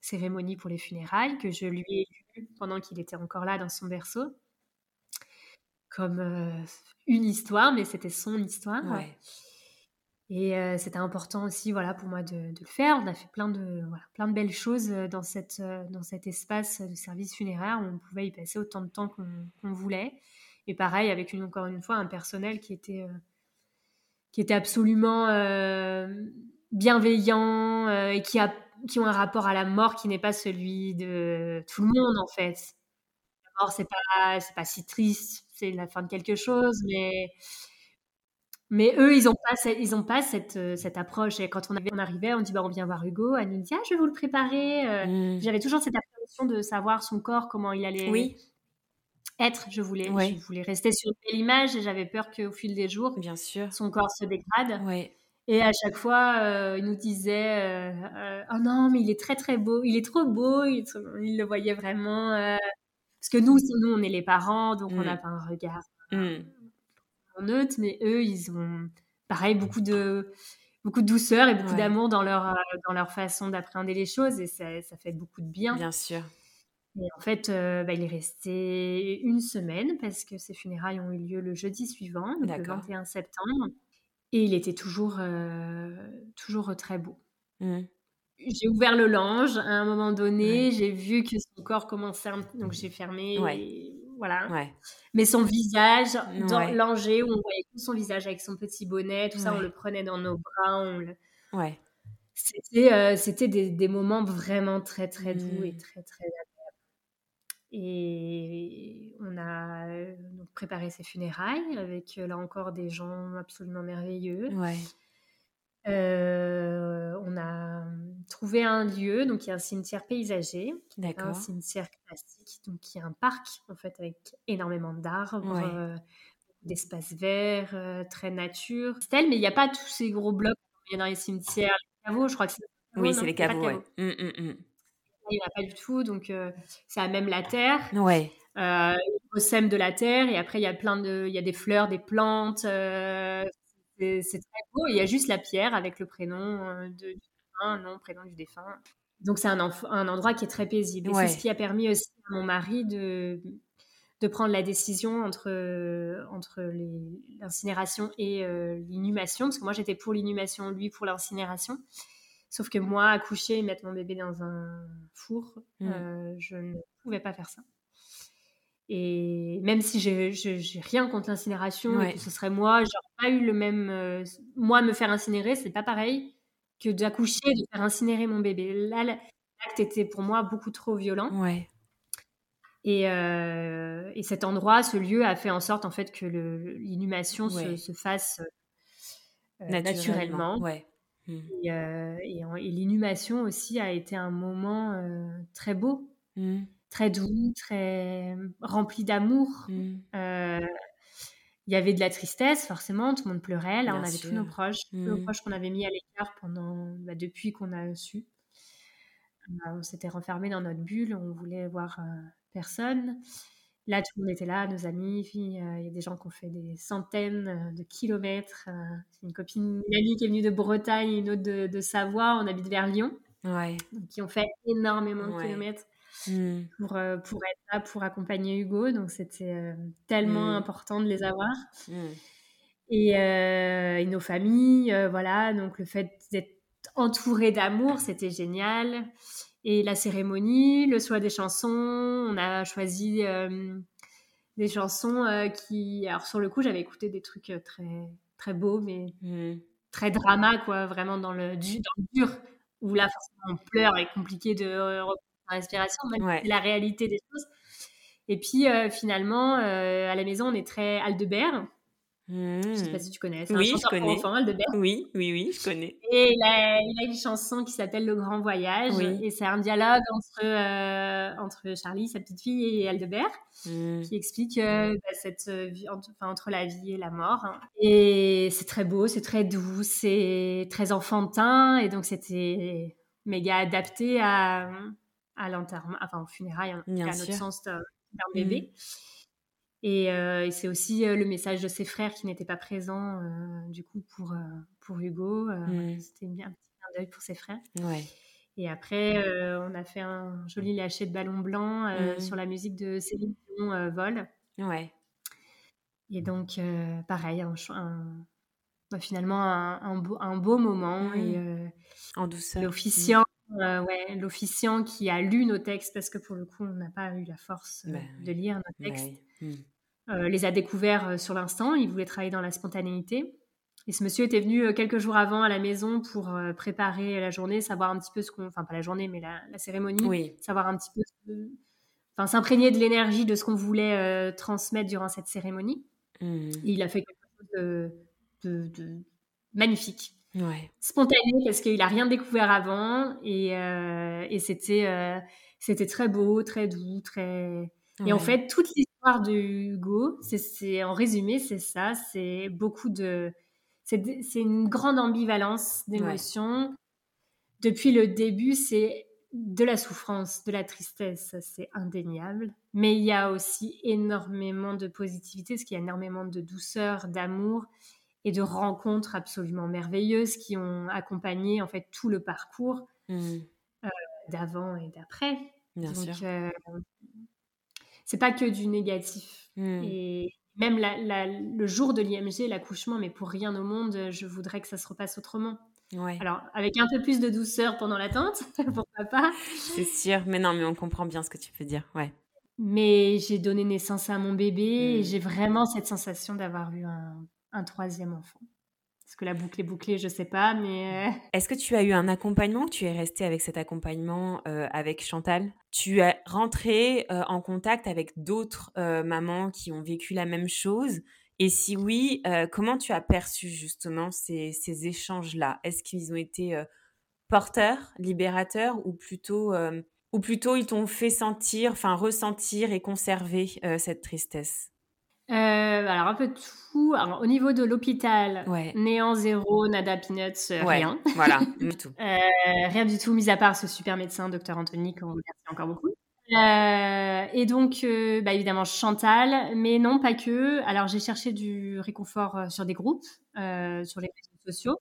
cérémonie pour les funérailles que je lui ai lu pendant qu'il était encore là dans son berceau comme une histoire, mais c'était son histoire. Et c'était important aussi, voilà, pour moi de, le faire. On a fait plein de, voilà, plein de belles choses dans, cette, dans cet espace de service funéraire où on pouvait y passer autant de temps qu'on voulait. Et pareil, avec une, encore une fois un personnel qui était, qui était absolument bienveillant et qui, a, qui ont un rapport à la mort qui n'est pas celui de tout le monde en fait. La mort, c'est pas, c'est pas si triste c'est la fin de quelque chose, mais mais eux, ils n'ont pas, ils ont pas cette, euh, cette approche. Et quand on, avait, on arrivait, on dit bah, on vient voir Hugo. Elle nous dit ah, je vais vous le préparer. Euh, mmh. J'avais toujours cette appréhension de savoir son corps, comment il allait oui. être. Je voulais, je voulais rester sur l'image et j'avais peur qu'au fil des jours, Bien sûr. son corps se dégrade. Et à chaque fois, euh, il nous disait Oh non, mais il est très très beau, il est trop beau. Il, il le voyait vraiment parce que nous, nous, on est les parents, donc on n'a mm. pas un regard mm. neutre, mais eux, ils ont, pareil, beaucoup de, beaucoup de douceur et beaucoup d'amour dans leur, euh, dans leur façon d'appréhender les choses, et ça, ça, fait beaucoup de bien. Bien sûr. Et en fait, euh, bah, il est resté une semaine parce que ces funérailles ont eu lieu le jeudi suivant, le 21 septembre. Et il était toujours, euh, toujours très beau. Mm j'ai ouvert le linge à un moment donné, j'ai vu que son corps commençait, à... donc j'ai fermé. voilà. Mais son visage, dans l'angé, où on voyait tout son visage avec son petit bonnet, tout ça, on le prenait dans nos bras. On le... Ouais. C'était, euh, c'était des, des, moments vraiment très, très doux et mmh. très, très agréables. Et on a euh, préparé ses funérailles avec, euh, là encore, des gens absolument merveilleux. Ouais. Euh, on a trouvé un lieu, donc il y a un cimetière paysager, un cimetière classique, donc il y a un parc en fait avec énormément d'arbres, euh, d'espaces verts, euh, très nature. Mais il n'y a pas tous ces gros blocs il y a dans les cimetières, les caveaux, je crois que c'est. Oui, c'est les caveaux. Hum, hum, hum. Il n'y en a pas du tout, donc c'est à même la terre. Ouais. au sème de la terre, et après il y a plein de, il y a des fleurs, des plantes, c'est très beau. Il y a juste la pierre avec le prénom euh, de, du défunt, nom, prénom du défunt. Donc c'est un, un, endroit qui est très paisible. C'est ce qui a permis aussi à mon mari de, de prendre la décision entre, entre l'incinération et euh, l'inhumation. Parce que moi j'étais pour l'inhumation, lui pour l'incinération. Sauf que moi, accoucher et mettre mon bébé dans un four, mmh. euh, je ne pouvais pas faire ça. Et même si j'ai rien contre l'incinération et ce serait moi, j'aurais pas eu le même. Euh, moi, me faire incinérer, c'est pas pareil que d'accoucher, de faire incinérer mon bébé. Là, l'acte était pour moi beaucoup trop violent. Ouais. Et, euh, et, cet endroit, ce lieu a fait en sorte en fait que l'inhumation se, se, fasse euh, naturellement. Ouais. Mmh. Et, et, et l'inhumation aussi a été un moment très beau, mmh. Très doux, très rempli d'amour. Mmh. Il y avait de la tristesse, forcément, tout le monde pleurait. Là, on avait tous nos proches, tous nos proches qu'on avait mis à l'écart pendant, bah, depuis qu'on a su. on s'était renfermé dans notre bulle, on voulait voir personne. Là, tout le monde était là, nos amis. il y a des gens qui ont fait des centaines euh, de kilomètres. Euh, une copine, une amie qui est venue de Bretagne, une autre de, Savoie. On habite vers Lyon. Ouais. qui ont fait énormément de kilomètres mmh. pour, euh, pour être là, pour accompagner Hugo. Donc, c'était tellement mmh. important de les avoir. Mmh. Et, et, nos familles, voilà. Donc, le fait d'être entouré d'amour, c'était génial. Et la cérémonie, le choix des chansons, on a choisi euh, des chansons euh, qui... Alors sur le coup, j'avais écouté des trucs euh, très, très beaux, mais très drama, quoi, vraiment dans le, dans le dur, où là, forcément, on pleure et compliqué de reprendre respiration, c'est la réalité des choses. Et puis, finalement, à la maison, on est très Aldebert. Je ne sais pas mmh. si tu connais. Oui, je connais. Oui, oui, oui, je connais. Et il a, il a une chanson qui s'appelle Le Grand Voyage. Et c'est un dialogue entre, euh, entre Charlie, sa petite fille, et Aldebert, mmh. qui explique euh, bah, cette vie entre, enfin, entre la vie et la mort. Et c'est très beau, c'est très doux, c'est très enfantin. Et donc, c'était méga adapté à, à l'enterrement, enfin, au funérailles, à notre sens d'un bébé. Mmh. Euh, et, c'est aussi euh, le message de ses frères qui n'étaient pas présents, euh, du coup, pour, pour Hugo. Mmh. C'était un petit clin d'œil pour ses frères. Ouais. Et après, on a fait un joli lâcher de ballon blanc mmh. sur la musique de Céline Dion, Vol. Ouais. Et donc, pareil, bah, finalement, un, un, beau, un, beau, moment. Et, mmh. en douceur. L'officiant. Ouais, l'officiant qui a lu nos textes, parce que pour le coup, on n'a pas eu la force bah de lire nos textes. Mmh. Euh, les a découverts euh, sur l'instant. Il voulait travailler dans la spontanéité. Et ce monsieur était venu euh, quelques jours avant à la maison pour préparer la journée, savoir un petit peu ce qu'on. Enfin, pas la journée, mais la, cérémonie. Savoir un petit peu. Enfin, s'imprégner de l'énergie de ce qu'on voulait transmettre durant cette cérémonie. Mmh. il a fait quelque chose de, magnifique. Spontané parce qu'il n'a rien découvert avant. Et, et c'était, c'était très beau, très doux, très. Et en fait, toute l'histoire de Hugo, c'est en résumé, c'est ça, c'est beaucoup de... C'est une grande ambivalence d'émotions. Depuis le début, c'est de la souffrance, de la tristesse, c'est indéniable. Mais il y a aussi énormément de positivité, parce qu'il y a énormément de douceur, d'amour et de rencontres absolument merveilleuses qui ont accompagné en fait tout le parcours mmh. euh, d'avant et d'après. Bien sûr. Euh, c'est pas que du négatif. Hmm. Et même le jour de l'IMG, l'accouchement, mais pour rien au monde, je voudrais que ça se repasse autrement. Ouais. Alors, avec un peu plus de douceur pendant l'attente, (laughs) pourquoi pas C'est sûr, mais non, mais on comprend bien ce que tu veux dire, ouais. Mais j'ai donné naissance à mon bébé et hmm. j'ai vraiment cette sensation d'avoir eu un troisième enfant. Est-ce que la boucle est bouclée Je sais pas, mais. Euh, Est-ce que tu as eu un accompagnement Tu es resté avec cet accompagnement euh, avec Chantal? Tu es rentré euh, en contact avec d'autres mamans qui ont vécu la même chose? Et si oui, comment tu as perçu justement ces, ces échanges-là? Est-ce qu'ils ont été porteurs, libérateurs ou plutôt, ou plutôt ils t'ont fait sentir, enfin ressentir et conserver cette tristesse? Euh, alors un peu tout. Alors, au niveau de l'hôpital, néant zéro, nada peanuts, euh, rien. (laughs) Voilà, du tout. Euh, rien du tout, mis à part ce super médecin, docteur Anthony, qu'on remercie encore beaucoup. et donc, bah, évidemment, Chantal, mais non, pas que. Alors, j'ai cherché du réconfort sur des groupes, sur les réseaux sociaux,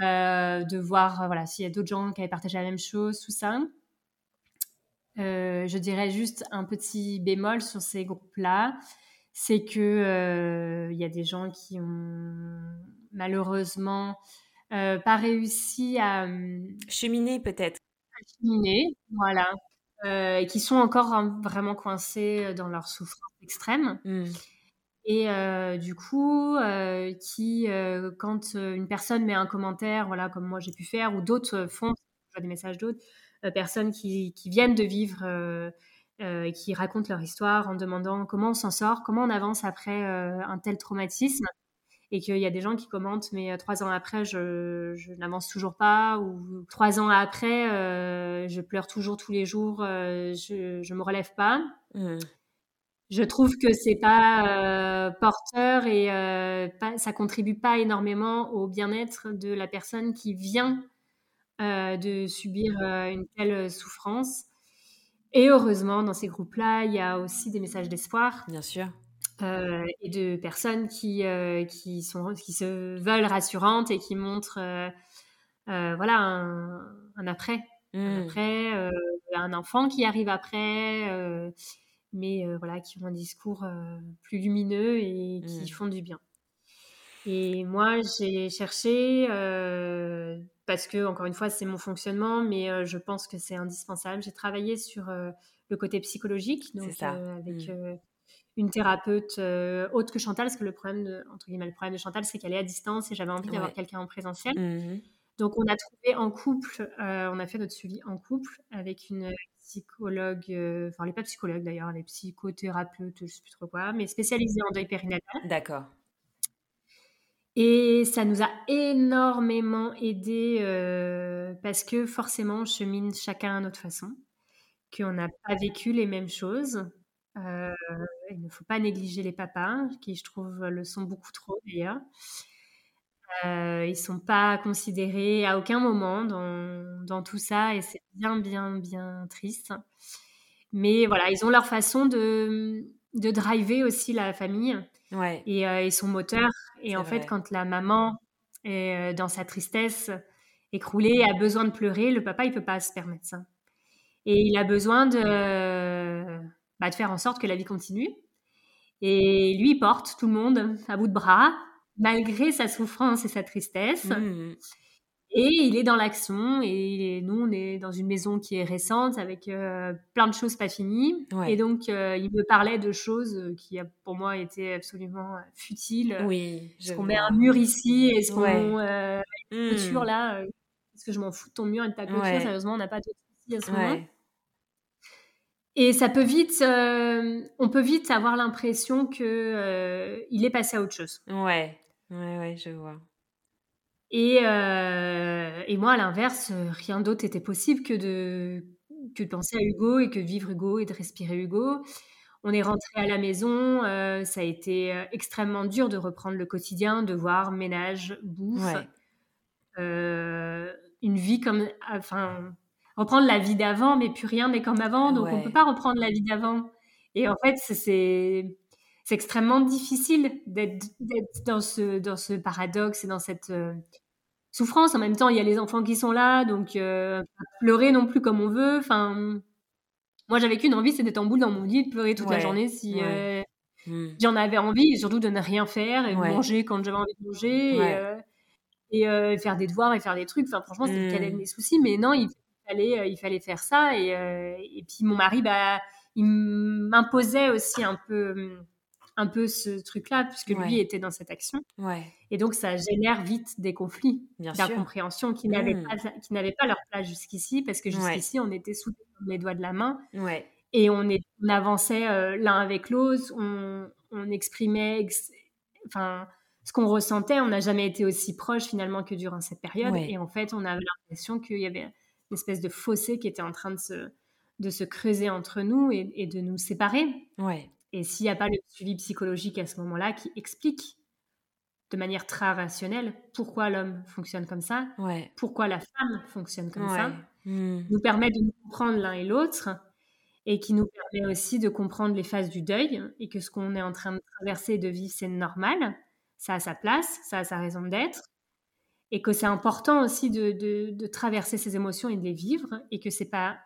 de voir voilà, s'il y a d'autres gens qui avaient partagé la même chose, tout ça. je dirais juste un petit bémol sur ces groupes-là c'est que il euh, y a des gens qui ont malheureusement euh, pas réussi à hum, cheminer peut-être. cheminer, voilà, euh, et qui sont encore vraiment coincés dans leur souffrance extrême. Mmh. Et du coup, qui, quand une personne met un commentaire, voilà, comme moi j'ai pu faire, ou d'autres font, des messages d'autres, personnes qui, qui, viennent de vivre et qui racontent leur histoire en demandant comment on s'en sort, comment on avance après un tel traumatisme et qu'il y a des gens qui commentent, mais trois ans après, je, je n'avance toujours pas, ou trois ans après, euh, je pleure toujours tous les jours, euh, je, je me relève pas. Mmh. Je trouve que c'est pas euh, porteur et pas, ça contribue pas énormément au bien-être de la personne qui vient de subir une telle souffrance. Et heureusement, dans ces groupes-là, il y a aussi des messages d'espoir. Bien sûr. Euh, et de personnes qui, euh, qui, sont, qui se veulent rassurantes et qui montrent euh, voilà, un, après. Un mmh. après, un enfant qui arrive après, mais voilà, qui ont un discours plus lumineux et qui mmh. font du bien. Et moi, j'ai cherché, parce que, encore une fois, c'est mon fonctionnement, mais je pense que c'est indispensable. J'ai travaillé sur le côté psychologique, donc ça. avec mmh une thérapeute euh, autre que Chantal, parce que le problème de, entre guillemets, le problème de Chantal, c'est qu'elle est à distance et j'avais envie d'avoir quelqu'un en présentiel. Mmh Donc, on a trouvé en couple, euh, on a fait notre suivi en couple avec une psychologue, euh, enfin, elle n'est pas psychologue d'ailleurs, elle est psychothérapeute, je ne sais plus trop quoi, mais spécialisée en deuil périnatal. D'accord. Et ça nous a énormément aidé parce que forcément, on chemine chacun à notre façon, qu'on n'a pas vécu les mêmes choses. Euh, il ne faut pas négliger les papas, qui je trouve le sont beaucoup trop d'ailleurs. Euh, ils sont pas considérés à aucun moment dans, dans tout ça et c'est bien, bien, bien triste. Mais voilà, ils ont leur façon de, de driver aussi la famille ouais. et, euh, son moteur. Et en fait, quand la maman est euh, dans sa tristesse, écroulée, a besoin de pleurer, le papa, il peut pas se permettre ça. Et il a besoin de bah, de faire en sorte que la vie continue. Et lui, il porte tout le monde à bout de bras, malgré sa souffrance et sa tristesse. Mmh. Et il est dans l'action. Et nous, on est dans une maison qui est récente, avec euh, plein de choses pas finies. Et donc, euh, il me parlait de choses qui, pour moi, étaient absolument futiles. Oui. Est-ce qu'on met un mur ici? Est-ce qu'on euh, une clôture mmh. là Est-ce que je m'en fous de ton mur et de ta clôture Sérieusement, on n'a pas de soucis à ce moment. Et ça peut vite, euh, on peut vite avoir l'impression que euh, il est passé à autre chose. Ouais, ouais, ouais, je vois. Et, euh, et moi, à l'inverse, rien d'autre était possible que de, que de penser à Hugo et que de vivre Hugo et de respirer Hugo. On est rentré à la maison, ça a été extrêmement dur de reprendre le quotidien, de voir ménage, bouffe, une vie comme, enfin, reprendre la vie d'avant, mais plus rien n'est comme avant, donc on on peut pas reprendre la vie d'avant. Et en fait, c'est c'est extrêmement difficile d'être dans ce dans ce paradoxe et dans cette euh, souffrance. En même temps, il y a les enfants qui sont là, donc euh, pleurer non plus comme on veut. Enfin, moi, j'avais qu'une envie, c'est d'être en boule dans mon lit, de pleurer toute la journée si euh, mmh. j'en avais envie, et surtout de ne rien faire et de manger quand j'avais envie de manger. Et, faire des devoirs et faire des trucs. Enfin, franchement, c'était mmh. quel mes soucis. Mais non, il fallait, euh, il fallait faire ça. Et, euh, et puis mon mari, bah, il m'imposait aussi un peu, un peu ce truc-là, puisque lui était dans cette action. Ouais. Et donc, ça génère vite des conflits d'incompréhension qui n'avaient mmh. pas, qui n'avaient pas leur place jusqu'ici, parce que jusqu'ici, on était sous les doigts de la main. Et on, est, on avançait euh, l'un avec l'autre, on, on exprimait, enfin, ce qu'on ressentait. On n'a jamais été aussi proche finalement que durant cette période. Et en fait, on avait l'impression qu'il y avait espèce de fossé qui était en train de se, de se creuser entre nous et, de nous séparer. Ouais. Et s'il n'y a pas le suivi psychologique à ce moment-là qui explique de manière très rationnelle pourquoi l'homme fonctionne comme ça, ouais. pourquoi la femme fonctionne comme ça, hmm. nous permet de nous comprendre l'un et l'autre et qui nous permet aussi de comprendre les phases du deuil et que ce qu'on est en train de traverser et de vivre, c'est normal, ça a sa place, ça a sa raison d'être et que c'est important aussi de, de, traverser ces émotions et de les vivre et que c'est pas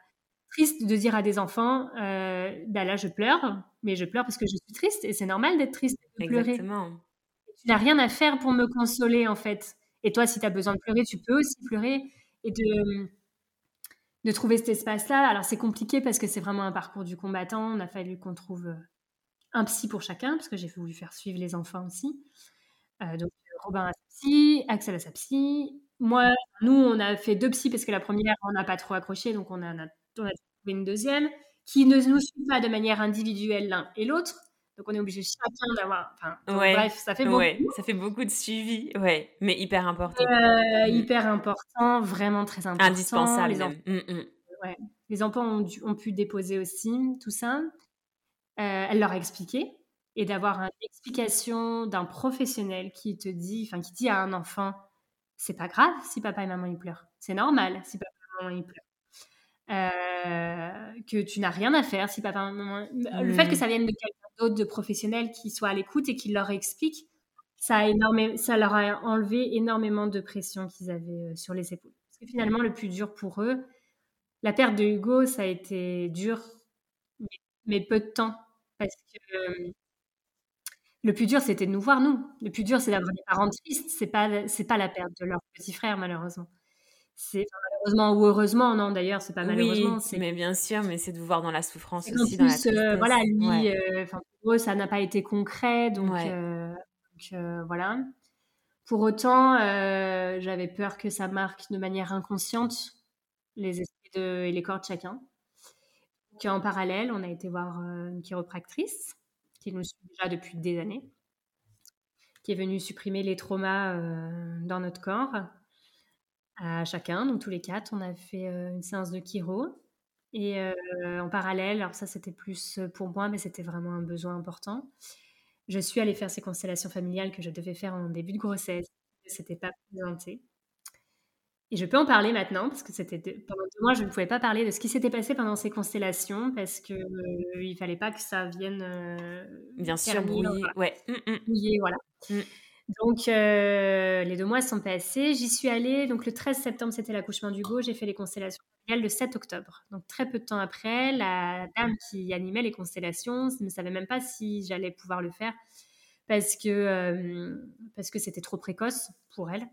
triste de dire à des enfants euh, bah là je pleure mais je pleure parce que je suis triste et c'est normal d'être triste et de pleurer. Tu n'as rien à faire pour me consoler en fait. Et toi si tu as besoin de pleurer tu peux aussi pleurer et de de trouver cet espace là alors c'est compliqué parce que c'est vraiment un parcours du combattant. On a fallu qu'on trouve un psy pour chacun, parce que j'ai voulu faire suivre les enfants aussi. donc, Robin a sa psy, Axel a sa psy. Moi, nous, on a fait deux psys parce que la première, on n'a pas trop accroché, donc on a, on a, trouvé une deuxième qui ne nous suit pas de manière individuelle l'un et l'autre. Donc on est obligé chacun d'avoir. Enfin, bref, ça fait beaucoup. ça fait beaucoup de suivi, ouais, mais hyper important. Euh, mm. Hyper important, vraiment très important. Indispensable. Les, mm, mm. Ouais. les enfants ont, ont, pu déposer aussi tout ça. Euh, elle leur a expliqué et d'avoir une explication d'un professionnel qui te dit, enfin qui dit à un enfant, c'est pas grave si papa et maman ils pleurent, c'est normal si papa et maman ils pleurent. Euh, que tu n'as rien à faire si papa et maman. Le fait que ça vienne de quelqu'un d'autre, de professionnel qui soit à l'écoute et qui leur explique, ça, a énormément, ça leur a enlevé énormément de pression qu'ils avaient euh, sur les épaules. Parce que finalement, le plus dur pour eux, la perte de Hugo, ça a été dur, mais peu de temps. Parce que euh, le plus dur, c'était de nous voir, nous. Le plus dur, c'est d'avoir des parents tristes. C'est pas, c'est pas la perte de leur petit frère, malheureusement. C'est malheureusement ou heureusement, non, d'ailleurs, c'est pas malheureusement. Oui, mais bien sûr, mais c'est de vous voir dans la souffrance aussi, dans la euh, voilà, lui, euh, pour eux, ça n'a pas été concret, donc, donc voilà. Pour autant, j'avais peur que ça marque de manière inconsciente les esprits de, et les corps de chacun. En parallèle, on a été voir euh, une chiropractrice qui nous suit déjà depuis des années, qui est venue supprimer les traumas euh, dans notre corps à chacun. Donc tous les quatre, on a fait euh, une séance de chiro. Et en parallèle, alors ça c'était plus pour moi, mais c'était vraiment un besoin important. Je suis allée faire ces constellations familiales que je devais faire en début de grossesse. C'était pas présenté. Et je peux en parler maintenant parce que c'était pendant deux mois, je ne pouvais pas parler de ce qui s'était passé pendant ces constellations parce que euh, il fallait pas que ça vienne euh, bien sûr brouiller, ouais, mmh, mmh. voilà. Mmh. Donc euh, les deux mois sont passés, j'y suis allée. Donc le 13 septembre, c'était l'accouchement d'Hugo. J'ai fait les constellations le 7 octobre. Donc très peu de temps après, la dame qui animait les constellations ne savait même pas si j'allais pouvoir le faire parce que que c'était trop précoce pour elle.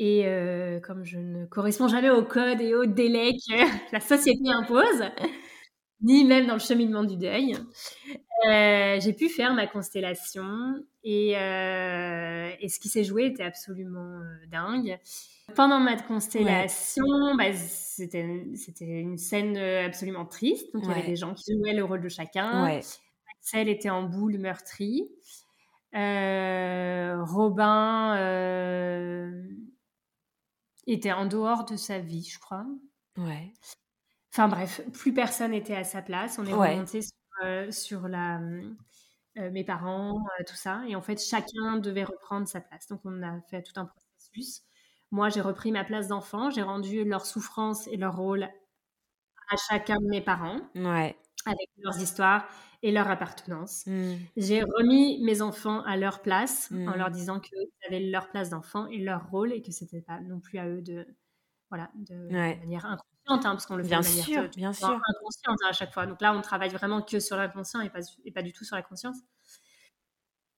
Et euh, comme je ne corresponds jamais au code et au délai que (laughs) la société impose, ni même dans le cheminement du deuil, euh, j'ai pu faire ma constellation et, euh, et ce qui s'est joué était absolument dingue. Pendant ma constellation, bah, c'était une scène absolument triste. Donc il y avait des gens qui jouaient le rôle de chacun. Ouais. Axel était en boule meurtrie. Robin était en dehors de sa vie, je crois. Ouais. Enfin bref, plus personne n'était à sa place. On est remonté sur, euh, la, euh, mes parents, euh, tout ça. Et en fait, chacun devait reprendre sa place. Donc, on a fait tout un processus. Moi, j'ai repris ma place d'enfant. J'ai rendu leur souffrance et leur rôle à chacun de mes parents. Ouais. Avec leurs histoires et leur appartenance. Mmh. J'ai remis mes enfants à leur place en mmh. leur disant qu'ils avaient leur place d'enfant et leur rôle et que c'était pas non plus à eux de, voilà, de, manière hein, parce qu'on le fait bien de manière sûr, bien sûr. inconsciente hein, à chaque fois. Donc là, on travaille vraiment que sur l'inconscient et pas, et pas du tout sur la conscience.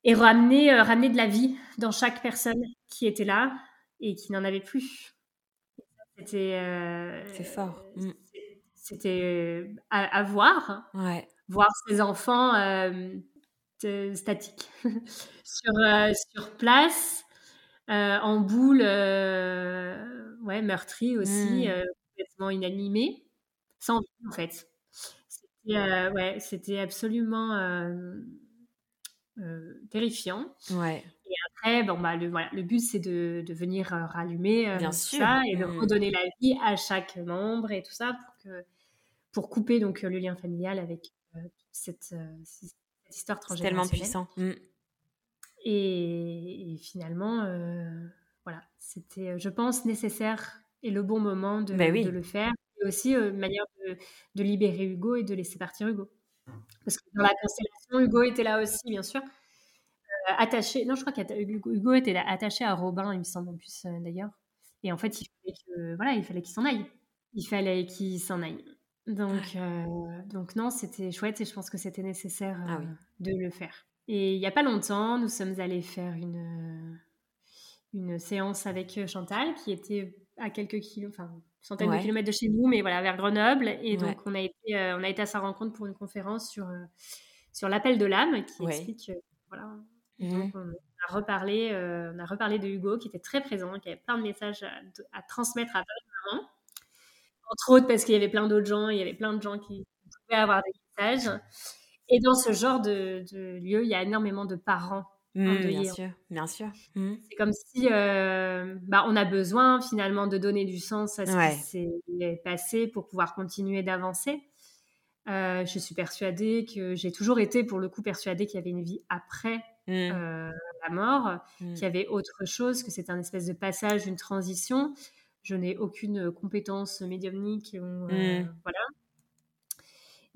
Et ramener, euh, ramener de la vie dans chaque personne qui était là et qui n'en avait plus. C'était. Euh, c'est fort. Mmh. C'était euh, à, à, voir. Ouais voir ses enfants euh, statiques (laughs) sur, euh, sur place, euh, en boule, ouais, meurtrie aussi, mmh. Complètement inanimé, sans vie en fait. C'était ouais, c'était absolument terrifiant. Ouais. Et après, bon, bah, le, voilà, le but, c'est de, de venir rallumer Bien sûr. ça et de mmh. redonner la vie à chaque membre et tout ça pour, que, pour couper donc, le lien familial avec, cette, euh, cette, histoire tellement puissant. Mm. Et, finalement, euh, voilà, c'était, euh, je pense, nécessaire et le bon moment de, ben de le faire. Et aussi une manière de, de, libérer Hugo et de laisser partir Hugo. Parce que dans la constellation, Hugo était là aussi, bien sûr. attaché, non, je crois qu'Hugo était là, attaché à Robin, il me semble en plus d'ailleurs. Et en fait, il fallait que, voilà, il fallait qu'il s'en aille. Il fallait qu'il s'en aille. Donc, euh, donc non, c'était chouette et je pense que c'était nécessaire ah euh, de le faire. Et il n'y a pas longtemps, nous sommes allés faire une, une séance avec euh, Chantal qui était à quelques kilomètres, enfin centaines de kilomètres de chez nous, mais voilà, vers Grenoble. Et donc on, a été, on a été à sa rencontre pour une conférence sur, sur l'appel de l'âme qui explique, voilà, mmh. on a reparlé, on a reparlé de Hugo qui était très présent, qui avait plein de messages à, transmettre à maman. Entre autres parce qu'il y avait plein d'autres gens, il y avait plein de gens qui pouvaient avoir des messages. Et dans ce genre de, lieu, il y a énormément de parents mmh, Bien sûr, bien sûr. Mmh. C'est comme si euh, bah, on a besoin finalement de donner du sens à ce qui s'est passé pour pouvoir continuer d'avancer. Euh, je suis persuadée que j'ai toujours été, pour le coup, persuadée qu'il y avait une vie après mmh. euh, la mort, qu'il y avait autre chose, que c'est un espèce de passage, une transition. Je n'ai aucune compétence médiumnique, voilà.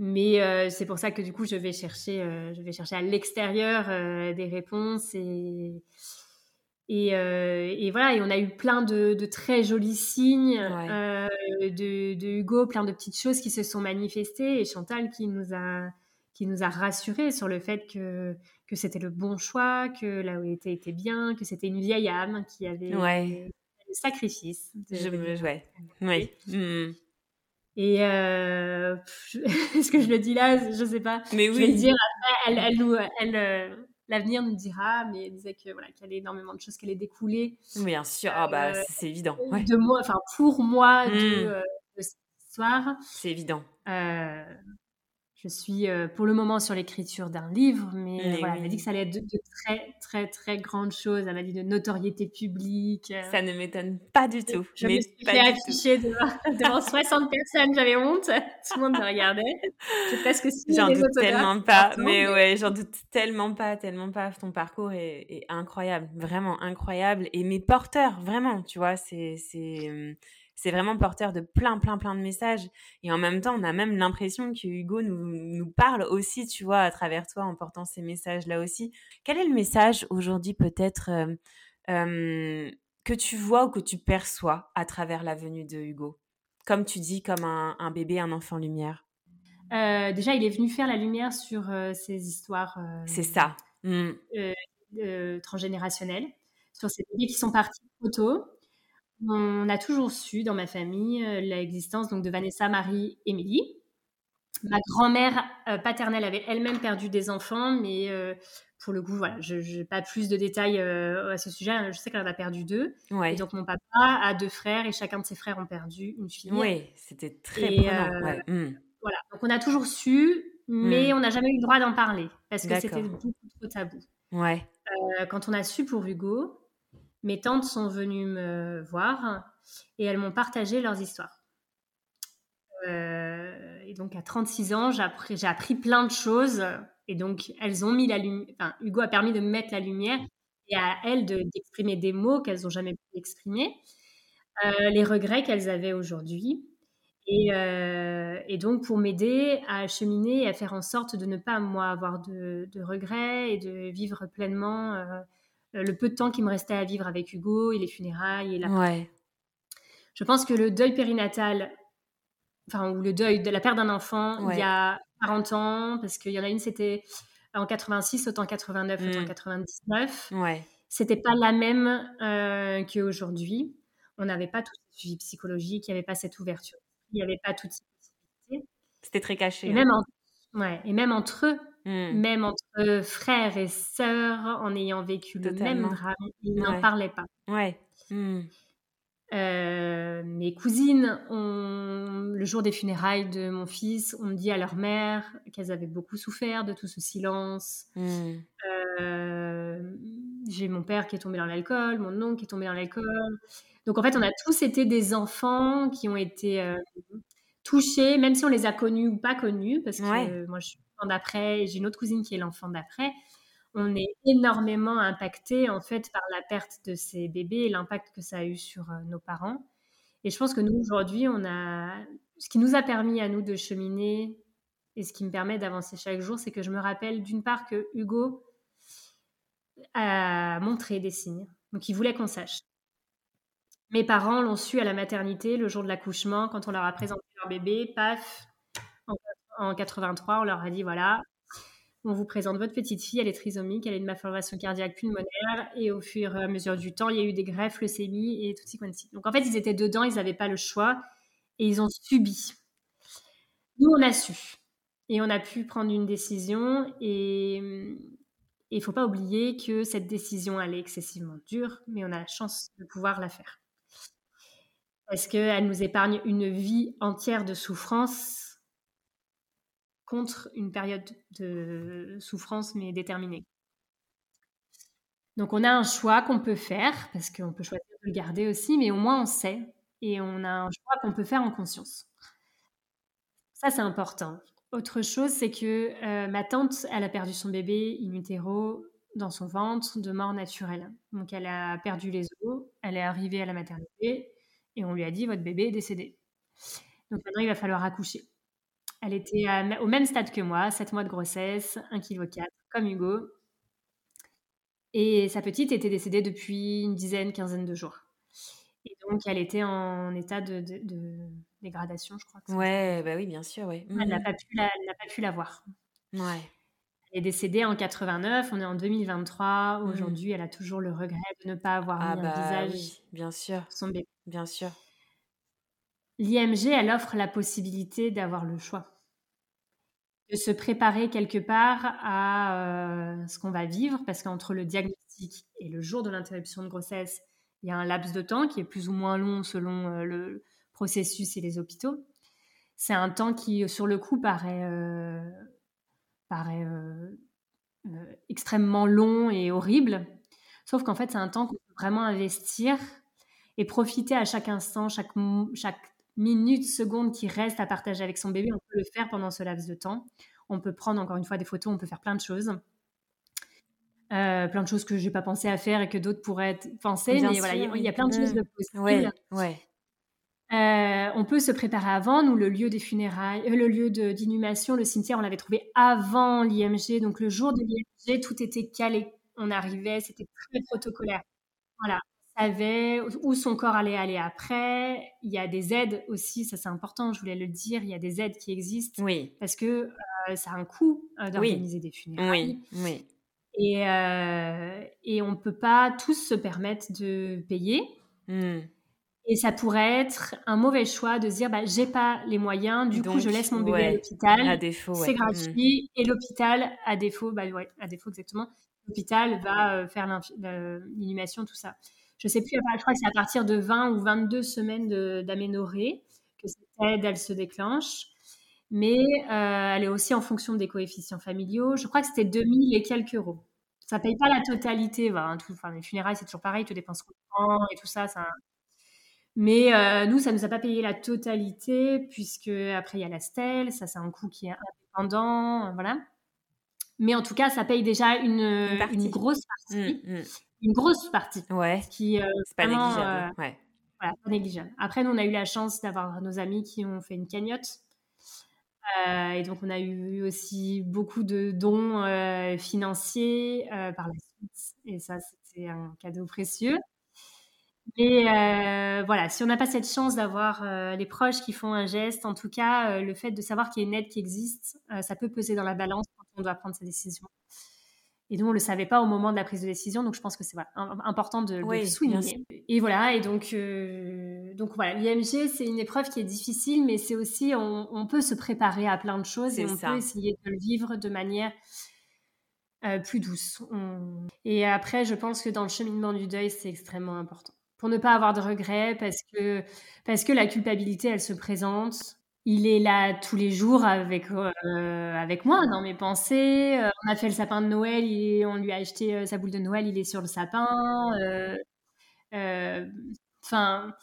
Mais euh, c'est pour ça que du coup, je vais chercher, euh, je vais chercher à l'extérieur euh, des réponses et, et, et, voilà. Et on a eu plein de, de très jolis signes de, de, Hugo, plein de petites choses qui se sont manifestées et Chantal qui nous a qui nous a rassurés sur le fait que que c'était le bon choix, que là où il était était bien, que c'était une vieille âme qui avait ouais. le sacrifice. je me jouais. Oui. Et euh, (laughs) est-ce que je le dis là? Je sais pas. Mais oui. Je vais le dire après. Elle, elle nous, elle, euh, l'avenir nous dira. Mais elle disait que voilà, qu'il y avait énormément de choses qu'elle est découlée. Bien sûr. Ah bah euh, c'est évident. De moi, enfin pour moi de, mmh. de, cette histoire. C'est évident. Je suis euh, pour le moment sur l'écriture d'un livre, mais, voilà, elle m'a dit que ça allait être de, très, très, très grandes choses. Elle m'a dit de notoriété publique. Euh. Ça ne m'étonne pas du tout. Je me suis fait afficher devant, (laughs) 60 personnes, j'avais honte. Tout le monde me regardait. J'en doute tellement pas, mais ouais, j'en doute tellement pas, tellement pas. Ton parcours est, est, incroyable, vraiment incroyable. Et mes porteurs, vraiment, tu vois, c'est hum, c'est vraiment porteur de plein, plein, plein de messages. Et en même temps, on a même l'impression que Hugo nous, nous parle aussi, tu vois, à travers toi, en portant ces messages-là aussi. Quel est le message aujourd'hui, peut-être, euh, euh, que tu vois ou que tu perçois à travers la venue de Hugo? Comme tu dis, comme un, bébé, un enfant lumière. Euh, déjà, il est venu faire la lumière sur ces histoires. c'est ça. Mmh. transgénérationnelles, sur ces bébés qui sont partis trop tôt on a toujours su dans ma famille euh, l'existence donc de Vanessa, Marie, Émilie. Ma grand-mère euh, paternelle avait elle-même perdu des enfants, mais euh, pour le coup, voilà, je n'ai pas plus de détails à ce sujet. Je sais qu'elle en a perdu deux. Et donc mon papa a deux frères et chacun de ses frères ont perdu une fille. Oui, c'était très et, mmh. Voilà, donc on a toujours su, mais mmh. on n'a jamais eu le droit d'en parler parce que c'était beaucoup trop tabou. Ouais. quand on a su pour Hugo, mes tantes sont venues me voir et elles m'ont partagé leurs histoires. Euh, et donc à 36 ans, j'ai appris, appris, plein de choses. Et donc elles ont mis la lumière. Enfin, Hugo a permis de mettre la lumière et à elles d'exprimer des mots qu'elles n'ont jamais pu exprimer, euh, les regrets qu'elles avaient aujourd'hui. Et, euh, et, donc pour m'aider à cheminer et à faire en sorte de ne pas moi avoir de, de regrets et de vivre pleinement le peu de temps qui me restait à vivre avec Hugo et les funérailles et la. Ouais. Je pense que le deuil périnatal, enfin, ou le deuil de la perte d'un enfant, il y a 40 ans, parce qu'il y en a une, c'était en 86, autant en 89, autant en 99. Mm. Ouais. C'était pas la même euh, qu'aujourd'hui. On n'avait pas tout ce suivi psychologique, il n'y avait pas cette ouverture, il n'y avait pas toutes ces possibilités. C'était très caché. Et, hein. même ouais, et même entre eux, Mmh. Même entre frères et sœurs, en ayant vécu le même drame, ils n'en parlaient pas. Ouais. Mmh. Euh, mes cousines, ont, le jour des funérailles de mon fils, ont dit à leur mère qu'elles avaient beaucoup souffert de tout ce silence. Mmh. Euh, j'ai mon père qui est tombé dans l'alcool, mon oncle qui est tombé dans l'alcool. Donc en fait, on a tous été des enfants qui ont été euh, touchés, même si on les a connus ou pas connus, parce que moi je suis d'après, j'ai une autre cousine qui est l'enfant d'après, on est énormément impacté en fait par la perte de ces bébés et l'impact que ça a eu sur euh, nos parents. Et je pense que nous aujourd'hui, on a ce qui nous a permis à nous de cheminer et ce qui me permet d'avancer chaque jour, c'est que je me rappelle d'une part que Hugo a montré des signes, donc il voulait qu'on sache. Mes parents l'ont su à la maternité le jour de l'accouchement, quand on leur a présenté leur bébé, paf, en 83, on leur a dit voilà, on vous présente votre petite fille, elle est trisomique, elle a une malformation cardiaque pulmonaire, et au fur et à mesure du temps, il y a eu des greffes, leucémie et tout quanti. Donc en fait, ils étaient dedans, ils n'avaient pas le choix, et ils ont subi. Nous, on a su. Et on a pu prendre une décision et il ne faut pas oublier que cette décision, elle est excessivement dure, mais on a la chance de pouvoir la faire. Parce qu'elle nous épargne une vie entière de souffrance contre une période de souffrance, mais déterminée. Donc on a un choix qu'on peut faire, parce qu'on peut choisir de le garder aussi, mais au moins on sait, et on a un choix qu'on peut faire en conscience. Ça, c'est important. Autre chose, c'est que euh, ma tante, elle a perdu son bébé in utero dans son ventre de mort naturelle. Donc elle a perdu les os, elle est arrivée à la maternité et on lui a dit votre bébé est décédé. Donc maintenant il va falloir accoucher. Elle était au même stade que moi, 7 mois de grossesse, 1,4 kg, comme Hugo. Et sa petite était décédée depuis une dizaine, quinzaine de jours. Et donc, elle était en état de, dégradation, je crois. Que ouais, bah oui, bien sûr, ouais. Elle n'a mmh. pas, pu la, pas pu la voir. Ouais. Elle est décédée en 89, on est en 2023. Mmh. Aujourd'hui, elle a toujours le regret de ne pas avoir ah mis bah, un visage oui, bien sûr. son bébé. Bien sûr. L'IMG, elle offre la possibilité d'avoir le choix de se préparer quelque part à euh, ce qu'on va vivre, parce qu'entre le diagnostic et le jour de l'interruption de grossesse, il y a un laps de temps qui est plus ou moins long selon euh, le processus et les hôpitaux. C'est un temps qui, sur le coup, paraît, euh, extrêmement long et horrible. Sauf qu'en fait, c'est un temps qu'on peut vraiment investir et profiter à chaque instant, chaque, chaque minutes, secondes qui restent à partager avec son bébé, on peut le faire pendant ce laps de temps. On peut prendre encore une fois des photos, on peut faire plein de choses. Euh, plein de choses que je n'ai pas pensé à faire et que d'autres pourraient penser. mais voilà, il y, a plein de choses de possibles. Ouais, euh, on peut se préparer avant. Nous, le lieu des funérailles, euh, le lieu d'inhumation, le cimetière, on l'avait trouvé avant l'IMG. Donc le jour de l'IMG, tout était calé. On arrivait, c'était très protocolaire. Voilà savait où son corps allait aller après. Il y a des aides aussi, ça c'est important, je voulais le dire, il y a des aides qui existent. Oui. Parce que euh, ça a un coût euh, d'organiser des funérailles. Oui, oui. Et, euh, et on ne peut pas tous se permettre de payer. Hmm. Et ça pourrait être un mauvais choix de dire bah, j'ai pas les moyens, du coup je laisse mon bébé à l'hôpital. À défaut, c'est gratuit. Hmm. Et l'hôpital, à défaut, bah, ouais, à défaut exactement, l'hôpital va faire l'inhumation, tout ça je sais plus, je crois que c'est à partir de 20 ou 22 semaines d'aménorrhée que cette aide, elle se déclenche. Mais euh, elle est aussi en fonction des coefficients familiaux. Je crois que c'était 2000 et quelques euros. Ça paye pas la totalité. enfin, les funérailles, c'est toujours pareil, tu dépenses temps et tout ça. ça... Mais euh, nous, ça ne nous a pas payé la totalité, puisque après, il y a la stèle, ça, c'est un coût qui est indépendant. Voilà. Mais en tout cas, ça paye déjà une, une, grosse partie. Mmh, mmh une grosse partie. Ouais. Qui, euh, c'est pas négligeable. Euh, ouais. Voilà, pas négligeable. Après, nous, on a eu la chance d'avoir nos amis qui ont fait une cagnotte. Euh, et donc, on a eu aussi beaucoup de dons financiers par la suite. Et ça, c'était un cadeau précieux. Mais voilà, si on n'a pas cette chance d'avoir les proches qui font un geste, en tout cas, le fait de savoir qu'il y a une aide qui existe, ça peut peser dans la balance quand on doit prendre sa décision. Et nous, on ne le savait pas au moment de la prise de décision, donc je pense que c'est important de, le souligner. Et voilà, et donc, euh, donc voilà, l'IMG, c'est une épreuve qui est difficile, mais c'est aussi, on, peut se préparer à plein de choses et on peut essayer de le vivre de manière euh, plus douce. Et après, je pense que dans le cheminement du deuil, c'est extrêmement important. Pour ne pas avoir de regrets, parce que, parce que la culpabilité, elle se présente il est là tous les jours avec, euh, avec moi dans mes pensées. Euh, on a fait le sapin de Noël, on lui a acheté euh, sa boule de Noël, il est sur le sapin. Enfin,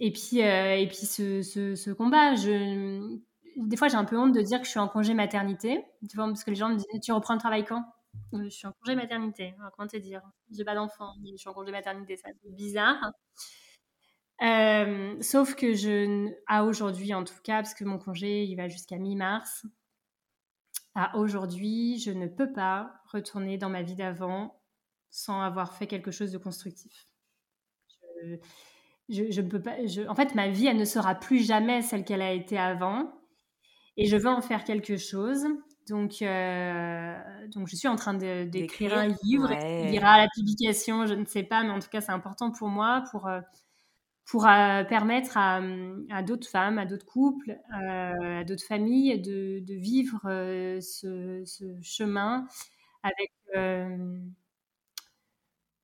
et puis, et puis ce, ce, combat, je, des fois j'ai un peu honte de dire que je suis en congé maternité, tu vois, parce que les gens me disent Tu reprends le travail quand? Je suis en congé maternité. comment te dire J'ai pas d'enfant, je suis en congé maternité, ça c'est bizarre. Euh, sauf que je, à aujourd'hui en tout cas, parce que mon congé il va jusqu'à mi-mars, à aujourd'hui, je ne peux pas retourner dans ma vie d'avant sans avoir fait quelque chose de constructif. Je, ne peux pas. en fait, ma vie, elle ne sera plus jamais celle qu'elle a été avant, et je veux en faire quelque chose. Donc, euh, donc je suis en train d'écrire un livre. Il ira à la publication, je ne sais pas, mais en tout cas, c'est important pour moi pour euh, pour permettre à, d'autres femmes, à d'autres couples, à d'autres familles de, vivre ce, ce, chemin avec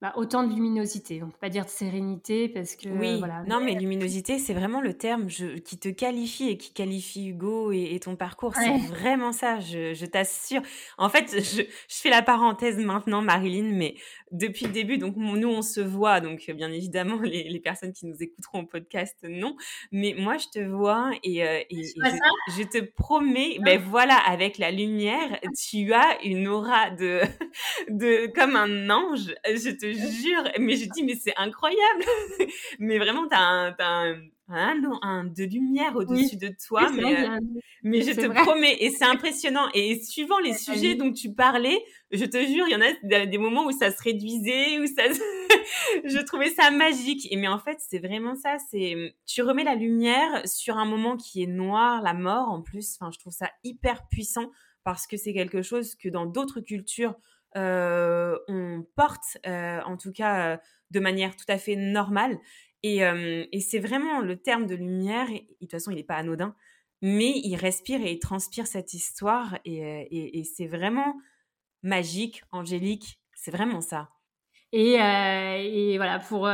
bah, autant de luminosité. On peut pas dire de sérénité parce que oui. voilà. Non, mais luminosité, c'est vraiment le terme qui te qualifie et qui qualifie Hugo et, ton parcours. C'est vraiment ça. Je, t'assure. En fait, je, fais la parenthèse maintenant, Marilyn, mais depuis le début, donc nous on se voit, donc bien évidemment les, personnes qui nous écouteront au podcast, non. Mais moi, je te vois et, euh, je, te promets, ben voilà, avec la lumière, tu as une aura de, (laughs) de comme un ange. Je te jure. Mais je dis, mais c'est incroyable. (laughs) mais vraiment, t'as un, un, un, un, de lumière au-dessus de toi. mais, euh, mais je te promets, et c'est impressionnant. Et suivant les sujets dont tu parlais, je te jure, il y en a des moments où ça se réduisait, où ça (laughs) je trouvais ça magique. Et mais en fait, c'est vraiment ça. C'est, tu remets la lumière sur un moment qui est noir, la mort en plus. Enfin, je trouve ça hyper puissant parce que c'est quelque chose que dans d'autres cultures, on porte, euh, en tout cas euh, de manière tout à fait normale. Et, c'est vraiment le terme de lumière, et, de toute façon il n'est pas anodin, mais il respire et il transpire cette histoire, et, c'est vraiment magique, angélique, c'est vraiment ça. Et, voilà, pour,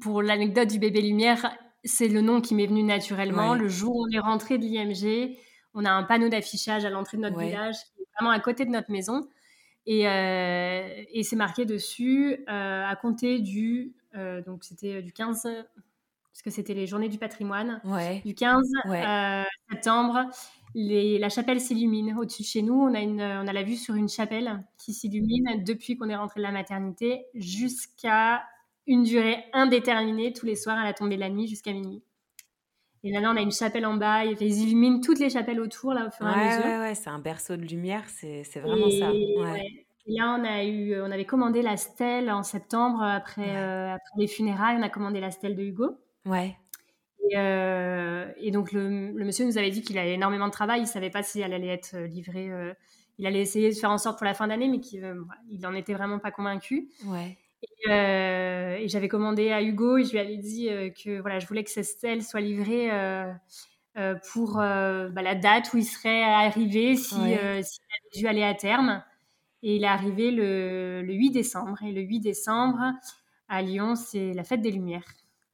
pour l'anecdote du bébé lumière, c'est le nom qui m'est venu naturellement. Le jour où on est rentré de l'IMG, on a un panneau d'affichage à l'entrée de notre village, qui est vraiment à côté de notre maison. Euh, et, c'est marqué dessus euh, à compter du. Euh, donc c'était du 15 parce que c'était les journées du patrimoine. Du 15 septembre, les, la chapelle s'illumine. Au-dessus de chez nous, on a, une, on a la vue sur une chapelle qui s'illumine depuis qu'on est rentré de la maternité jusqu'à une durée indéterminée tous les soirs à la tombée de la nuit jusqu'à minuit. Et là, on a une chapelle en bas, ils illuminent toutes les chapelles autour, là, au fur et à mesure. Ouais, ouais, c'est un berceau de lumière, c'est vraiment ça. Ouais. Et là, on, a eu, on avait commandé la stèle en septembre, après, euh, après les funérailles, on a commandé la stèle de Hugo. Ouais. Et, euh, et donc, le, le, monsieur nous avait dit qu'il avait énormément de travail, il ne savait pas si elle allait être livrée. Euh, il allait essayer de faire en sorte pour la fin d'année, mais qu'il n'en était vraiment pas convaincu. Ouais. Euh, et, j'avais commandé à Hugo et je lui avais dit euh, que voilà, je voulais que cette stèle soit livrée euh, pour bah, la date où il serait arrivé, si, s'il avait dû aller à terme. Et il est arrivé le, le 8 décembre. Et le 8 décembre, à Lyon, c'est la fête des Lumières.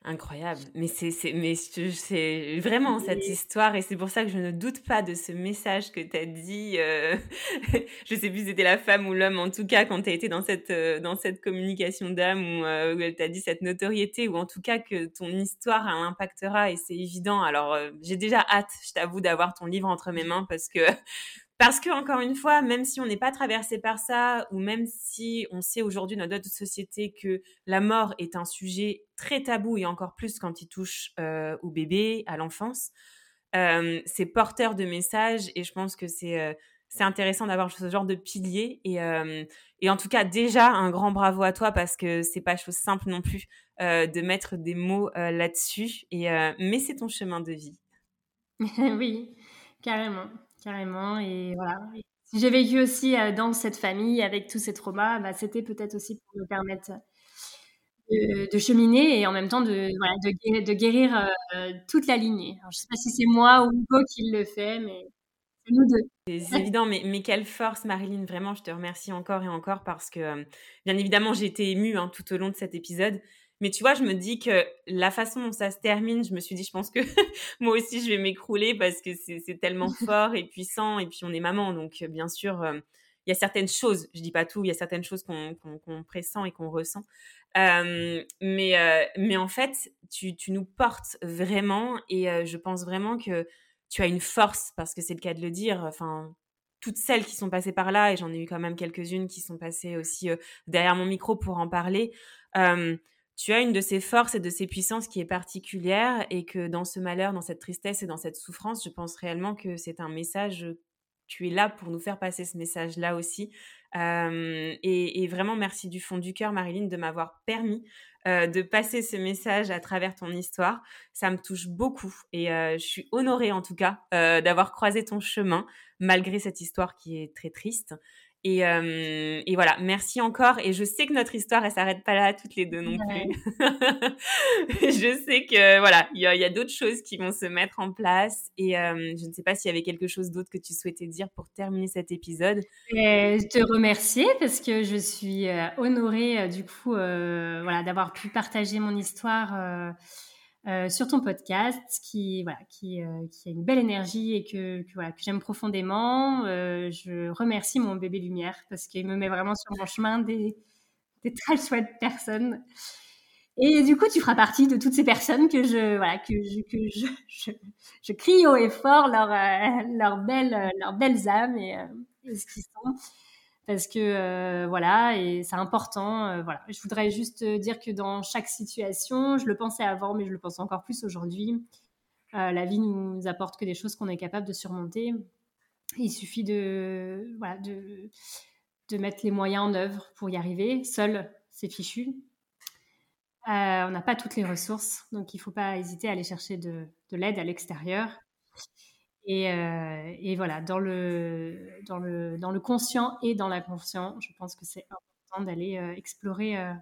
Incroyable. Mais c'est, c'est vraiment cette histoire et c'est pour ça que je ne doute pas de ce message que tu as dit. Euh, (laughs) je sais plus si c'était la femme ou l'homme, en tout cas, quand tu as été dans cette, euh, dans cette communication d'âme où, euh, où, elle t'a dit cette notoriété ou en tout cas que ton histoire impactera et c'est évident. Alors, j'ai déjà hâte, je t'avoue, d'avoir ton livre entre mes mains parce que parce que, encore une fois, même si on n'est pas traversé par ça, ou même si on sait aujourd'hui dans notre société que la mort est un sujet très tabou, et encore plus quand il touche euh, au bébé, à l'enfance, euh, c'est porteur de messages, et je pense que c'est euh, intéressant d'avoir ce genre de pilier. Et, et en tout cas, déjà, un grand bravo à toi, parce que c'est pas chose simple non plus de mettre des mots là-dessus, et mais c'est ton chemin de vie. (laughs) oui, carrément carrément. Et voilà. si j'ai vécu aussi euh, dans cette famille avec tous ces traumas, bah, c'était peut-être aussi pour me permettre de, cheminer et en même temps de, de, guérir, euh, toute la lignée. je ne sais pas si c'est moi ou Hugo qui le fait, mais c'est nous deux. Évident, mais, mais quelle force, Marilyn, vraiment, je te remercie encore et encore parce que, euh, bien évidemment, j'ai été émue hein, tout au long de cet épisode. Mais tu vois, je me dis que la façon dont ça se termine, je me suis dit, je pense que (laughs) moi aussi, je vais m'écrouler parce que c'est tellement (laughs) fort et puissant. Et puis, on est maman. Donc, bien sûr, euh, il y a certaines choses, je dis pas tout, il y a certaines choses qu'on pressent et qu'on ressent. Euh, mais, euh, mais en fait, tu, tu, nous portes vraiment et je pense vraiment que tu as une force parce que c'est le cas de le dire. Enfin, toutes celles qui sont passées par là, et j'en ai eu quand même quelques-unes qui sont passées aussi derrière mon micro pour en parler tu as une de ces forces et de ces puissances qui est particulière et que dans ce malheur, dans cette tristesse et dans cette souffrance, je pense réellement que c'est un message, tu es là pour nous faire passer ce message-là aussi. et, vraiment, merci du fond du cœur, Marilyn, de m'avoir permis de passer ce message à travers ton histoire. Ça me touche beaucoup et je suis honorée en tout cas d'avoir croisé ton chemin malgré cette histoire qui est très triste. Et, euh, et, voilà, merci encore. Et je sais que notre histoire, elle s'arrête pas là toutes les deux non plus. (laughs) je sais que voilà, il y a, a d'autres choses qui vont se mettre en place. Et euh, je ne sais pas s'il y avait quelque chose d'autre que tu souhaitais dire pour terminer cet épisode. Et je te remercier parce que je suis euh, honorée euh, du coup, voilà, d'avoir pu partager mon histoire euh, sur ton podcast qui voilà euh, qui, a une belle énergie et que, voilà que j'aime profondément. Euh, je remercie mon bébé lumière parce qu'il me met vraiment sur mon chemin des, très chouettes personnes. Et du coup, tu feras partie de toutes ces personnes que je voilà que je, que je, je, crie haut et fort leurs leurs belles leurs belles âmes et ce qu'ils sont parce que euh, voilà et c'est important euh, voilà. Je voudrais juste dire que dans chaque situation je le pensais avant mais je le pense encore plus aujourd'hui. Euh, la vie nous apporte que des choses qu'on est capable de surmonter. Il suffit de voilà de de mettre les moyens en œuvre pour y arriver seul c'est fichu. On n'a pas toutes les ressources donc il faut pas hésiter à aller chercher de l'aide à l'extérieur et, euh, et, voilà, dans le, dans, le, dans le conscient et dans l'inconscient, je pense que c'est important d'aller euh, explorer euh,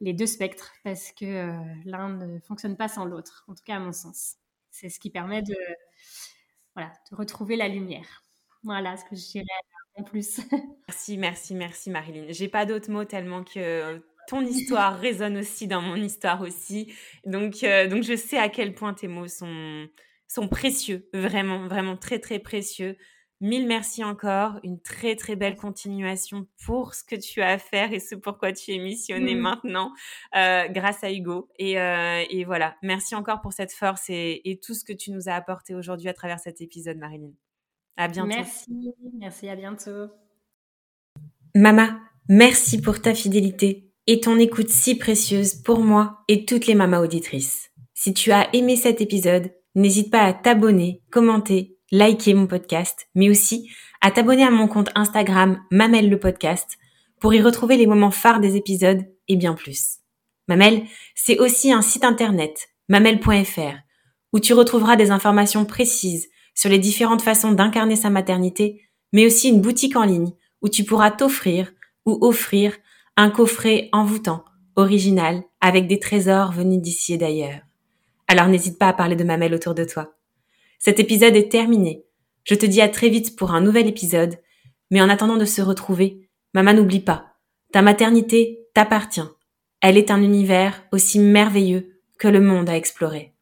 les deux spectres parce que l'un ne fonctionne pas sans l'autre, en tout cas à mon sens. C'est ce qui permet de, voilà, de retrouver la lumière. Voilà ce que je dirais en plus. (laughs) Merci, merci, merci Marilyn. J'ai pas d'autres mots tellement que ton histoire (laughs) résonne aussi dans mon histoire aussi. Donc, donc je sais à quel point tes mots sont sont précieux, vraiment, vraiment très, très précieux. Mille merci encore, une très très belle continuation pour ce que tu as à faire et ce pourquoi tu es missionné mmh. maintenant euh, grâce à Hugo. Et, euh, et, voilà, merci encore pour cette force et, et, tout ce que tu nous as apporté aujourd'hui à travers cet épisode, Marilyn. À bientôt. Merci, merci, à bientôt. Mama, merci pour ta fidélité et ton écoute si précieuse pour moi et toutes les mamas auditrices. Si tu as aimé cet épisode, n'hésite pas à t'abonner, commenter, liker mon podcast, mais aussi à t'abonner à mon compte Instagram Mamel le podcast pour y retrouver les moments phares des épisodes et bien plus. Mamel, c'est aussi un site internet, mamel.fr, où tu retrouveras des informations précises sur les différentes façons d'incarner sa maternité, mais aussi une boutique en ligne où tu pourras t'offrir ou offrir un coffret envoûtant, original, avec des trésors venus d'ici et d'ailleurs. Alors n'hésite pas à parler de mamelle autour de toi. Cet épisode est terminé. Je te dis à très vite pour un nouvel épisode. Mais en attendant de se retrouver, maman n'oublie pas, ta maternité t'appartient. Elle est un univers aussi merveilleux que le monde à explorer.